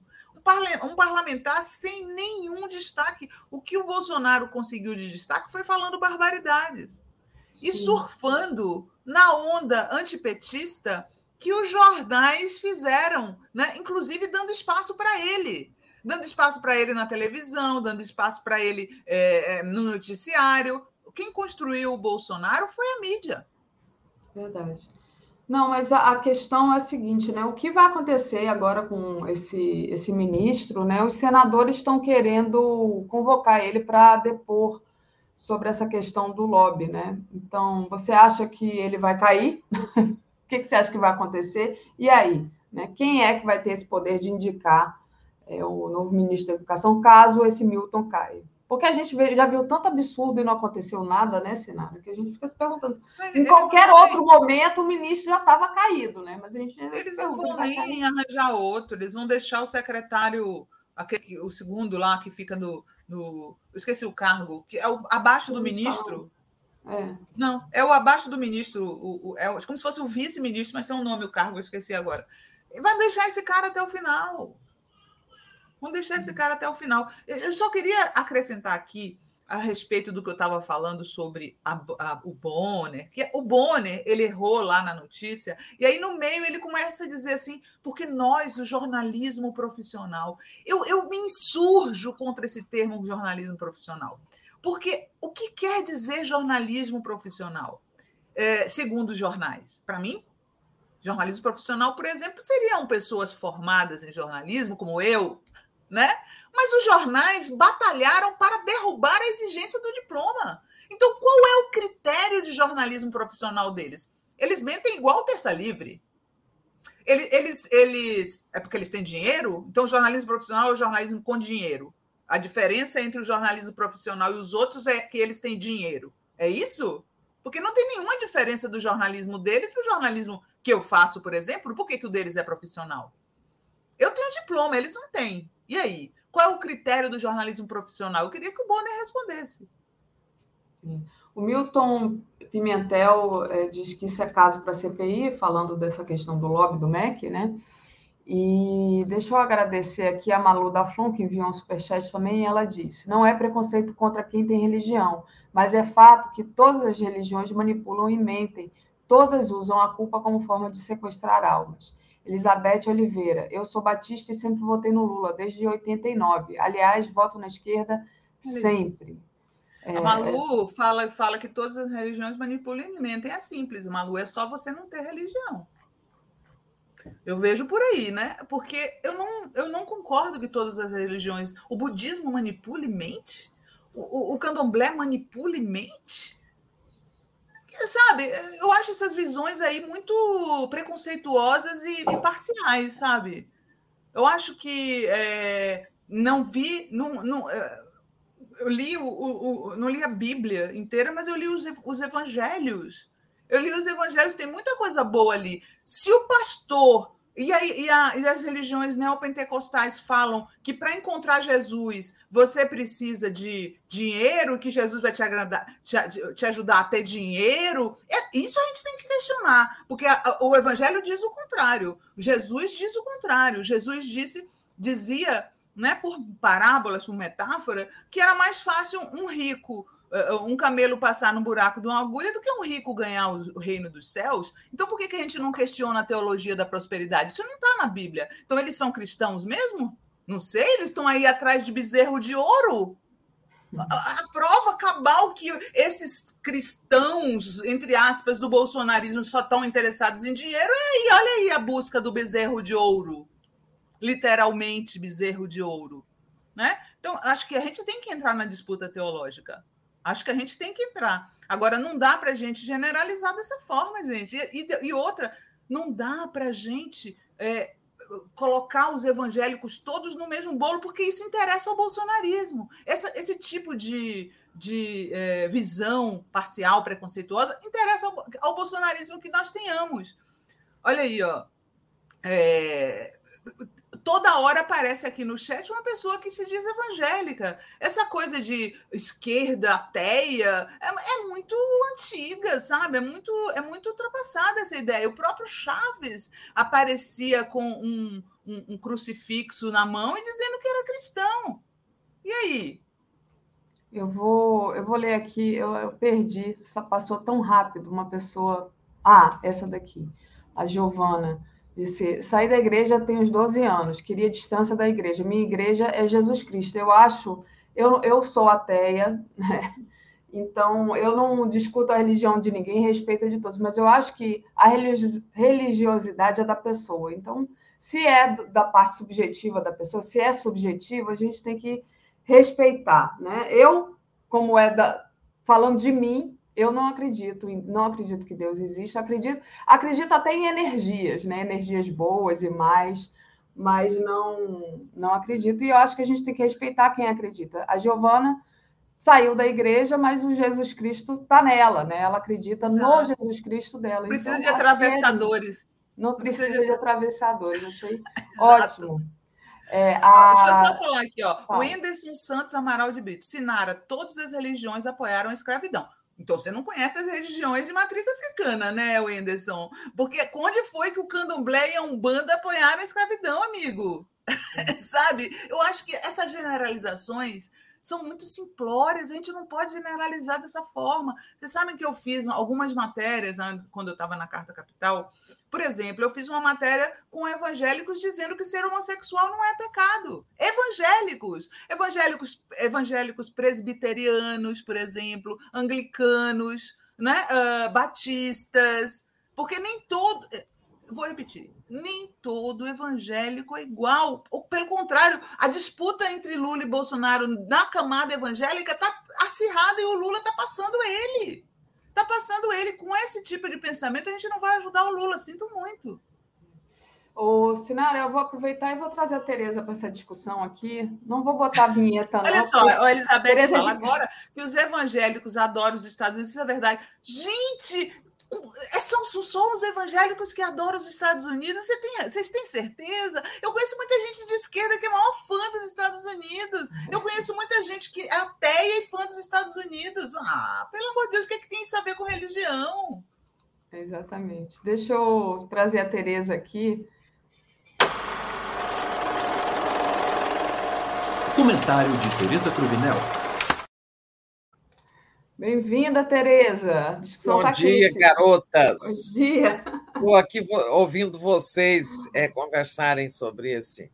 um parlamentar sem nenhum destaque. O que o Bolsonaro conseguiu de destaque foi falando barbaridades e surfando na onda antipetista que os jornais fizeram, né? inclusive dando espaço para ele. Dando espaço para ele na televisão, dando espaço para ele é, no noticiário. Quem construiu o Bolsonaro foi a mídia. Verdade. Não, mas a, a, questão é a seguinte, né? O que vai acontecer agora com esse, esse ministro, né? Os senadores estão querendo convocar ele para depor sobre essa questão do lobby, né? Então, você acha que ele vai cair? o que, que, você acha que vai acontecer? E aí? Né? Quem é que vai ter esse poder de indicar é, o novo ministro da Educação, caso esse Milton caia? Porque a gente já viu tanto absurdo e não aconteceu nada, né, Sinara? Que a gente fica se perguntando. Mas em qualquer outro momento, o ministro já estava caído, né? Mas a gente Eles não vão nem arranjar outro, eles vão deixar o secretário, aquele, o segundo lá que fica no. no eu esqueci o cargo, que é o, abaixo do ministro. É. Não, é o abaixo do ministro, o, o, é como se fosse o vice-ministro, mas tem um nome o cargo, eu esqueci agora. Vai deixar esse cara até o final. Vamos deixar esse cara até o final. Eu só queria acrescentar aqui a respeito do que eu estava falando sobre a, a, o Bonner, que o Bonner ele errou lá na notícia, e aí no meio ele começa a dizer assim, porque nós, o jornalismo profissional, eu, eu me insurjo contra esse termo jornalismo profissional, porque o que quer dizer jornalismo profissional, é, segundo os jornais? Para mim, jornalismo profissional, por exemplo, seriam pessoas formadas em jornalismo, como eu, né? Mas os jornais batalharam para derrubar a exigência do diploma. Então, qual é o critério de jornalismo profissional deles? Eles mentem igual terça livre. Eles, eles, eles. É porque eles têm dinheiro? Então, o jornalismo profissional é o jornalismo com dinheiro. A diferença entre o jornalismo profissional e os outros é que eles têm dinheiro. É isso? Porque não tem nenhuma diferença do jornalismo deles para o jornalismo que eu faço, por exemplo. Por que, que o deles é profissional? Eu tenho diploma, eles não têm. E aí? Qual é o critério do jornalismo profissional? Eu queria que o Bonner respondesse. O Milton Pimentel é, diz que isso é caso para a CPI, falando dessa questão do lobby do MEC, né? E deixa eu agradecer aqui a Malu da Flon, que enviou um superchat também, e ela disse: não é preconceito contra quem tem religião, mas é fato que todas as religiões manipulam e mentem, todas usam a culpa como forma de sequestrar almas. Elizabeth Oliveira, eu sou batista e sempre votei no Lula, desde 89. Aliás, voto na esquerda sempre. A é, Malu fala, fala que todas as religiões manipulam e mentem. É simples, Malu, é só você não ter religião. Eu vejo por aí, né? Porque eu não, eu não concordo que todas as religiões. O budismo manipula e mente? O, o, o candomblé manipula e mente? Sabe, eu acho essas visões aí muito preconceituosas e, e parciais, sabe? Eu acho que é, não vi, não, não, é, eu li o, o, não li a Bíblia inteira, mas eu li os, os evangelhos. Eu li os evangelhos, tem muita coisa boa ali. Se o pastor e, aí, e, a, e as religiões neopentecostais falam que para encontrar Jesus você precisa de dinheiro, que Jesus vai te, agradar, te, te ajudar a ter dinheiro. É, isso a gente tem que questionar, porque a, a, o Evangelho diz o contrário. Jesus diz o contrário. Jesus disse, dizia, né, por parábolas, por metáfora, que era mais fácil um rico um camelo passar no buraco de uma agulha do que um rico ganhar o reino dos céus. Então, por que, que a gente não questiona a teologia da prosperidade? Isso não está na Bíblia. Então, eles são cristãos mesmo? Não sei, eles estão aí atrás de bezerro de ouro. A, a prova cabal que esses cristãos, entre aspas, do bolsonarismo só estão interessados em dinheiro é aí, olha aí a busca do bezerro de ouro. Literalmente, bezerro de ouro. Né? Então, acho que a gente tem que entrar na disputa teológica. Acho que a gente tem que entrar. Agora, não dá para a gente generalizar dessa forma, gente. E, e, e outra, não dá para a gente é, colocar os evangélicos todos no mesmo bolo, porque isso interessa ao bolsonarismo. Essa, esse tipo de, de é, visão parcial, preconceituosa, interessa ao, ao, bolsonarismo que nós tenhamos. Olha aí, ó. É, toda hora aparece aqui no chat uma pessoa que se diz evangélica. Essa coisa de esquerda, ateia, é, é, muito antiga, sabe? É muito, é muito ultrapassada essa ideia. O próprio Chaves aparecia com um, um, um crucifixo na mão e dizendo que era cristão. E aí? Eu vou, eu vou ler aqui, eu, eu perdi, passou tão rápido uma pessoa. Ah, essa daqui, a Giovana. Disse: saí da igreja tem uns 12 anos, queria distância da igreja. Minha igreja é Jesus Cristo. Eu acho, eu, eu sou ateia, né? então eu não discuto a religião de ninguém, respeito de todos, mas eu acho que a religiosidade é da pessoa. Então, se é da parte subjetiva da pessoa, se é subjetivo, a gente tem que respeitar, né? Eu, como é da, falando de mim, eu não acredito, não acredito que Deus existe, acredito, acredito até em energias, né? Energias boas e mais, mas não não acredito e eu acho que a gente tem que respeitar quem acredita. A Giovana saiu da igreja, mas o Jesus Cristo está nela, né? Ela acredita Exato. no Jesus Cristo dela. Precisa então, de é atravessadores. É não precisa, precisa de... atravessadores, achei ótimo. É, a... Deixa eu só falar aqui, ó. O Anderson Santos Amaral de Brito. Sinara, todas as religiões apoiaram a escravidão. Então você não conhece as religiões de matriz africana, né, Wenderson? Porque onde foi que o candomblé e a Umbanda apoiaram a escravidão, amigo? Sabe? Eu acho que essas generalizações são muito simplórias, a gente não pode generalizar dessa forma. Vocês sabem que eu fiz algumas matérias né, quando eu estava na Carta Capital. Por exemplo, eu fiz uma matéria com evangélicos dizendo que ser homossexual não é pecado. Evangélicos, evangélicos, evangélicos presbiterianos, por exemplo, anglicanos, né, uh, batistas, porque nem todo vou repetir, nem todo evangélico é igual. Ou, pelo contrário, a disputa entre Lula e Bolsonaro na camada evangélica está acirrada e o Lula está passando ele. Está passando ele. Com esse tipo de pensamento, a gente não vai ajudar o Lula, sinto muito. Ô, Sinara, eu vou aproveitar e vou trazer a Tereza para essa discussão aqui. Não vou botar a vinheta, Olha só, a Elizabeth Tereza fala agora que os evangélicos adoram os Estados Unidos, isso é verdade. Gente, é, são, só os evangélicos que adoram os Estados Unidos. Você tem, vocês têm certeza? Eu conheço muita gente de esquerda que é maior fã dos Estados Unidos. Eu conheço muita gente que é ateia e fã dos Estados Unidos. Ah, pelo amor de Deus, o que, é que tem isso a ver com religião? Exatamente. Deixa eu trazer a Tereza aqui. Comentário de Tereza Cruvinel. Bem-vinda, Tereza. Bom tá dia, garotas. Bom dia. Estou aqui ouvindo vocês é, conversarem sobre esse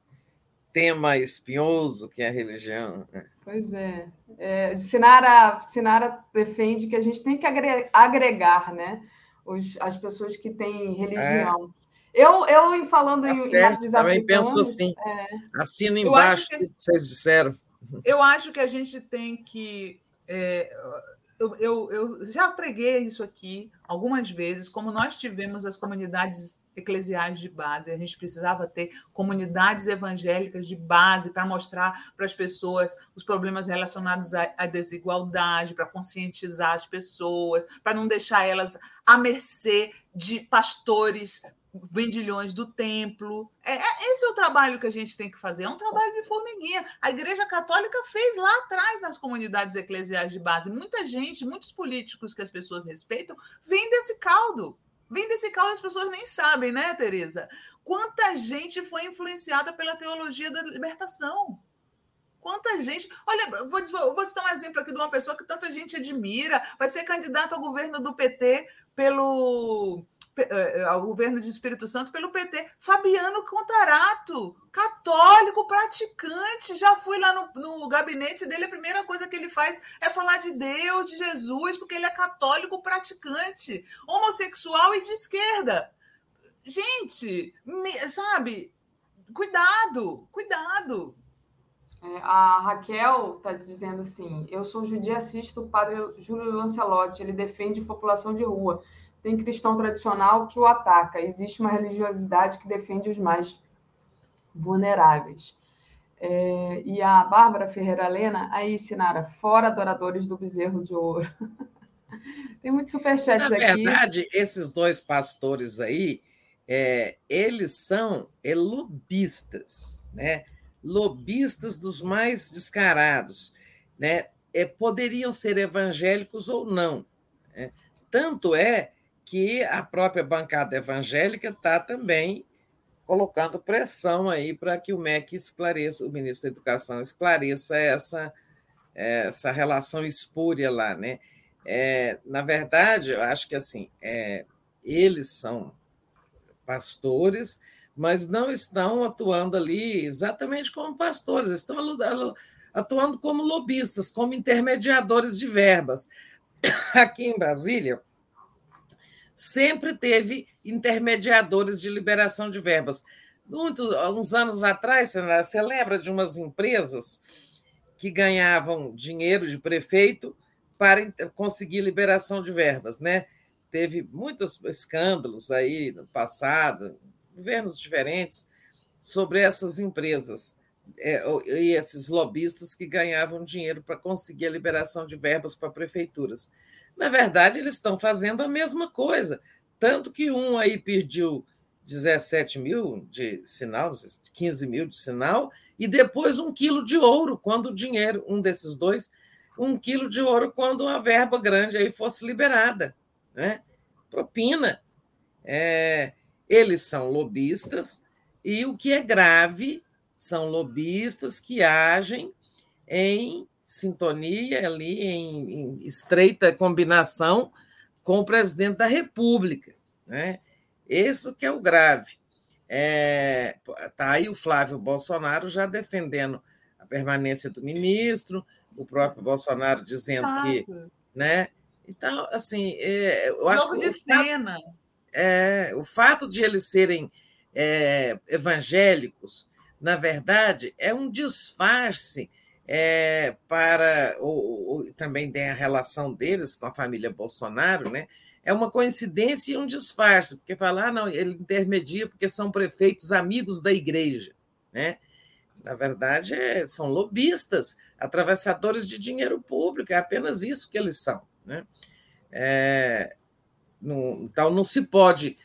tema espinhoso que é a religião. Né? Pois é. é Sinara, Sinara defende que a gente tem que agregar né, os, as pessoas que têm religião. É. Eu, eu falando tá em, certo, em também penso assim. É... Assino embaixo o que, que vocês disseram. Eu acho que a gente tem que é, eu, eu, eu já preguei isso aqui algumas vezes, como nós tivemos as comunidades eclesiais de base, a gente precisava ter comunidades evangélicas de base para mostrar para as pessoas os problemas relacionados à, à desigualdade, para conscientizar as pessoas, para não deixar elas à mercê de pastores vendilhões do templo. É, é, esse é o trabalho que a gente tem que fazer, é um trabalho de formiguinha. A Igreja Católica fez lá atrás nas comunidades eclesiais de base. Muita gente, muitos políticos que as pessoas respeitam, vêm desse caldo. Vêm desse caldo, as pessoas nem sabem, né, Tereza? Quanta gente foi influenciada pela teologia da libertação? Quanta gente. Olha, vou, vou citar um exemplo aqui de uma pessoa que tanta gente admira, vai ser candidato ao governo do PT pelo ao governo de Espírito Santo pelo PT. Fabiano Contarato, católico praticante, já fui lá no, no, gabinete dele, a primeira coisa que ele faz é falar de Deus, de Jesus, porque ele é católico praticante, homossexual e de esquerda. Gente, sabe, cuidado, cuidado. É, a Raquel está dizendo assim: eu sou judia, assisto o padre Júlio Lancelotti, ele defende população de rua tem cristão tradicional que o ataca. Existe uma religiosidade que defende os mais vulneráveis. É, e a Bárbara Ferreira Lena, aí, Sinara, fora adoradores do bezerro de ouro. Tem muitos superchats aqui. Na verdade, esses dois pastores aí, é, eles são é, lobistas, né? lobistas dos mais descarados. Né? É, poderiam ser evangélicos ou não. Né? Tanto é que a própria bancada evangélica está também colocando pressão aí para que o MEC esclareça, o ministro da Educação esclareça essa, essa relação espúria lá, né? É, na verdade, eu acho que assim, é, eles são pastores, mas não estão atuando ali exatamente como pastores, estão atuando como lobistas, como intermediadores de verbas. Aqui em Brasília, sempre teve intermediadores de liberação de verbas. Muito, uns anos atrás, você lembra de umas empresas que ganhavam dinheiro de prefeito para conseguir liberação de verbas, né? Teve muitos escândalos aí no passado, governos diferentes, sobre essas empresas é, e esses lobistas que ganhavam dinheiro para conseguir a liberação de verbas para prefeituras. Na verdade, eles estão fazendo a mesma coisa. Tanto que um aí pediu 17 mil de sinal, 15 mil de sinal, e depois um quilo de ouro, quando o dinheiro, um desses dois, um quilo de ouro quando uma verba grande aí fosse liberada. Né? Propina. É, eles são lobistas, e o que é grave são lobistas que agem em sintonia ali, em, em estreita combinação com o presidente da República. Né? Isso que é o grave. Está é, tá aí o Flávio Bolsonaro já defendendo a permanência do ministro, o próprio Bolsonaro dizendo que. Né? Então, assim, é, eu acho que. de cena. Fato, é, o fato de eles serem é, evangélicos, na verdade, é um disfarce é, para ou, ou, também tem a relação deles com a família Bolsonaro, né? É uma coincidência e um disfarce, porque falar, ah, não, ele intermedia porque são prefeitos amigos da igreja, né? Na verdade, é, são lobistas, atravessadores de dinheiro público, é apenas isso que eles são, né? É, não, então, não se pode,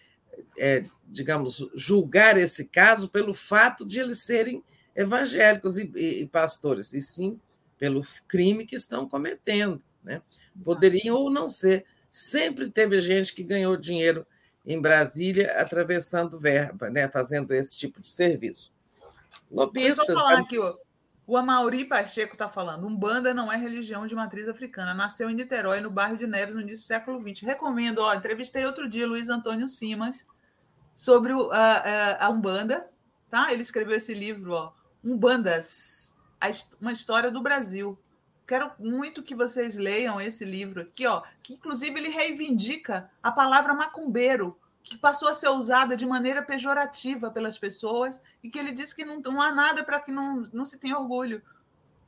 é, digamos, julgar esse caso pelo fato de eles serem evangélicos e, e, e pastores, e sim pelo crime que estão cometendo. Né? Poderiam ou não ser. Sempre teve gente que ganhou dinheiro em Brasília atravessando verba, né? fazendo esse tipo de serviço. Lobistas. Deixa eu falar aqui, ó. O Amauri Pacheco está falando: Umbanda não é religião de matriz africana. Nasceu em Niterói, no bairro de Neves, no início do século XX. Recomendo, ó, entrevistei outro dia Luiz Antônio Simas sobre a, a Umbanda. Tá? Ele escreveu esse livro, ó, Umbandas, uma história do Brasil. Quero muito que vocês leiam esse livro aqui, ó, que inclusive ele reivindica a palavra macumbeiro, que passou a ser usada de maneira pejorativa pelas pessoas e que ele diz que não, não há nada para que não, não se tenha orgulho.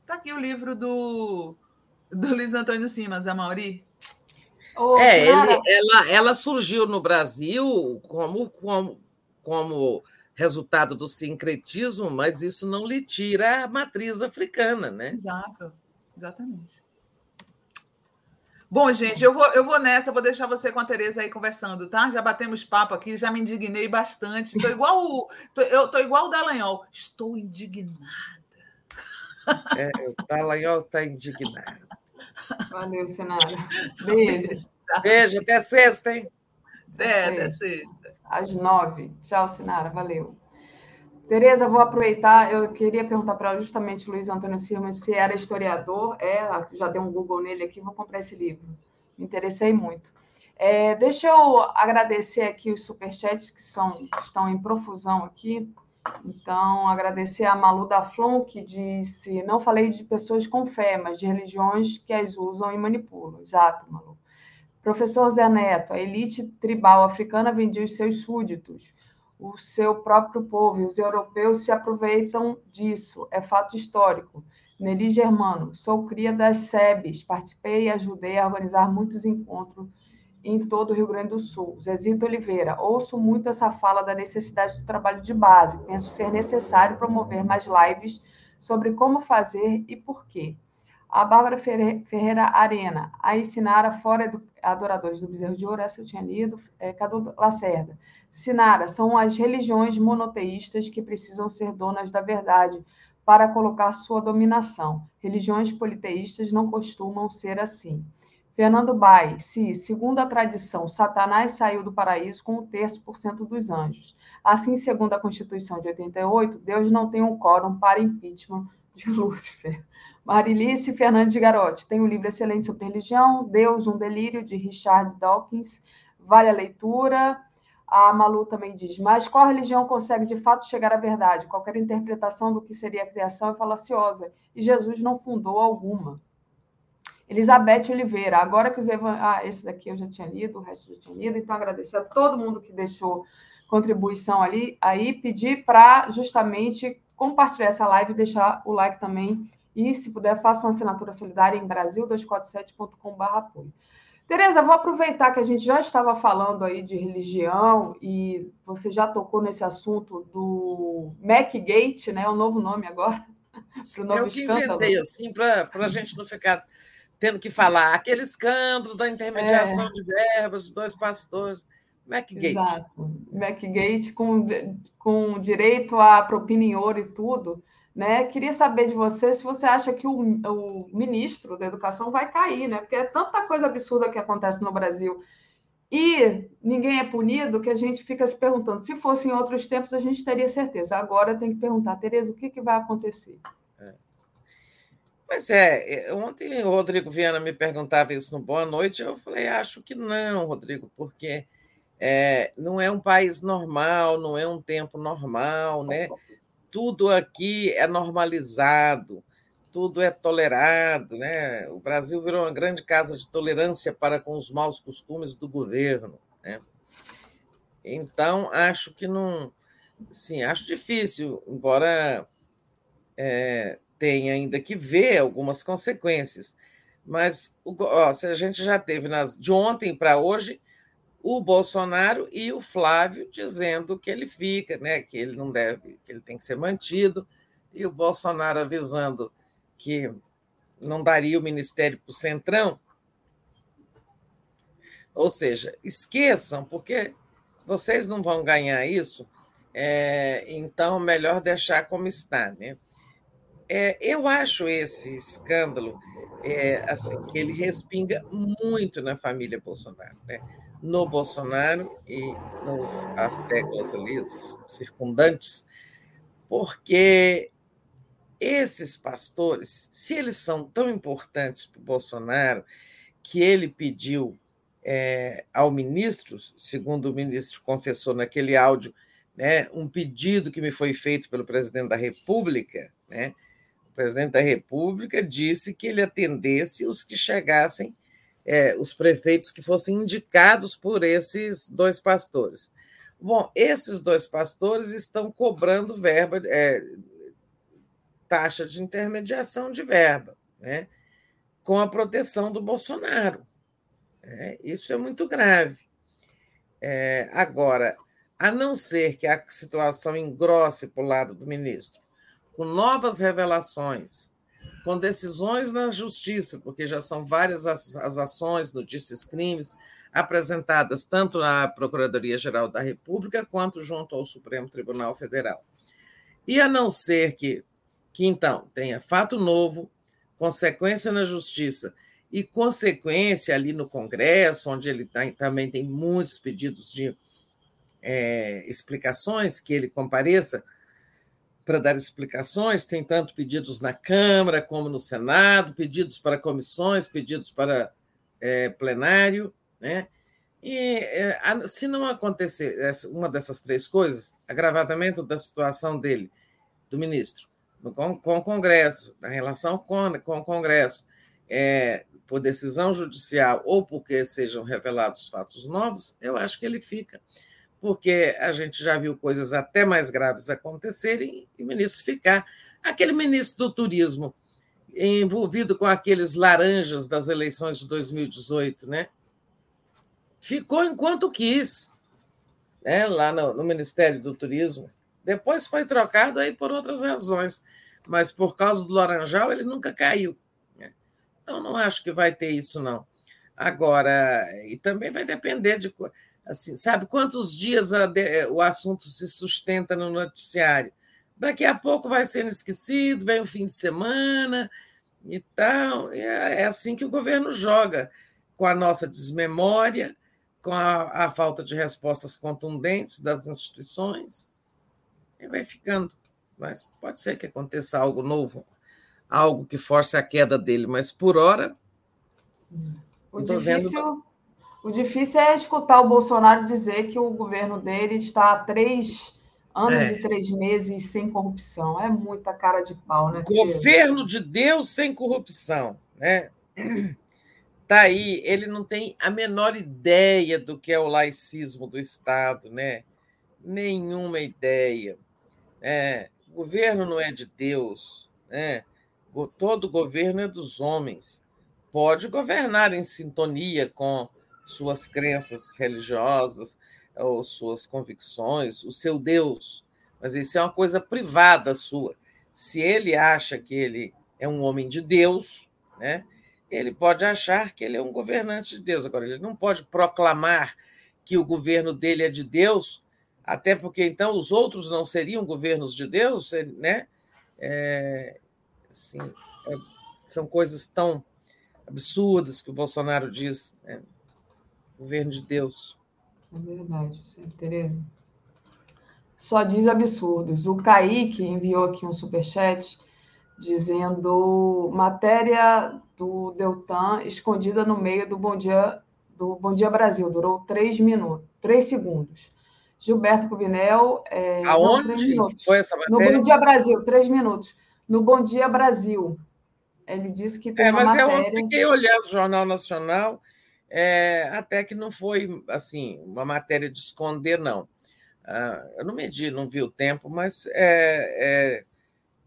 Está aqui o livro do, do Luiz Antônio Simas, a Mauri. Oh, é, ele, ela, ela surgiu no Brasil como, como, como resultado do sincretismo, mas isso não lhe tira a matriz africana, né? Exato, exatamente. Bom, gente, eu vou, eu vou nessa, vou deixar você com a Tereza aí conversando, tá? Já batemos papo aqui, já me indignei bastante. Estou igual o, tô, eu tô igual o Dallagnol. Estou indignada. É, o Dallagnol está indignado. Valeu, Senara. Beijo. Beijo, até sexta, hein? Até, até sexta às nove. Tchau, Sinara, valeu. Tereza, vou aproveitar, eu queria perguntar para justamente Luiz Antônio Silva se era historiador, é, já dei um Google nele aqui, vou comprar esse livro. Me interessei muito. É, deixa eu agradecer aqui os superchats que são, estão em profusão aqui. Então, agradecer a Malu da Flon, que disse: Não falei de pessoas com fé, mas de religiões que as usam e manipulam. Exato, Malu. Professor Zé Neto, a elite tribal africana vendia os seus súditos, o seu próprio povo, e os europeus se aproveitam disso, é fato histórico. Nelly Germano, sou cria das SEBs, participei e ajudei a organizar muitos encontros em todo o Rio Grande do Sul. Zezito Oliveira, ouço muito essa fala da necessidade do trabalho de base. Penso ser necessário promover mais lives sobre como fazer e por quê. A Bárbara Ferreira Arena, a Sinara fora adoradores do bezerro de ouro, essa eu tinha lido, é, Cadu Lacerda. Sinara, são as religiões monoteístas que precisam ser donas da verdade para colocar sua dominação. Religiões politeístas não costumam ser assim. Fernando Bai, se, segundo a tradição, Satanás saiu do paraíso com um terço por cento dos anjos. Assim, segundo a Constituição de 88, Deus não tem um quórum para impeachment de Lúcifer. Marilice Fernandes de Garotti tem um livro excelente sobre religião, Deus, um delírio, de Richard Dawkins. Vale a leitura. A Malu também diz, mas qual religião consegue de fato chegar à verdade? Qualquer interpretação do que seria a criação é falaciosa, e Jesus não fundou alguma. Elizabeth Oliveira, agora que os evan... Ah, esse daqui eu já tinha lido, o resto eu já tinha lido, então agradecer a todo mundo que deixou contribuição ali, aí pedir para justamente compartilhar essa live e deixar o like também, e se puder, faça uma assinatura solidária em brasil247.com.br apoio. Tereza, vou aproveitar que a gente já estava falando aí de religião e você já tocou nesse assunto do MacGate, né? O novo nome agora. Para o novo Eu escândalo. inventei, assim, para a gente não ficar tendo que falar aquele escândalo da intermediação é. de verbas de dois pastores. MacGate. Exato. MacGate com, com direito à propina em ouro e tudo. Né? Queria saber de você se você acha que o, o ministro da Educação vai cair, né? Porque é tanta coisa absurda que acontece no Brasil e ninguém é punido que a gente fica se perguntando. Se fosse em outros tempos, a gente teria certeza. Agora tem que perguntar, Tereza, o que, que vai acontecer? Pois é, é, ontem o Rodrigo Viana me perguntava isso no Boa Noite, eu falei, acho que não, Rodrigo, porque é, não é um país normal, não é um tempo normal, né? Tudo aqui é normalizado, tudo é tolerado, né? O Brasil virou uma grande casa de tolerância para com os maus costumes do governo, né? Então, acho que não. Sim, acho difícil, embora é, tem ainda que ver algumas consequências. Mas ó, se a gente já teve nas, de ontem para hoje o Bolsonaro e o Flávio dizendo que ele fica, né, que ele não deve, que ele tem que ser mantido, e o Bolsonaro avisando que não daria o ministério para o Centrão. Ou seja, esqueçam, porque vocês não vão ganhar isso, é, então melhor deixar como está, né? É, eu acho esse escândalo é, assim, que ele respinga muito na família Bolsonaro, né? No Bolsonaro e nos séculos ali, os circundantes, porque esses pastores, se eles são tão importantes para o Bolsonaro, que ele pediu é, ao ministro, segundo o ministro confessou naquele áudio, né, um pedido que me foi feito pelo presidente da República, né, o presidente da República disse que ele atendesse os que chegassem, é, os prefeitos que fossem indicados por esses dois pastores. Bom, esses dois pastores estão cobrando verba, é, taxa de intermediação de verba, né, com a proteção do Bolsonaro. É, isso é muito grave. É, agora, a não ser que a situação engrosse para o lado do ministro, com novas revelações, com decisões na justiça, porque já são várias as, as ações, notícias, crimes apresentadas tanto na Procuradoria-Geral da República quanto junto ao Supremo Tribunal Federal. E a não ser que, que então tenha fato novo, consequência na justiça e consequência ali no Congresso, onde ele também tem muitos pedidos de é, explicações, que ele compareça para dar explicações, tem tanto pedidos na Câmara como no Senado, pedidos para comissões, pedidos para é, plenário, né? E é, se não acontecer uma dessas três coisas, agravamento da situação dele, do ministro, com, com o Congresso, na relação com, com o Congresso, é, por decisão judicial ou porque sejam revelados fatos novos, eu acho que ele fica porque a gente já viu coisas até mais graves acontecerem e o ministro ficar. Aquele ministro do turismo envolvido com aqueles laranjas das eleições de 2018, né? ficou enquanto quis, né, lá no, no Ministério do Turismo. Depois foi trocado aí por outras razões, mas por causa do Laranjal ele nunca caiu. Né? Então não acho que vai ter isso não. Agora, e também vai depender de assim, sabe quantos dias a, o assunto se sustenta no noticiário. Daqui a pouco vai sendo esquecido, vem o fim de semana e tal. É, é assim que o governo joga com a nossa desmemória, com a, a falta de respostas contundentes das instituições e vai ficando. Mas pode ser que aconteça algo novo, algo que force a queda dele, mas por hora. O difícil, vendo... o difícil é escutar o Bolsonaro dizer que o governo dele está há três anos é. e três meses sem corrupção. É muita cara de pau, né? Governo de Deus sem corrupção, né? Tá aí, ele não tem a menor ideia do que é o laicismo do Estado, né? Nenhuma ideia. É, o governo não é de Deus, né? todo governo é dos homens. Pode governar em sintonia com suas crenças religiosas ou suas convicções, o seu Deus, mas isso é uma coisa privada sua. Se ele acha que ele é um homem de Deus, né? ele pode achar que ele é um governante de Deus. Agora, ele não pode proclamar que o governo dele é de Deus até porque então os outros não seriam governos de Deus, né? É, assim, é, são coisas tão absurdas que o Bolsonaro diz, né? Governo de Deus. É verdade, Tereza. Só diz absurdos. O Kaique enviou aqui um superchat dizendo matéria do Deltan escondida no meio do Bom Dia do Bom Dia Brasil. Durou três minutos, três segundos. Gilberto Cruvinel. É, Aonde não, foi essa matéria? No Bom Dia Brasil, três minutos. No Bom Dia Brasil. Ele disse que tem é, mas matéria... eu fiquei olhando o Jornal Nacional, é, até que não foi assim uma matéria de esconder, não. Ah, eu não medi, não vi o tempo, mas é, é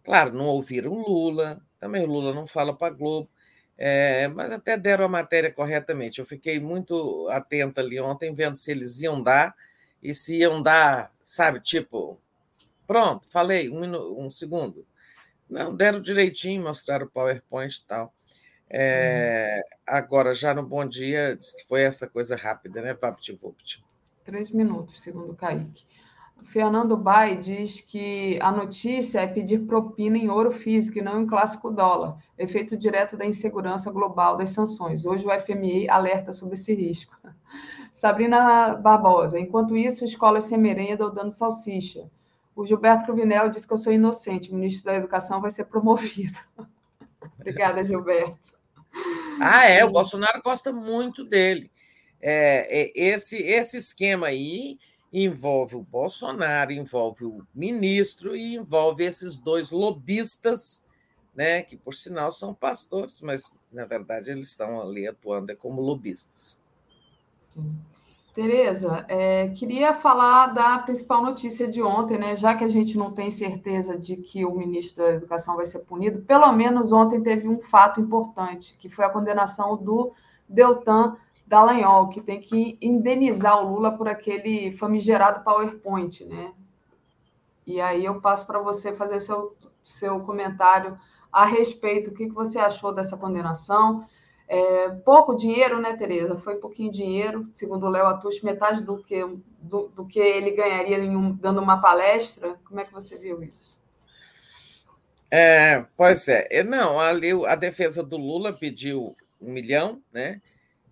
claro, não ouviram Lula, também o Lula não fala para a Globo, é, mas até deram a matéria corretamente. Eu fiquei muito atenta ali ontem, vendo se eles iam dar e se iam dar, sabe, tipo, pronto, falei, um, um segundo. Não, deram direitinho, mostraram o PowerPoint e tal. É. Agora, já no Bom Dia, diz que foi essa coisa rápida, né? VaptVupt. Três minutos, segundo o Kaique. O Fernando Bai diz que a notícia é pedir propina em ouro físico e não em clássico dólar, efeito direto da insegurança global das sanções. Hoje o FMI alerta sobre esse risco. Sabrina Barbosa. Enquanto isso, escolas sem merenda ou dando salsicha. O Gilberto Cruvinel disse que eu sou inocente. O ministro da Educação vai ser promovido. Obrigada, Gilberto. Ah, é. O Bolsonaro gosta muito dele. É, é, esse, esse esquema aí envolve o Bolsonaro, envolve o ministro e envolve esses dois lobistas, né, que por sinal são pastores, mas na verdade eles estão ali atuando como lobistas. Tereza, é, queria falar da principal notícia de ontem, né? Já que a gente não tem certeza de que o ministro da Educação vai ser punido, pelo menos ontem teve um fato importante, que foi a condenação do Deltan Dallagnol, que tem que indenizar o Lula por aquele famigerado PowerPoint, né? E aí eu passo para você fazer seu, seu comentário a respeito, o que, que você achou dessa condenação, é, pouco dinheiro, né, Tereza? Foi pouquinho dinheiro, segundo o Léo Atush, metade do que, do, do que ele ganharia um, dando uma palestra. Como é que você viu isso? É, pois é. Não, ali a defesa do Lula pediu um milhão, né?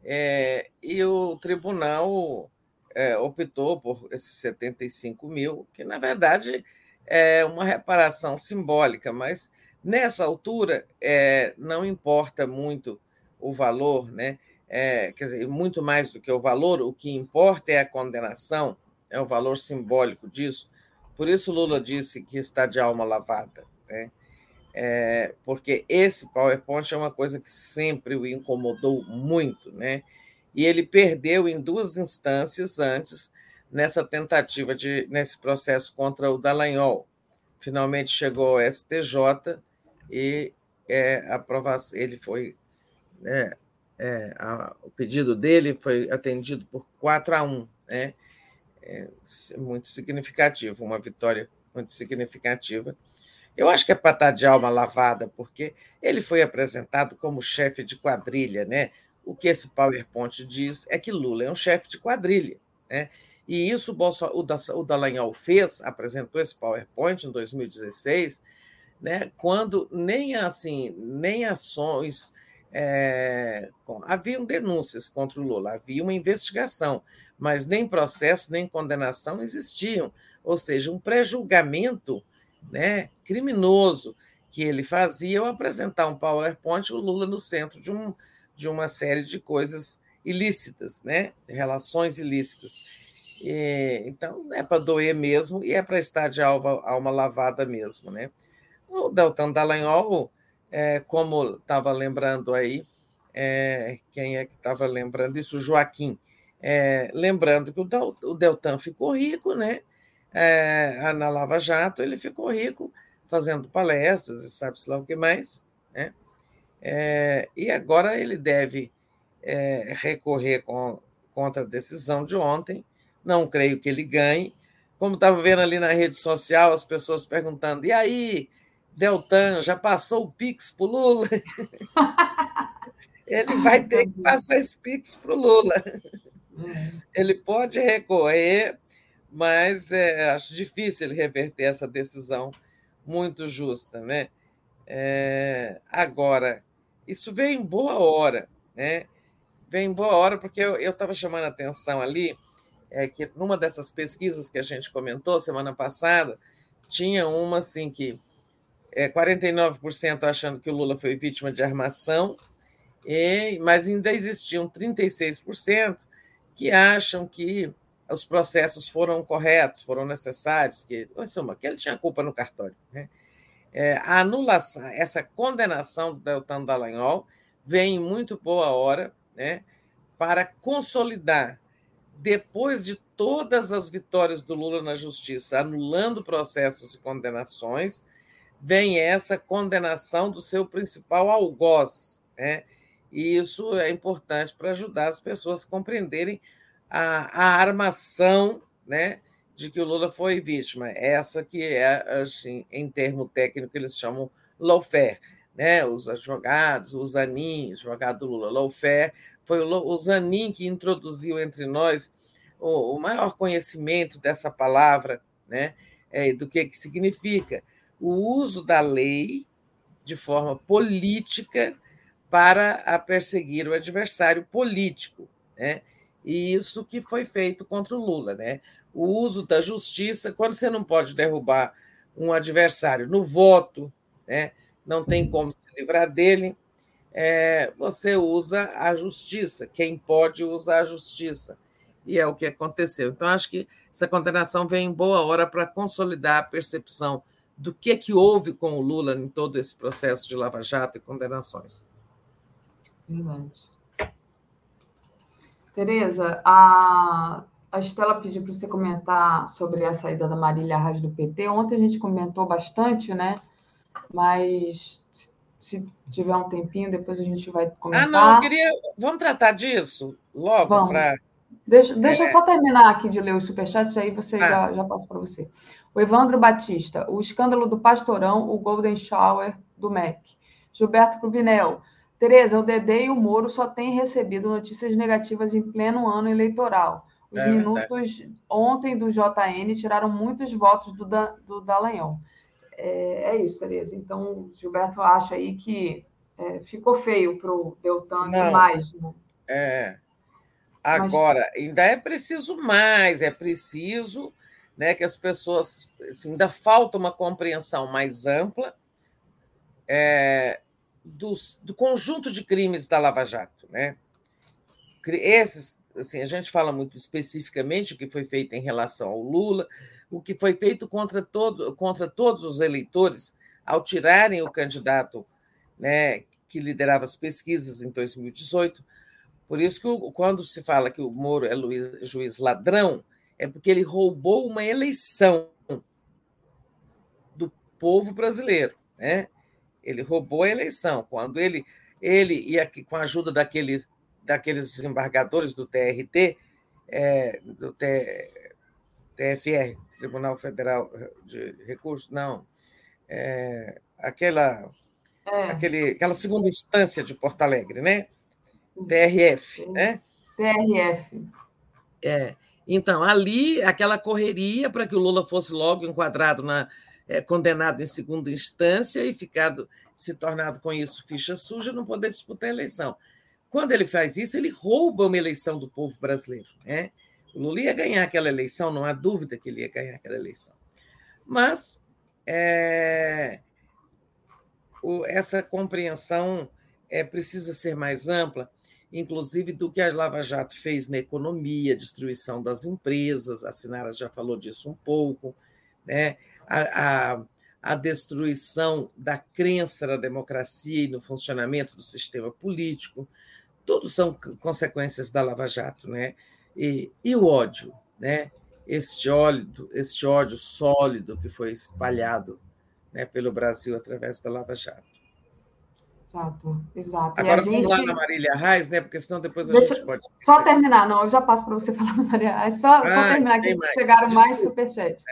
É, e o tribunal é, optou por esses 75 mil, que na verdade é uma reparação simbólica, mas nessa altura é, não importa muito o valor, né? É, quer dizer, muito mais do que o valor, o que importa é a condenação, é o valor simbólico disso. Por isso Lula disse que está de alma lavada, né? É, porque esse PowerPoint é uma coisa que sempre o incomodou muito, né? E ele perdeu em duas instâncias antes nessa tentativa de nesse processo contra o Dallagnol. Finalmente chegou ao STJ e é, aprovação, ele foi né, é, a, o pedido dele foi atendido por 4 a 1, né? É, muito significativo, uma vitória muito significativa. Eu acho que é para estar de alma lavada, porque ele foi apresentado como chefe de quadrilha, né? O que esse PowerPoint diz é que Lula é um chefe de quadrilha, né? E isso o Dallagnol fez, apresentou esse PowerPoint em 2016, né? Quando nem assim, nem ações é, haviam denúncias contra o Lula, havia uma investigação, mas nem processo nem condenação existiam, ou seja, um pré-julgamento né, criminoso que ele fazia ao apresentar um PowerPoint, o Lula no centro de, um, de uma série de coisas ilícitas, né, relações ilícitas. E, então, é para doer mesmo e é para estar de alma, alma lavada mesmo. Né? O Deltan Dallagnol, é, como estava lembrando aí, é, quem é que estava lembrando isso? Joaquim. É, lembrando que o Deltan ficou rico, né? é, na Lava Jato, ele ficou rico fazendo palestras e sabe-se lá o que mais. Né? É, e agora ele deve é, recorrer com, contra a decisão de ontem. Não creio que ele ganhe. Como estava vendo ali na rede social, as pessoas perguntando: e aí, Deltan, já passou o Pix para o Lula? ele vai ter que passar esse Pix para o Lula. Uhum. Ele pode recorrer mas é, acho difícil ele reverter essa decisão muito justa. Né? É, agora, isso veio em boa hora, né? Vem em boa hora, porque eu estava chamando a atenção ali é que numa dessas pesquisas que a gente comentou semana passada, tinha uma assim que é, 49% achando que o Lula foi vítima de armação, e, mas ainda existiam 36% que acham que os processos foram corretos, foram necessários, que, em suma, que ele tinha culpa no cartório. Né? É, a anulação, essa condenação do Deltan Dallagnol vem em muito boa hora né, para consolidar, depois de todas as vitórias do Lula na justiça, anulando processos e condenações, vem essa condenação do seu principal algoz. Né? E isso é importante para ajudar as pessoas a compreenderem a, a armação né, de que o Lula foi vítima, essa que é, assim, em termo técnico, eles chamam lawfare, né? os advogados, o Zanin, advogado do Lula, lawfare, foi o, Zanin que introduziu entre nós o, o maior conhecimento dessa palavra, né? É, do que, que significa o uso da lei de forma política para a perseguir o adversário político. Né? E isso que foi feito contra o Lula, né? O uso da justiça, quando você não pode derrubar um adversário no voto, né? não tem como se livrar dele, é, você usa a justiça. Quem pode usar a justiça. E é o que aconteceu. Então, acho que essa condenação vem em boa hora para consolidar a percepção do que, que houve com o Lula em todo esse processo de Lava Jato e condenações. Verdade. Tereza, a, a Estela pediu para você comentar sobre a saída da Marília Arras do PT. Ontem a gente comentou bastante, né? Mas se tiver um tempinho, depois a gente vai comentar. Ah, não, eu queria. Vamos tratar disso logo para. Deixa, deixa é... eu só terminar aqui de ler os superchats, aí você ah. já, já passa para você. O Evandro Batista, o escândalo do Pastorão, o Golden Shower do MEC. Gilberto Cruvinel, Tereza, o Dedê e o Moro só têm recebido notícias negativas em pleno ano eleitoral. Os é, minutos é. ontem do JN tiraram muitos votos do, da, do Dallagnol. É, é, isso, Tereza. Então, Gilberto acha aí que é, ficou feio para o Deltan Não, demais. Né? É. Agora, ainda é preciso mais, é preciso né, que as pessoas. Assim, ainda falta uma compreensão mais ampla. É, dos, do conjunto de crimes da Lava Jato. Né? Esses, assim, a gente fala muito especificamente o que foi feito em relação ao Lula, o que foi feito contra, todo, contra todos os eleitores ao tirarem o candidato né, que liderava as pesquisas em 2018. Por isso que quando se fala que o Moro é Luiz, juiz ladrão, é porque ele roubou uma eleição do povo brasileiro. Né? Ele roubou a eleição. Quando ele, ele e aqui, com a ajuda daqueles, daqueles desembargadores do TRT, é, do T, TFR, Tribunal Federal de Recursos, não, é, aquela, é. Aquele, aquela segunda instância de Porto Alegre, né? TRF, né? TRF. É. Então, ali, aquela correria para que o Lula fosse logo enquadrado na, é, condenado em segunda instância e ficado se tornado com isso ficha suja, não poder disputar a eleição. Quando ele faz isso, ele rouba uma eleição do povo brasileiro. Né? O Lula ia ganhar aquela eleição, não há dúvida que ele ia ganhar aquela eleição. Mas é, o, essa compreensão é, precisa ser mais ampla, inclusive do que a Lava Jato fez na economia, destruição das empresas, a Sinara já falou disso um pouco, né? a, a, a destruição da crença na democracia e no funcionamento do sistema político, tudo são consequências da Lava Jato, né? E, e o ódio, né? Este ódio, este ódio sólido que foi espalhado né, pelo Brasil através da Lava Jato. Exato, exato. Agora e a vamos gente... lá na Marília Reis, né? Porque senão depois a Deixa... gente pode. Só terminar, não, eu já passo para você falar da Marília Reis. Só, ah, só terminar que mais. chegaram mais superchats.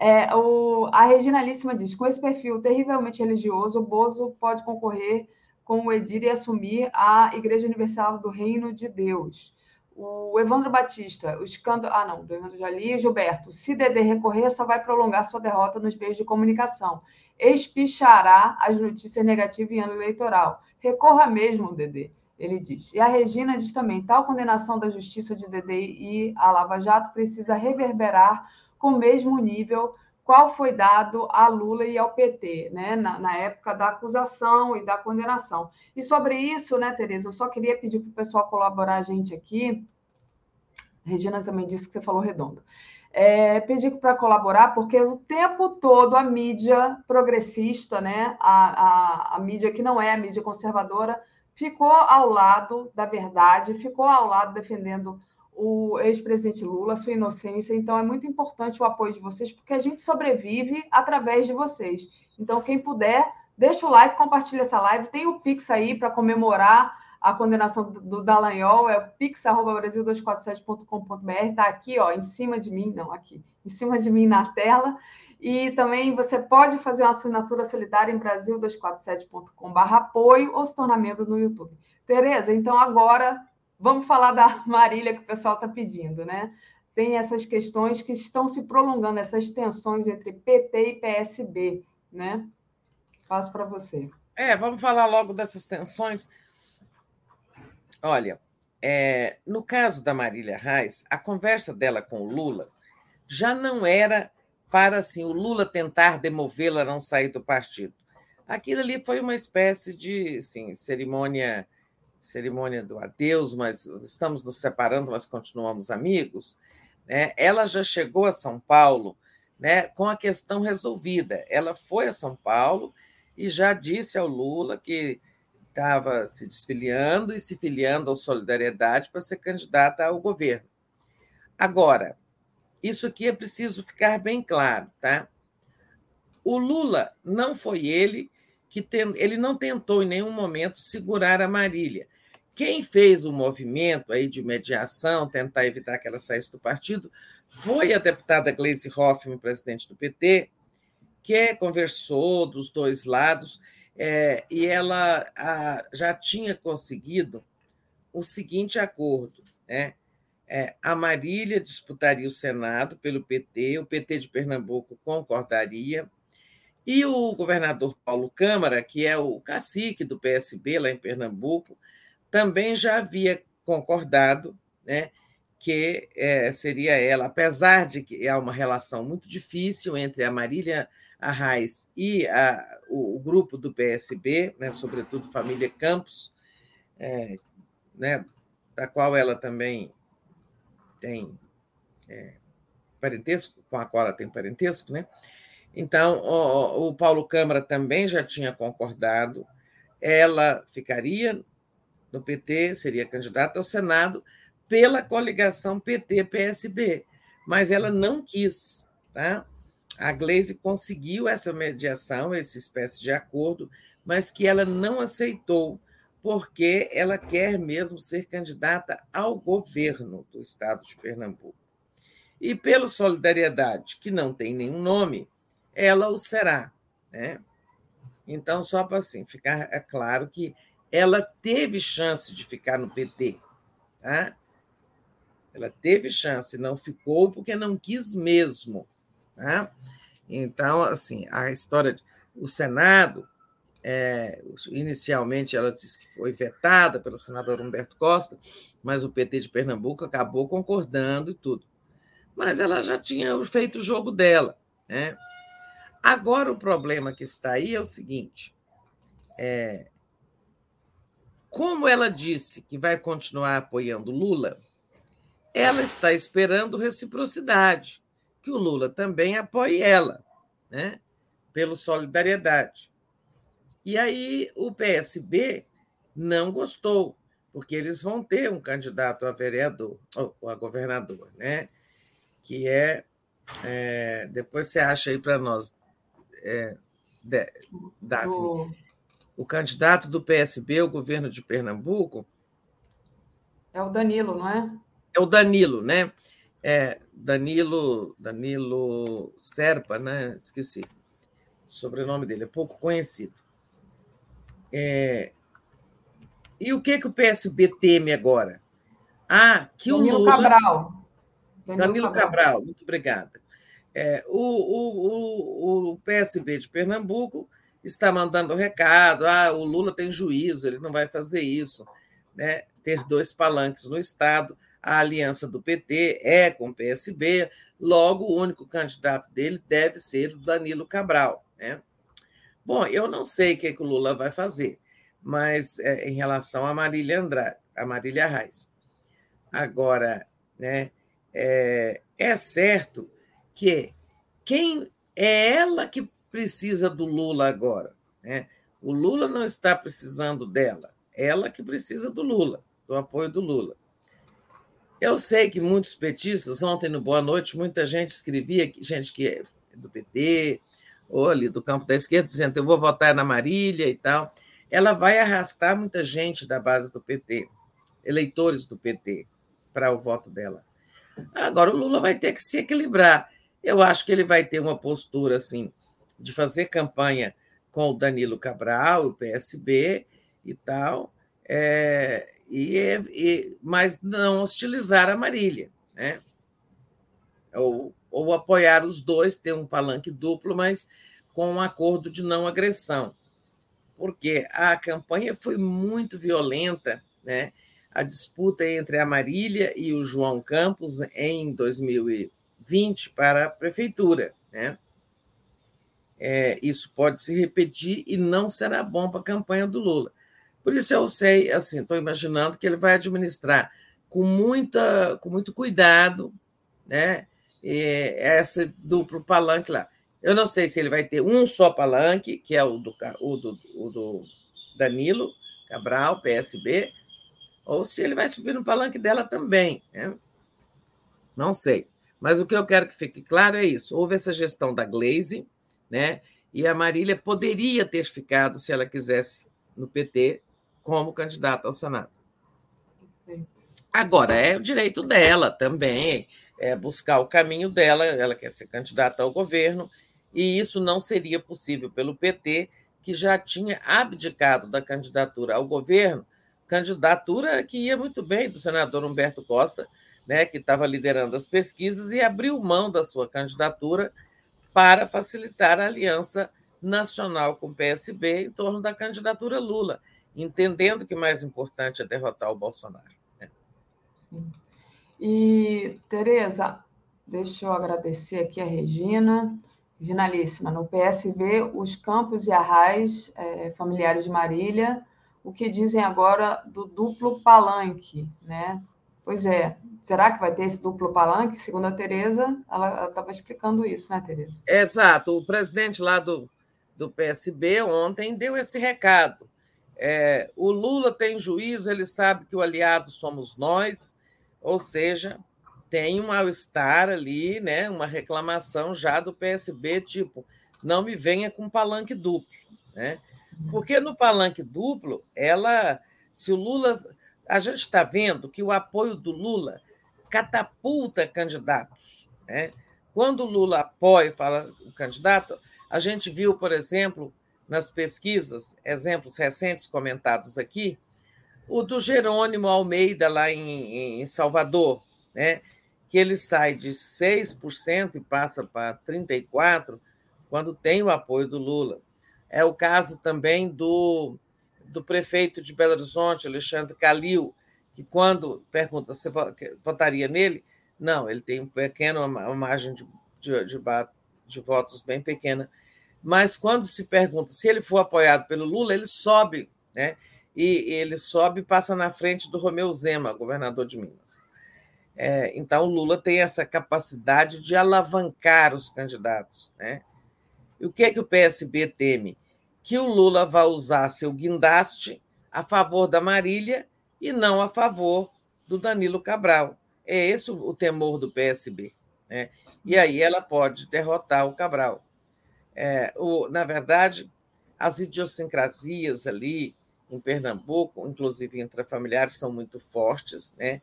É. É, o... A Reginalíssima diz: com esse perfil terrivelmente religioso, o Bozo pode concorrer com o Edir e assumir a Igreja Universal do Reino de Deus. O Evandro Batista, o escândalo. Ah, não, do Evandro Jali. Gilberto, se Dedê recorrer, só vai prolongar sua derrota nos meios de comunicação espichará as notícias negativas em ano eleitoral. Recorra mesmo, Dedê, ele diz. E a Regina diz também: tal condenação da justiça de Dedê e a Lava Jato precisa reverberar com o mesmo nível qual foi dado a Lula e ao PT, né, na, na, época da acusação e da condenação. E sobre isso, né, Tereza, eu só queria pedir para o pessoal colaborar a gente aqui. Regina também disse que você falou redondo é, pedir para colaborar, porque o tempo todo a mídia progressista, né, a, a, a mídia que não é a mídia conservadora, ficou ao lado da verdade, ficou ao lado defendendo o ex-presidente Lula, sua inocência. Então, é muito importante o apoio de vocês, porque a gente sobrevive através de vocês. Então, quem puder, deixa o like, compartilha essa live. Tem o Pix aí para comemorar a condenação do Dallagnol é pix.brasil247.com.br, está aqui, ó, em cima de mim, não, aqui, em cima de mim na tela. E também você pode fazer uma assinatura solidária em brasil247.com.br apoio ou se tornar membro no YouTube. Tereza, então agora vamos falar da Marília que o pessoal está pedindo, né? Tem essas questões que estão se prolongando, essas tensões entre PT e PSB, né? Passo para você. É, vamos falar logo dessas tensões Olha, é, no caso da Marília Reis, a conversa dela com o Lula já não era para assim, o Lula tentar demovê-la a não sair do partido. Aquilo ali foi uma espécie de assim, cerimônia cerimônia do adeus, mas estamos nos separando, mas continuamos amigos. Né? Ela já chegou a São Paulo né, com a questão resolvida. Ela foi a São Paulo e já disse ao Lula que estava se desfiliando e se filiando ao Solidariedade para ser candidata ao governo. Agora, isso aqui é preciso ficar bem claro, tá? O Lula não foi ele que tem, ele não tentou em nenhum momento segurar a Marília. Quem fez o movimento aí de mediação, tentar evitar que ela saísse do partido, foi a deputada Gleisi Hoffmann, presidente do PT, que conversou dos dois lados é, e ela a, já tinha conseguido o seguinte acordo: né? É, a Marília disputaria o Senado pelo PT, o PT de Pernambuco concordaria, e o governador Paulo Câmara, que é o cacique do PSB lá em Pernambuco, também já havia concordado né, que é, seria ela, apesar de que há uma relação muito difícil entre a Marília a Raiz e a, o, o, grupo do PSB, né, sobretudo Família Campos, é, né, da qual ela também tem é, parentesco, com a qual ela tem parentesco, né? Então, o, o Paulo Câmara também já tinha concordado, ela ficaria no PT, seria candidata ao Senado pela coligação PT-PSB, mas ela não quis, tá? a Glaze conseguiu essa mediação, essa espécie de acordo, mas que ela não aceitou, porque ela quer mesmo ser candidata ao governo do estado de Pernambuco. E pelo Solidariedade, que não tem nenhum nome, ela o será. Né? Então, só para assim, ficar é claro que ela teve chance de ficar no PT. Tá? Ela teve chance, não ficou porque não quis mesmo. Tá? Então, assim, a história. De, o Senado é, inicialmente, ela disse que foi vetada pelo senador Humberto Costa, mas o PT de Pernambuco acabou concordando e tudo. Mas ela já tinha feito o jogo dela. Né? Agora, o problema que está aí é o seguinte: é, como ela disse que vai continuar apoiando Lula, ela está esperando reciprocidade, que o Lula também apoie ela, né? pelo solidariedade. E aí o PSB não gostou, porque eles vão ter um candidato a vereador, ou a governador, né? que é, é depois você acha aí para nós, é, Daphne, o... o candidato do PSB ao governo de Pernambuco. É o Danilo, não é? É o Danilo, né? É, Danilo, Danilo Serpa, né? Esqueci. O sobrenome dele é pouco conhecido. É... E o que, que o PSB teme agora? Ah, que Danilo o Lula... Cabral. Danilo, Danilo Cabral. Cabral. muito obrigada. É, o, o, o, o PSB de Pernambuco está mandando recado: ah, o Lula tem juízo, ele não vai fazer isso. Né? Ter dois palanques no Estado, a aliança do PT é com o PSB, logo o único candidato dele deve ser o Danilo Cabral. Né? Bom, eu não sei o que, que o Lula vai fazer, mas é, em relação a Marília Andrade, a Marília Reis. Agora, né, é, é certo que quem é ela que precisa do Lula agora. Né? O Lula não está precisando dela, ela que precisa do Lula, do apoio do Lula. Eu sei que muitos petistas, ontem no Boa Noite, muita gente escrevia, gente que é do PT, ou ali do campo da esquerda, dizendo eu vou votar na Marília e tal, ela vai arrastar muita gente da base do PT, eleitores do PT, para o voto dela. Agora o Lula vai ter que se equilibrar. Eu acho que ele vai ter uma postura assim de fazer campanha com o Danilo Cabral, o PSB e tal, é, e, e, mas não hostilizar a Marília, né? Ou ou apoiar os dois, ter um palanque duplo, mas com um acordo de não agressão. Porque a campanha foi muito violenta, né? A disputa entre a Marília e o João Campos em 2020 para a prefeitura, né? É, isso pode se repetir e não será bom para a campanha do Lula. Por isso eu sei, assim, estou imaginando que ele vai administrar com muita, com muito cuidado, né? esse duplo palanque lá. Eu não sei se ele vai ter um só palanque, que é o do, o do, o do Danilo Cabral, PSB, ou se ele vai subir no palanque dela também. Né? Não sei. Mas o que eu quero que fique claro é isso: houve essa gestão da Glaze, né? e a Marília poderia ter ficado, se ela quisesse, no PT como candidata ao Senado. Agora, é o direito dela também é, buscar o caminho dela, ela quer ser candidata ao governo, e isso não seria possível pelo PT, que já tinha abdicado da candidatura ao governo, candidatura que ia muito bem do senador Humberto Costa, né, que estava liderando as pesquisas, e abriu mão da sua candidatura para facilitar a aliança nacional com o PSB em torno da candidatura Lula, entendendo que mais importante é derrotar o Bolsonaro. Né? E, Tereza, deixa eu agradecer aqui a Regina, finalíssima. No PSB, os Campos e Arrais, é, familiares de Marília, o que dizem agora do duplo palanque, né? Pois é, será que vai ter esse duplo palanque? Segundo a Tereza, ela estava explicando isso, né, Tereza? Exato. O presidente lá do, do PSB ontem deu esse recado. É, o Lula tem juízo, ele sabe que o aliado somos nós, ou seja, tem um mal-estar ali, né? uma reclamação já do PSB, tipo, não me venha com palanque duplo. Né? Porque no palanque duplo, ela Se o Lula. A gente está vendo que o apoio do Lula catapulta candidatos. Né? Quando o Lula apoia fala o candidato, a gente viu, por exemplo, nas pesquisas, exemplos recentes comentados aqui, o do Jerônimo Almeida, lá em, em Salvador, né? que ele sai de 6% e passa para 34%, quando tem o apoio do Lula. É o caso também do, do prefeito de Belo Horizonte, Alexandre Calil, que quando pergunta se votaria nele, não, ele tem um pequeno, uma margem de, de, de, de votos bem pequena. Mas quando se pergunta se ele for apoiado pelo Lula, ele sobe, né? E ele sobe e passa na frente do Romeu Zema, governador de Minas. É, então, o Lula tem essa capacidade de alavancar os candidatos. Né? E o que é que o PSB teme? Que o Lula vá usar seu guindaste a favor da Marília e não a favor do Danilo Cabral. É esse o temor do PSB. Né? E aí ela pode derrotar o Cabral. É, o, na verdade, as idiosincrasias ali em Pernambuco, inclusive intrafamiliares, são muito fortes, né?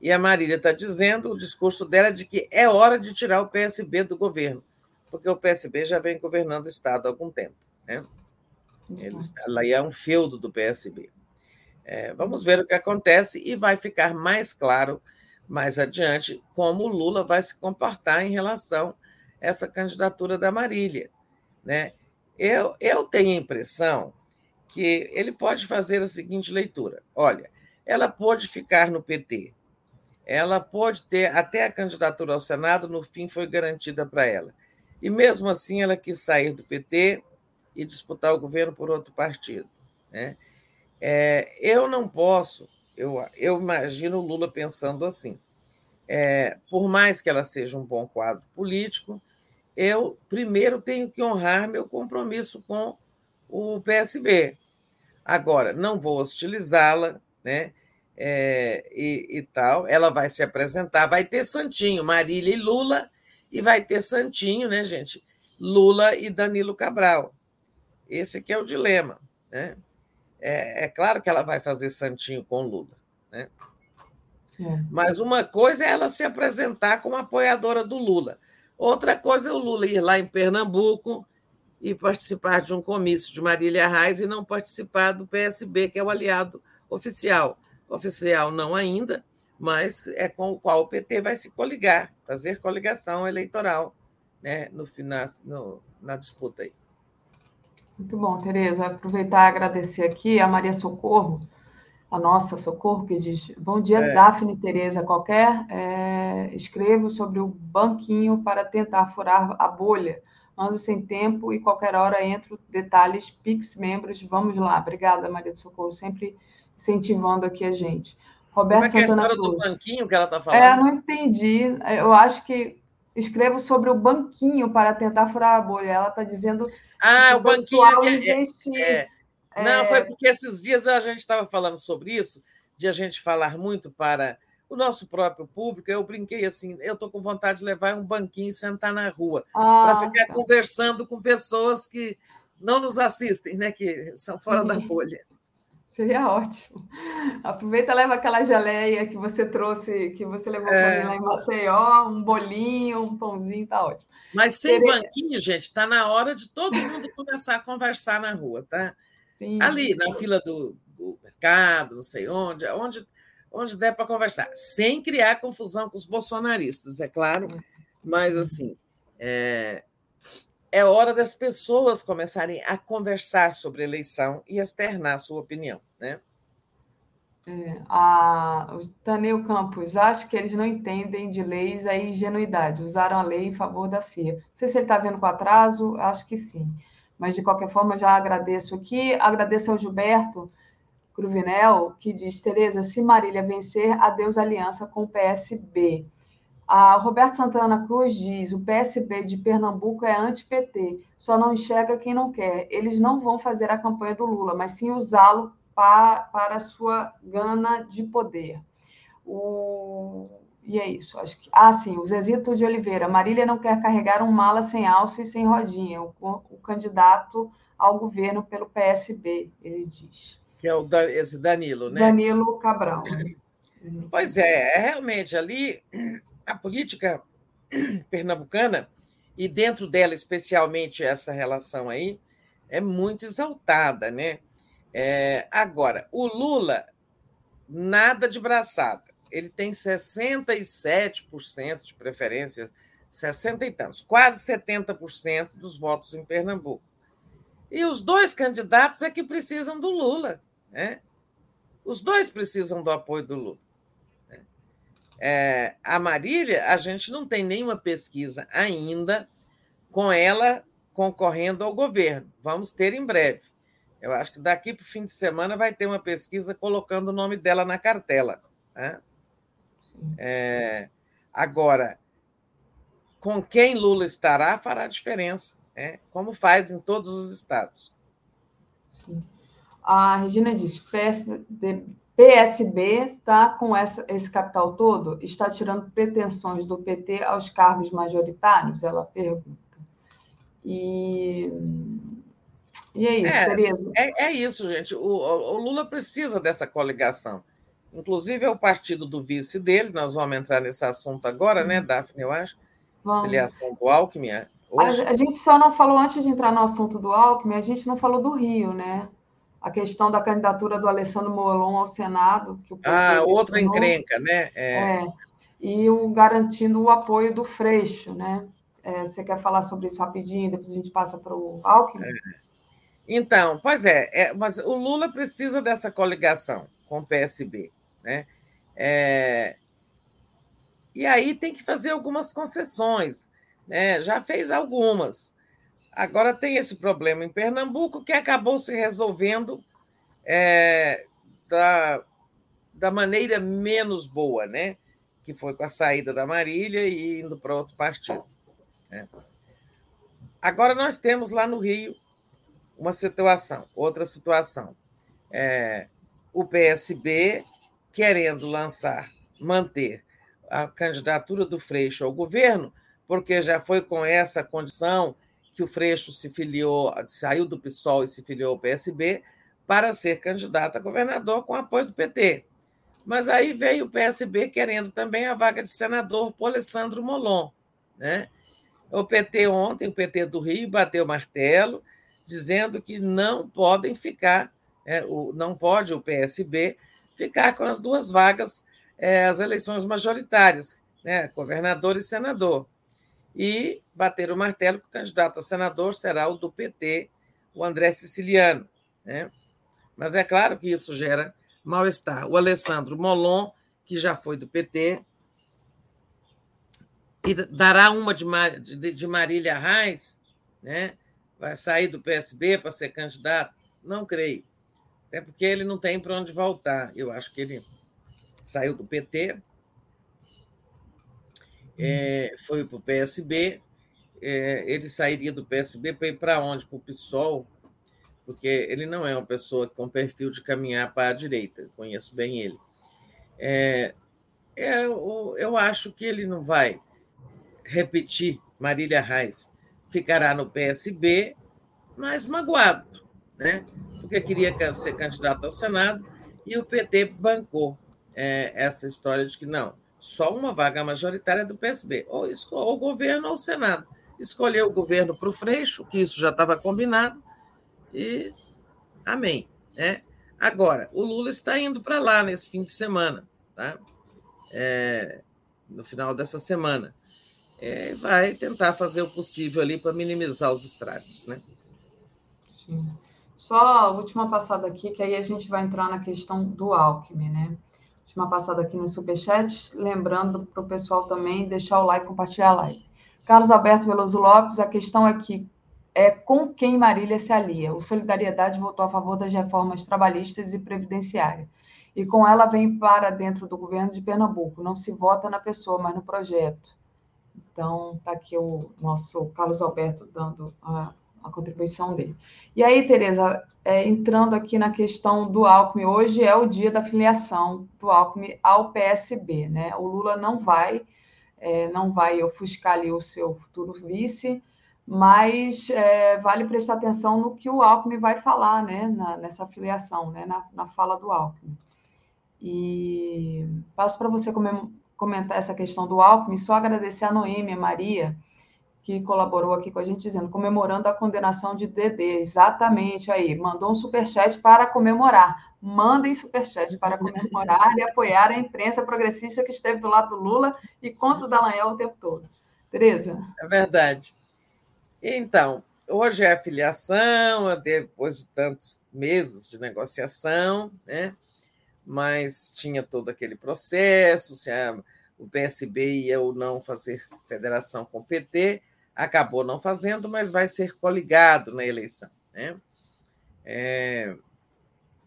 E a Marília está dizendo, o discurso dela, é de que é hora de tirar o PSB do governo, porque o PSB já vem governando o Estado há algum tempo. Né? Eles, ela é um feudo do PSB. É, vamos ver o que acontece e vai ficar mais claro mais adiante como o Lula vai se comportar em relação a essa candidatura da Marília. Né? Eu, eu tenho a impressão que ele pode fazer a seguinte leitura: olha, ela pode ficar no PT, ela pode ter até a candidatura ao Senado, no fim foi garantida para ela. E mesmo assim ela quis sair do PT e disputar o governo por outro partido. Né? É, eu não posso, eu, eu imagino o Lula pensando assim. É, por mais que ela seja um bom quadro político, eu primeiro tenho que honrar meu compromisso com o PSB. Agora, não vou hostilizá-la, né? É, e, e, tal. Ela vai se apresentar, vai ter Santinho, Marília e Lula, e vai ter Santinho, né, gente? Lula e Danilo Cabral. Esse que é o dilema, né? É, é claro que ela vai fazer Santinho com Lula, né? É. Mas uma coisa é ela se apresentar como apoiadora do Lula. Outra coisa é o Lula ir lá em Pernambuco e participar de um comício de Marília Reis e não participar do PSB, que é o aliado oficial. Oficial não ainda, mas é com o qual o PT vai se coligar, fazer coligação eleitoral né, no, final, no, na disputa aí. Muito bom, Tereza. Aproveitar e agradecer aqui a Maria Socorro, a nossa Socorro, que diz: Bom dia, é. Daphne Tereza. Qualquer é, escrevo sobre o banquinho para tentar furar a bolha ando sem tempo e qualquer hora entro. Detalhes, Pix membros, vamos lá. Obrigada, Maria do Socorro, sempre incentivando aqui a gente. Roberto Como é que Santana é a história Cruz. do banquinho que ela está falando? É, não entendi. Eu acho que escrevo sobre o banquinho para tentar furar a bolha. Ela está dizendo ah, o, o banquinho é, investir. É, é. Não, foi porque esses dias a gente estava falando sobre isso, de a gente falar muito para o nosso próprio público, eu brinquei assim, eu estou com vontade de levar um banquinho e sentar na rua, ah, para ficar tá. conversando com pessoas que não nos assistem, né? que são fora da bolha. Seria ótimo. Aproveita leva aquela geleia que você trouxe, que você levou é... lá em Maceió, um bolinho, um pãozinho, tá ótimo. Mas sem Seria... banquinho, gente, está na hora de todo mundo começar a conversar na rua, tá? Sim. Ali, na fila do, do mercado, não sei onde, onde onde der para conversar, sem criar confusão com os bolsonaristas, é claro, mas assim, é, é hora das pessoas começarem a conversar sobre eleição e externar sua opinião, né? É, a, o Taneu Campos, acho que eles não entendem de leis a ingenuidade, usaram a lei em favor da CIA. Não sei se ele está vendo com atraso, acho que sim. Mas, de qualquer forma, já agradeço aqui. Agradeço ao Gilberto, Cruvinel, que diz: Tereza, se Marília vencer, adeus aliança com o PSB. A Roberto Santana Cruz diz: o PSB de Pernambuco é anti-PT, só não enxerga quem não quer. Eles não vão fazer a campanha do Lula, mas sim usá-lo para, para a sua gana de poder. O... E é isso. Acho que... Ah, sim, o Zezito de Oliveira. Marília não quer carregar um mala sem alça e sem rodinha. O, o candidato ao governo pelo PSB, ele diz. Que é o esse Danilo, né? Danilo Cabral. Pois é, é realmente ali a política pernambucana, e dentro dela, especialmente essa relação aí, é muito exaltada, né? É, agora, o Lula, nada de braçada. Ele tem 67% de preferências, 60 e tantos, quase 70% dos votos em Pernambuco. E os dois candidatos é que precisam do Lula. Né? Os dois precisam do apoio do Lula. Né? É, a Marília, a gente não tem nenhuma pesquisa ainda com ela concorrendo ao governo. Vamos ter em breve. Eu acho que daqui para o fim de semana vai ter uma pesquisa colocando o nome dela na cartela. Né? É, agora, com quem Lula estará fará diferença, né? como faz em todos os estados. Sim. A Regina disse: PSB está com essa, esse capital todo? Está tirando pretensões do PT aos cargos majoritários? Ela pergunta. E, e é isso, é, Tereza. É, é, isso, gente. O, o, Lula precisa dessa coligação. Inclusive, é o partido do vice dele, nós vamos entrar nesse assunto agora, né, uhum. Daphne, eu acho? Vamos. Filiação do Alckmin. É, hoje... A, a, gente só não falou, antes de entrar no assunto do Alckmin, a gente não falou do Rio, né? A questão da candidatura do Alessandro Molon ao Senado. Que o ah, outra encrenca, né? É. é. E o garantindo o apoio do Freixo, né? É, você quer falar sobre isso rapidinho, depois a gente passa para o Alckmin? É. Então, pois é, é, mas o Lula precisa dessa coligação com o PSB, né? É, e aí tem que fazer algumas concessões, né? Já fez algumas. Agora tem esse problema em Pernambuco que acabou se resolvendo é, da, da maneira menos boa, né? Que foi com a saída da Marília e indo para outro partido. Né? Agora nós temos lá no Rio uma situação, outra situação. É, o PSB querendo lançar, manter a candidatura do Freixo ao governo, porque já foi com essa condição que o Freixo se filiou, saiu do PSOL e se filiou ao PSB para ser candidato a governador com apoio do PT. Mas aí veio o PSB querendo também a vaga de senador por Alessandro Molon, né? O PT ontem, o PT do Rio, bateu martelo, dizendo que não podem ficar, é, o, não pode o PSB ficar com as duas vagas, é, as eleições majoritárias, né, governador e senador. E bater o martelo que o candidato a senador será o do PT, o André Siciliano. Né? Mas é claro que isso gera mal-estar. O Alessandro Molon, que já foi do PT, e dará uma de, Mar, de, de Marília Reis, né? Vai sair do PSB para ser candidato? Não creio. Até porque ele não tem para onde voltar. Eu acho que ele saiu do PT, é, foi para o PSB, é, ele sairia do PSB para ir para onde? Para o PSOL, porque ele não é uma pessoa com perfil de caminhar para a direita, conheço bem ele. É, é eu, eu acho que ele não vai repetir Marília Reis, ficará no PSB, mas magoado, né? porque queria ser candidato ao Senado e o PT bancou é, essa história de que não, só uma vaga majoritária do PSB, ou, ou o governo ou o Senado. Escolheu o governo para o Freixo, que isso já estava combinado, e amém. Né? Agora, o Lula está indo para lá nesse fim de semana, tá? É, no final dessa semana é, vai tentar fazer o possível ali para minimizar os estragos, né? Sim. Só a última passada aqui, que aí a gente vai entrar na questão do Alckmin, né? Última passada aqui no Superchat, lembrando para o pessoal também deixar o like, compartilhar a live. Carlos Alberto Veloso Lopes, a questão aqui é com quem Marília se alia. O Solidariedade votou a favor das reformas trabalhistas e previdenciárias. E com ela vem para dentro do governo de Pernambuco. Não se vota na pessoa, mas no projeto. Então, está aqui o nosso Carlos Alberto dando a, a contribuição dele. E aí, Tereza, é, entrando aqui na questão do Alckmin, hoje é o dia da filiação do Alckmin ao PSB, né? O Lula não vai, é, não vai ofuscar ali o seu futuro vice, mas é, vale prestar atenção no que o Alckmin vai falar né, na, nessa filiação, né, na, na fala do Alckmin. E passo para você comentar essa questão do Alckmin, só agradecer a Noêmia Maria, que colaborou aqui com a gente, dizendo, comemorando a condenação de Dedê. Exatamente aí, mandou um superchat para comemorar. Mandem superchat para comemorar e apoiar a imprensa progressista que esteve do lado do Lula e contra o Dallagnol o tempo todo. Tereza? É verdade. Então, hoje é a filiação, depois de tantos meses de negociação, né? Mas tinha todo aquele processo, se a, o PSB ia ou não fazer federação com o PT, acabou não fazendo, mas vai ser coligado na eleição. Né? É...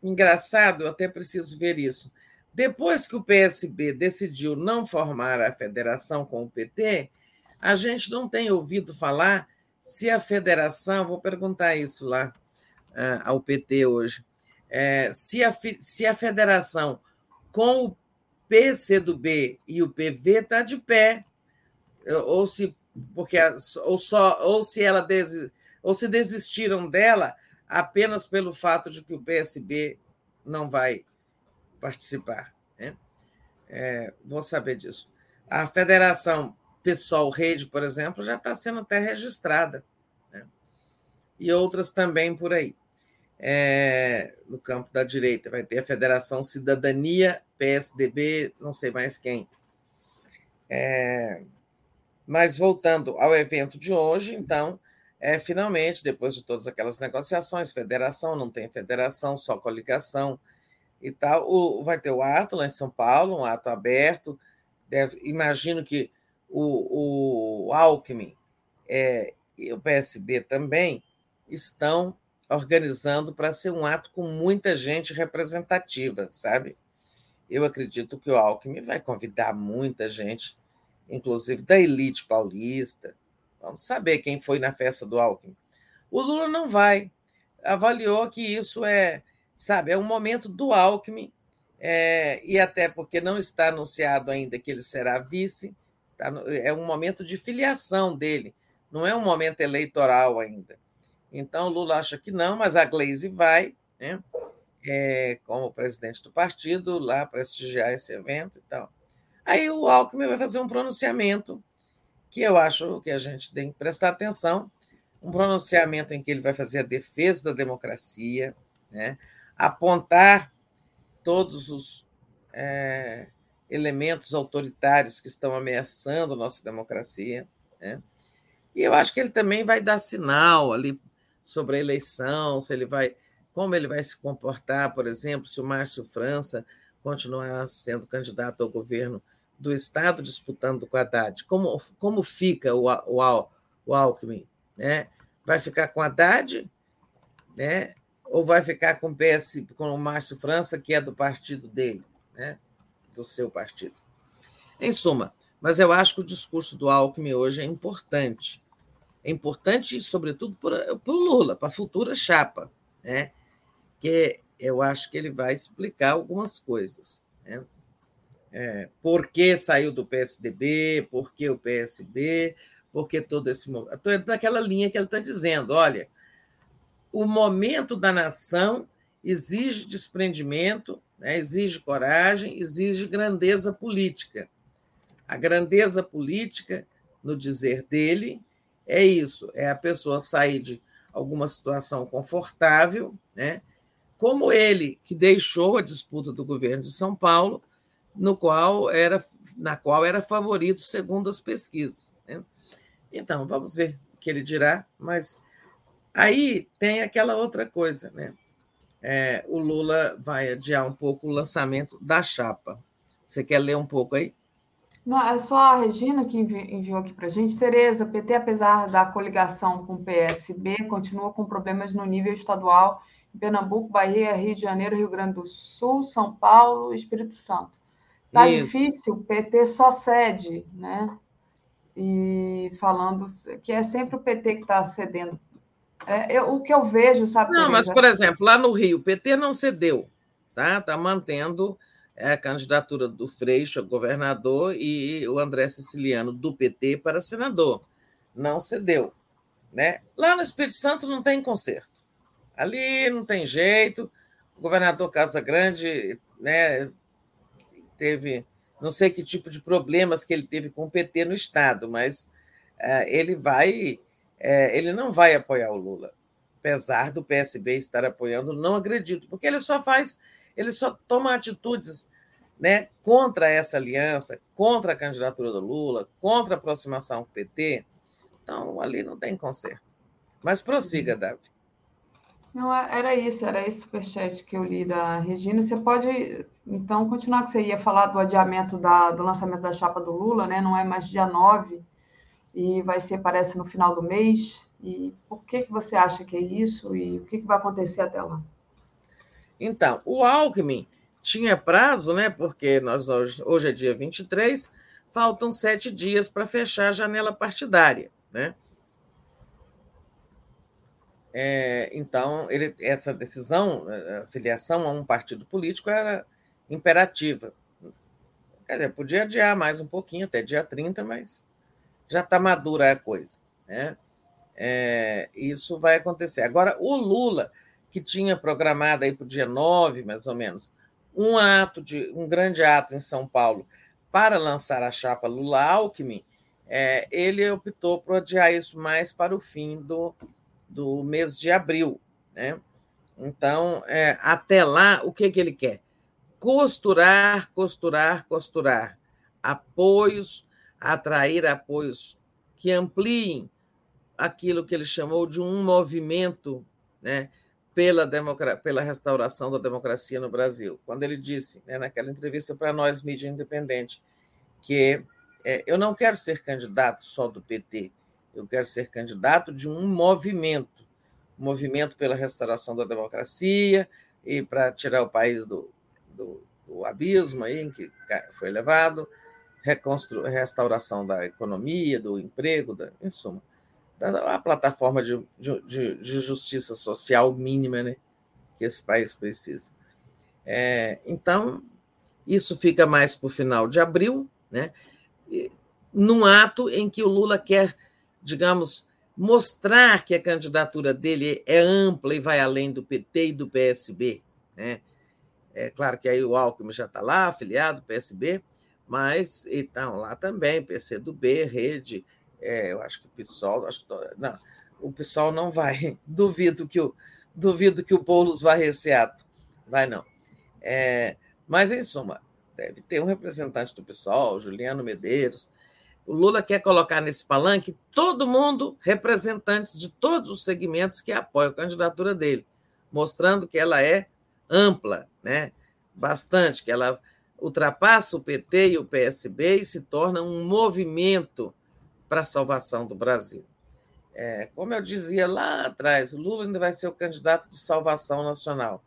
Engraçado, eu até preciso ver isso. Depois que o PSB decidiu não formar a federação com o PT, a gente não tem ouvido falar se a federação, vou perguntar isso lá uh, ao PT hoje, é, se, a, se a federação com o PCdoB e o PV está de pé, ou se porque ou só ou se ela des, ou se desistiram dela apenas pelo fato de que o PSB não vai participar. Né? É, vou saber disso. A Federação Pessoal Rede, por exemplo, já está sendo até registrada. Né? E outras também por aí. É, no campo da direita, vai ter a Federação Cidadania, PSDB, não sei mais quem. É, mas voltando ao evento de hoje, então, é, finalmente, depois de todas aquelas negociações, federação, não tem federação, só coligação e tal, o, vai ter o ato lá em São Paulo, um ato aberto. Deve, imagino que o, o Alckmin é, e o PSB também estão organizando para ser um ato com muita gente representativa, sabe? Eu acredito que o Alckmin vai convidar muita gente inclusive da elite paulista. Vamos saber quem foi na festa do Alckmin. O Lula não vai. Avaliou que isso é, sabe, é um momento do Alckmin, é, e até porque não está anunciado ainda que ele será vice, tá, é um momento de filiação dele, não é um momento eleitoral ainda. Então, Lula acha que não, mas a Glaze vai, né, é, como presidente do partido, lá prestigiar esse evento e tal. Aí o Alckmin vai fazer um pronunciamento que eu acho que a gente tem que prestar atenção, um pronunciamento em que ele vai fazer a defesa da democracia, né? apontar todos os é, elementos autoritários que estão ameaçando a nossa democracia. Né? E eu acho que ele também vai dar sinal ali sobre a eleição, se ele vai, como ele vai se comportar, por exemplo, se o Márcio França continuar sendo candidato ao governo do Estado disputando com a Haddad, como, como fica o, o, o Alckmin? Né? Vai ficar com a Haddad? Né? Ou vai ficar com o PS, com o Márcio França, que é do partido dele, né? do seu partido? Em suma, mas eu acho que o discurso do Alckmin hoje é importante. É importante, sobretudo, para o Lula, para a futura chapa, né? que eu acho que ele vai explicar algumas coisas. Né? É, por que saiu do PSDB, por que o PSB, por que todo esse momento. Estou naquela linha que ele está dizendo: olha, o momento da nação exige desprendimento, né, exige coragem, exige grandeza política. A grandeza política, no dizer dele, é isso: é a pessoa sair de alguma situação confortável, né? como ele, que deixou a disputa do governo de São Paulo no qual era, na qual era favorito segundo as pesquisas. Né? Então, vamos ver o que ele dirá, mas aí tem aquela outra coisa, né? É, o Lula vai adiar um pouco o lançamento da chapa. Você quer ler um pouco aí? Não, é só a Regina que enviou aqui para a gente. Tereza, PT, apesar da coligação com o PSB, continua com problemas no nível estadual em Pernambuco, Bahia, Rio de Janeiro, Rio Grande do Sul, São Paulo, Espírito Santo. Tá Isso. difícil, o PT só cede, né? E falando que é sempre o PT que está cedendo. É, eu, o que eu vejo, sabe? Não, mas, por exemplo, lá no Rio, o PT não cedeu, tá? Está mantendo a candidatura do Freixo a governador e o André Siciliano do PT para senador. Não cedeu. Né? Lá no Espírito Santo não tem conserto. Ali não tem jeito. O governador Casa Grande né, teve, não sei que tipo de problemas que ele teve com o PT no Estado, mas é, ele vai, é, ele não vai apoiar o Lula, apesar do PSB estar apoiando, não acredito, porque ele só faz, ele só toma atitudes né, contra essa aliança, contra a candidatura do Lula, contra a aproximação com o PT. Então, ali não tem conserto. Mas prossiga, uhum. Davi. Não, é, era isso, era esse superchat que eu li da Regina. Você pode, então, continuar que você ia falar do adiamento da, do lançamento da chapa do Lula, né? Não é mais dia 9 e vai ser, parece, no final do mês. E por que, que você acha que é isso e o que, que vai acontecer até lá? Então, o Alckmin tinha prazo, né? Porque nós hoje, hoje é dia 23, faltam sete dias para fechar a janela partidária, né? É, então, ele, essa decisão, a filiação a um partido político era imperativa. Quer dizer, podia adiar mais um pouquinho, até dia 30, mas já está madura a coisa. Né? É, isso vai acontecer. Agora, o Lula, que tinha programado aí para o dia 9, mais ou menos, um ato de um grande ato em São Paulo para lançar a chapa Lula-Alckmin, é, ele optou por adiar isso mais para o fim do, do mês de abril. Né? Então, é, até lá, o que, que ele quer? Costurar, costurar, costurar. Apoios, atrair apoios que ampliem aquilo que ele chamou de um movimento né, pela, pela restauração da democracia no Brasil. Quando ele disse, né, naquela entrevista para nós, mídia independente, que é, eu não quero ser candidato só do PT, eu quero ser candidato de um movimento, um movimento pela restauração da democracia e para tirar o país do, do, do abismo aí em que foi levado, restauração da economia, do emprego, da, em suma, da, a plataforma de, de, de, justiça social mínima né, que esse país precisa. É, então, isso fica mais para o final de abril, né, num ato em que o Lula quer digamos, mostrar que a candidatura dele é ampla e vai além do PT e do PSB. Né? É claro que aí o Alckmin já está lá, afiliado, PSB, mas estão lá também, PCdoB, Rede, é, eu acho que o PSOL, acho que, não, o PSOL não vai, duvido que o, duvido que o Boulos vá esse ato, vai não. É, mas, em suma, deve ter um representante do PSOL, Juliano Medeiros, o Lula quer colocar nesse palanque todo mundo, representantes de todos os segmentos que apoiam a candidatura dele, mostrando que ela é ampla, né? bastante, que ela ultrapassa o PT e o PSB e se torna um movimento para a salvação do Brasil. É, como eu dizia lá atrás, Lula ainda vai ser o candidato de salvação nacional.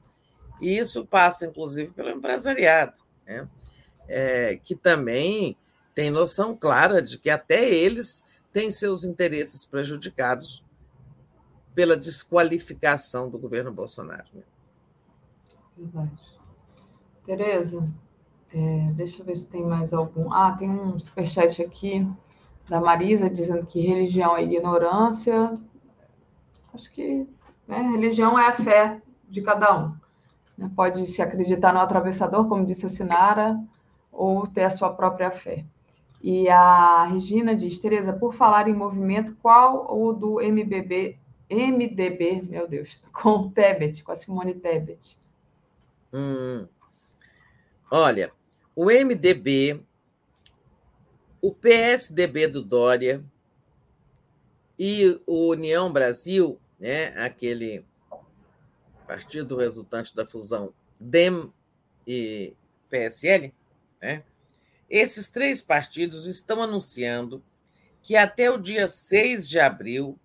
E isso passa, inclusive, pelo empresariado, né? é, que também tem noção clara de que até eles têm seus interesses prejudicados pela desqualificação do governo Bolsonaro. Né? Verdade. Tereza, é, deixa eu ver se tem mais algum. Ah, tem um superchat aqui da Marisa dizendo que religião é ignorância. Acho que né, religião é a fé de cada um. Né? Pode se acreditar no atravessador, como disse a Sinara, ou ter a sua própria fé. E a Regina diz, Tereza, por falar em movimento, qual o do MBB, MDB, meu Deus, com Tebet, com a Simone Tebet? Hum. Olha, o MDB, o PSDB do Dória e o União Brasil, né, aquele partido resultante da fusão DEM e PSL, né, esses três partidos estão anunciando que até o dia 6 de abril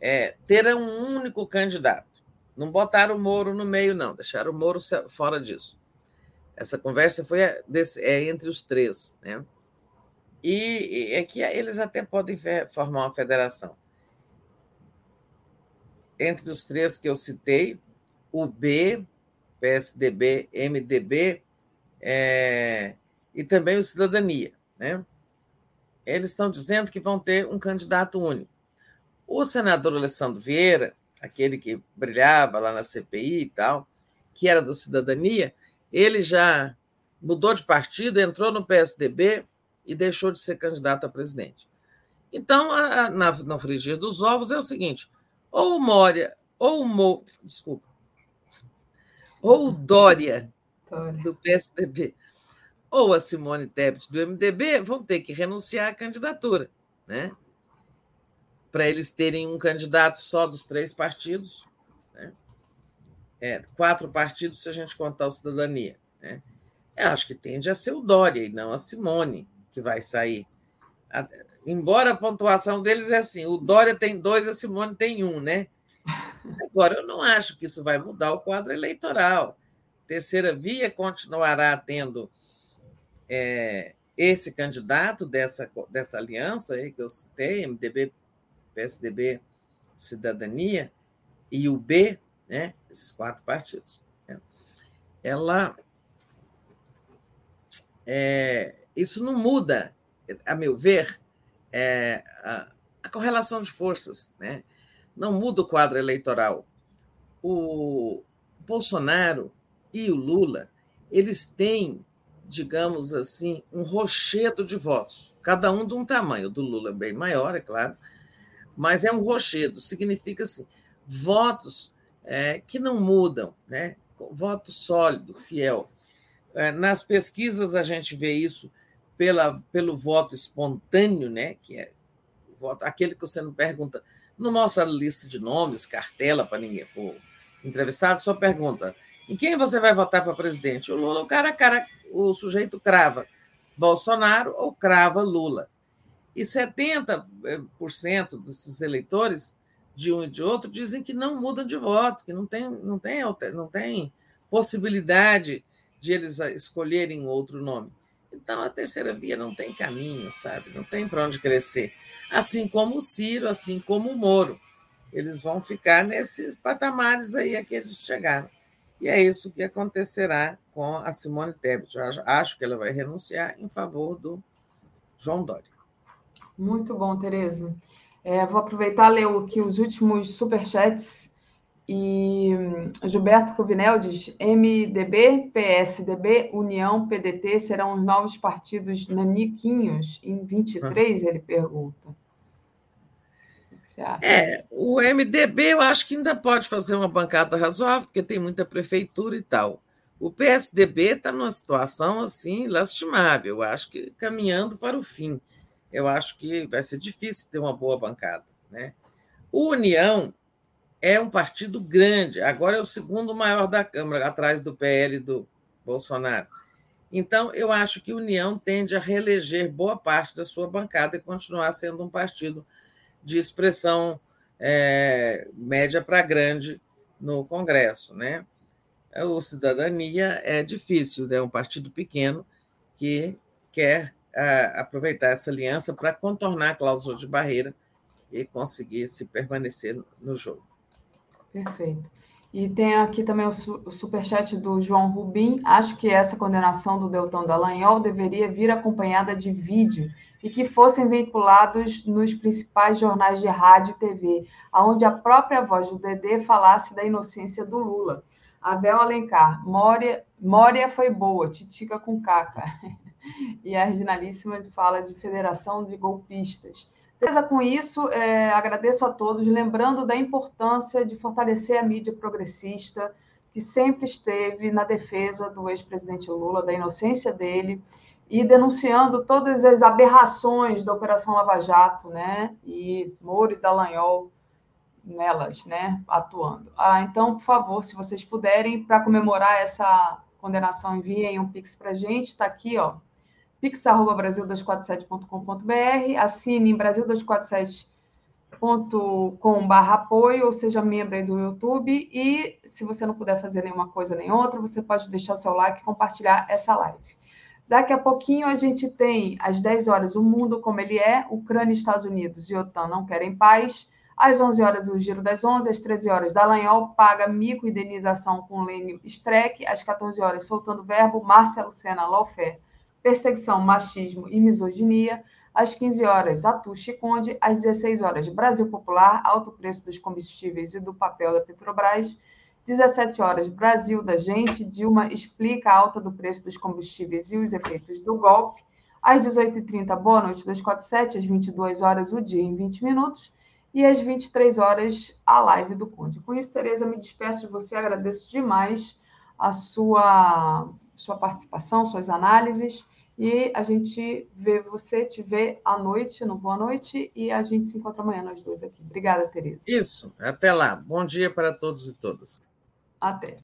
é, terão um único candidato. Não botaram o Moro no meio, não, deixaram o Moro fora disso. Essa conversa foi desse, é, entre os três. Né? E, e é que eles até podem formar uma federação. Entre os três que eu citei, o B, PSDB, MDB, é, e também o Cidadania. Né? Eles estão dizendo que vão ter um candidato único. O senador Alessandro Vieira, aquele que brilhava lá na CPI e tal, que era do Cidadania, ele já mudou de partido, entrou no PSDB e deixou de ser candidato a presidente. Então, a, na, no frigir dos ovos é o seguinte: ou o Moria, ou o Mo, desculpa, ou o Dória, do PSDB, ou a Simone Tebet do MDB vão ter que renunciar à candidatura, né? Para eles terem um candidato só dos três partidos, né? é, quatro partidos se a gente contar o Cidadania. Né? Eu acho que tende a ser o Dória e não a Simone que vai sair. Embora a pontuação deles é assim, o Dória tem dois, a Simone tem um, né? Agora, eu não acho que isso vai mudar o quadro eleitoral. Terceira Via continuará tendo é, esse candidato dessa, dessa aliança aí que eu citei, MDB, PSDB, Cidadania, e o B, né, esses quatro partidos. Né, ela. É, isso não muda, a meu ver, é, a, a, correlação de forças, né? não muda o quadro eleitoral. O Bolsonaro e o Lula, eles têm, digamos assim, um rochedo de votos, cada um de um tamanho. O do Lula é bem maior, é claro, mas é um rochedo, significa assim, votos é, que não mudam, né? voto sólido, fiel. É, nas pesquisas a gente vê isso pela, pelo voto espontâneo, né? que é voto, aquele que você não pergunta, não mostra lista de nomes, cartela para ninguém, o entrevistado, só pergunta em quem você vai votar para presidente? O Lula, o cara, cara, o sujeito crava Bolsonaro ou crava Lula. E 70% desses eleitores, de um e de outro, dizem que não mudam de voto, que não tem, não tem, não tem possibilidade de eles escolherem outro nome. Então, a terceira via não tem caminho, sabe? Não tem para onde crescer. Assim como o Ciro, assim como o Moro. Eles vão ficar nesses patamares aí a que eles chegaram. E é isso que acontecerá com a Simone Tebet. Eu acho que ela vai renunciar em favor do João Dória. Muito bom, Tereza. É, vou aproveitar e ler aqui os últimos superchats. E hum, Gilberto Cruvinel diz: MDB, PSDB, União, PDT serão os novos partidos naniquinhos em 23? Ele pergunta você acha? É, o MDB eu acho que ainda pode fazer uma bancada razoável, porque tem muita prefeitura e tal. O PSDB está numa situação assim lastimável, eu acho que caminhando para o fim. Eu acho que vai ser difícil ter uma boa bancada. Né? O União é um partido grande, agora é o segundo maior da Câmara, atrás do PL do Bolsonaro. Então, eu acho que União tende a reeleger boa parte da sua bancada e continuar sendo um partido de expressão é, média para grande no Congresso. Né? O Cidadania é difícil, é um partido pequeno que quer a, aproveitar essa aliança para contornar a cláusula de barreira e conseguir se permanecer no jogo. Perfeito. E tem aqui também o, su o superchat do João Rubim. Acho que essa condenação do Deltão Dallagnol deveria vir acompanhada de vídeo e que fossem veiculados nos principais jornais de rádio e TV, onde a própria voz do Dedê falasse da inocência do Lula. Avel Alencar, Mória, Mória foi boa, titica com caca. e a Reginalíssima fala de Federação de Golpistas. Com isso, é, agradeço a todos, lembrando da importância de fortalecer a mídia progressista, que sempre esteve na defesa do ex-presidente Lula, da inocência dele, e denunciando todas as aberrações da Operação Lava Jato, né? E Moro e Dallagnol nelas, né? Atuando. Ah, então, por favor, se vocês puderem, para comemorar essa condenação, enviem um pix para a gente. Está aqui, ó, pix@brasil247.com.br. Assine em brasil247.com.br apoio, ou seja membro aí do YouTube. E se você não puder fazer nenhuma coisa nem outra, você pode deixar seu like e compartilhar essa live. Daqui a pouquinho a gente tem, às 10 horas, o mundo como ele é, Ucrânia, Estados Unidos e OTAN não querem paz. Às 11 horas, o Giro das 11. Às 13 horas, Dallagnol paga mico indenização com Lênio Streck. Às 14 horas, soltando verbo, Márcia Lucena Laufer Perseguição, Machismo e Misoginia. Às 15 horas, Atushi Conde. Às 16 horas, Brasil Popular, Alto Preço dos Combustíveis e do Papel da Petrobras. 17 horas, Brasil da Gente. Dilma explica a alta do preço dos combustíveis e os efeitos do golpe. Às 18h30, Boa Noite 247. Às 22 horas, O Dia em 20 Minutos. E às 23 horas, a live do Conde. Com isso, Tereza, me despeço de você. Agradeço demais a sua, sua participação, suas análises. E a gente vê você, te vê à noite, no Boa Noite, e a gente se encontra amanhã, nós dois aqui. Obrigada, Tereza. Isso, até lá. Bom dia para todos e todas. Até.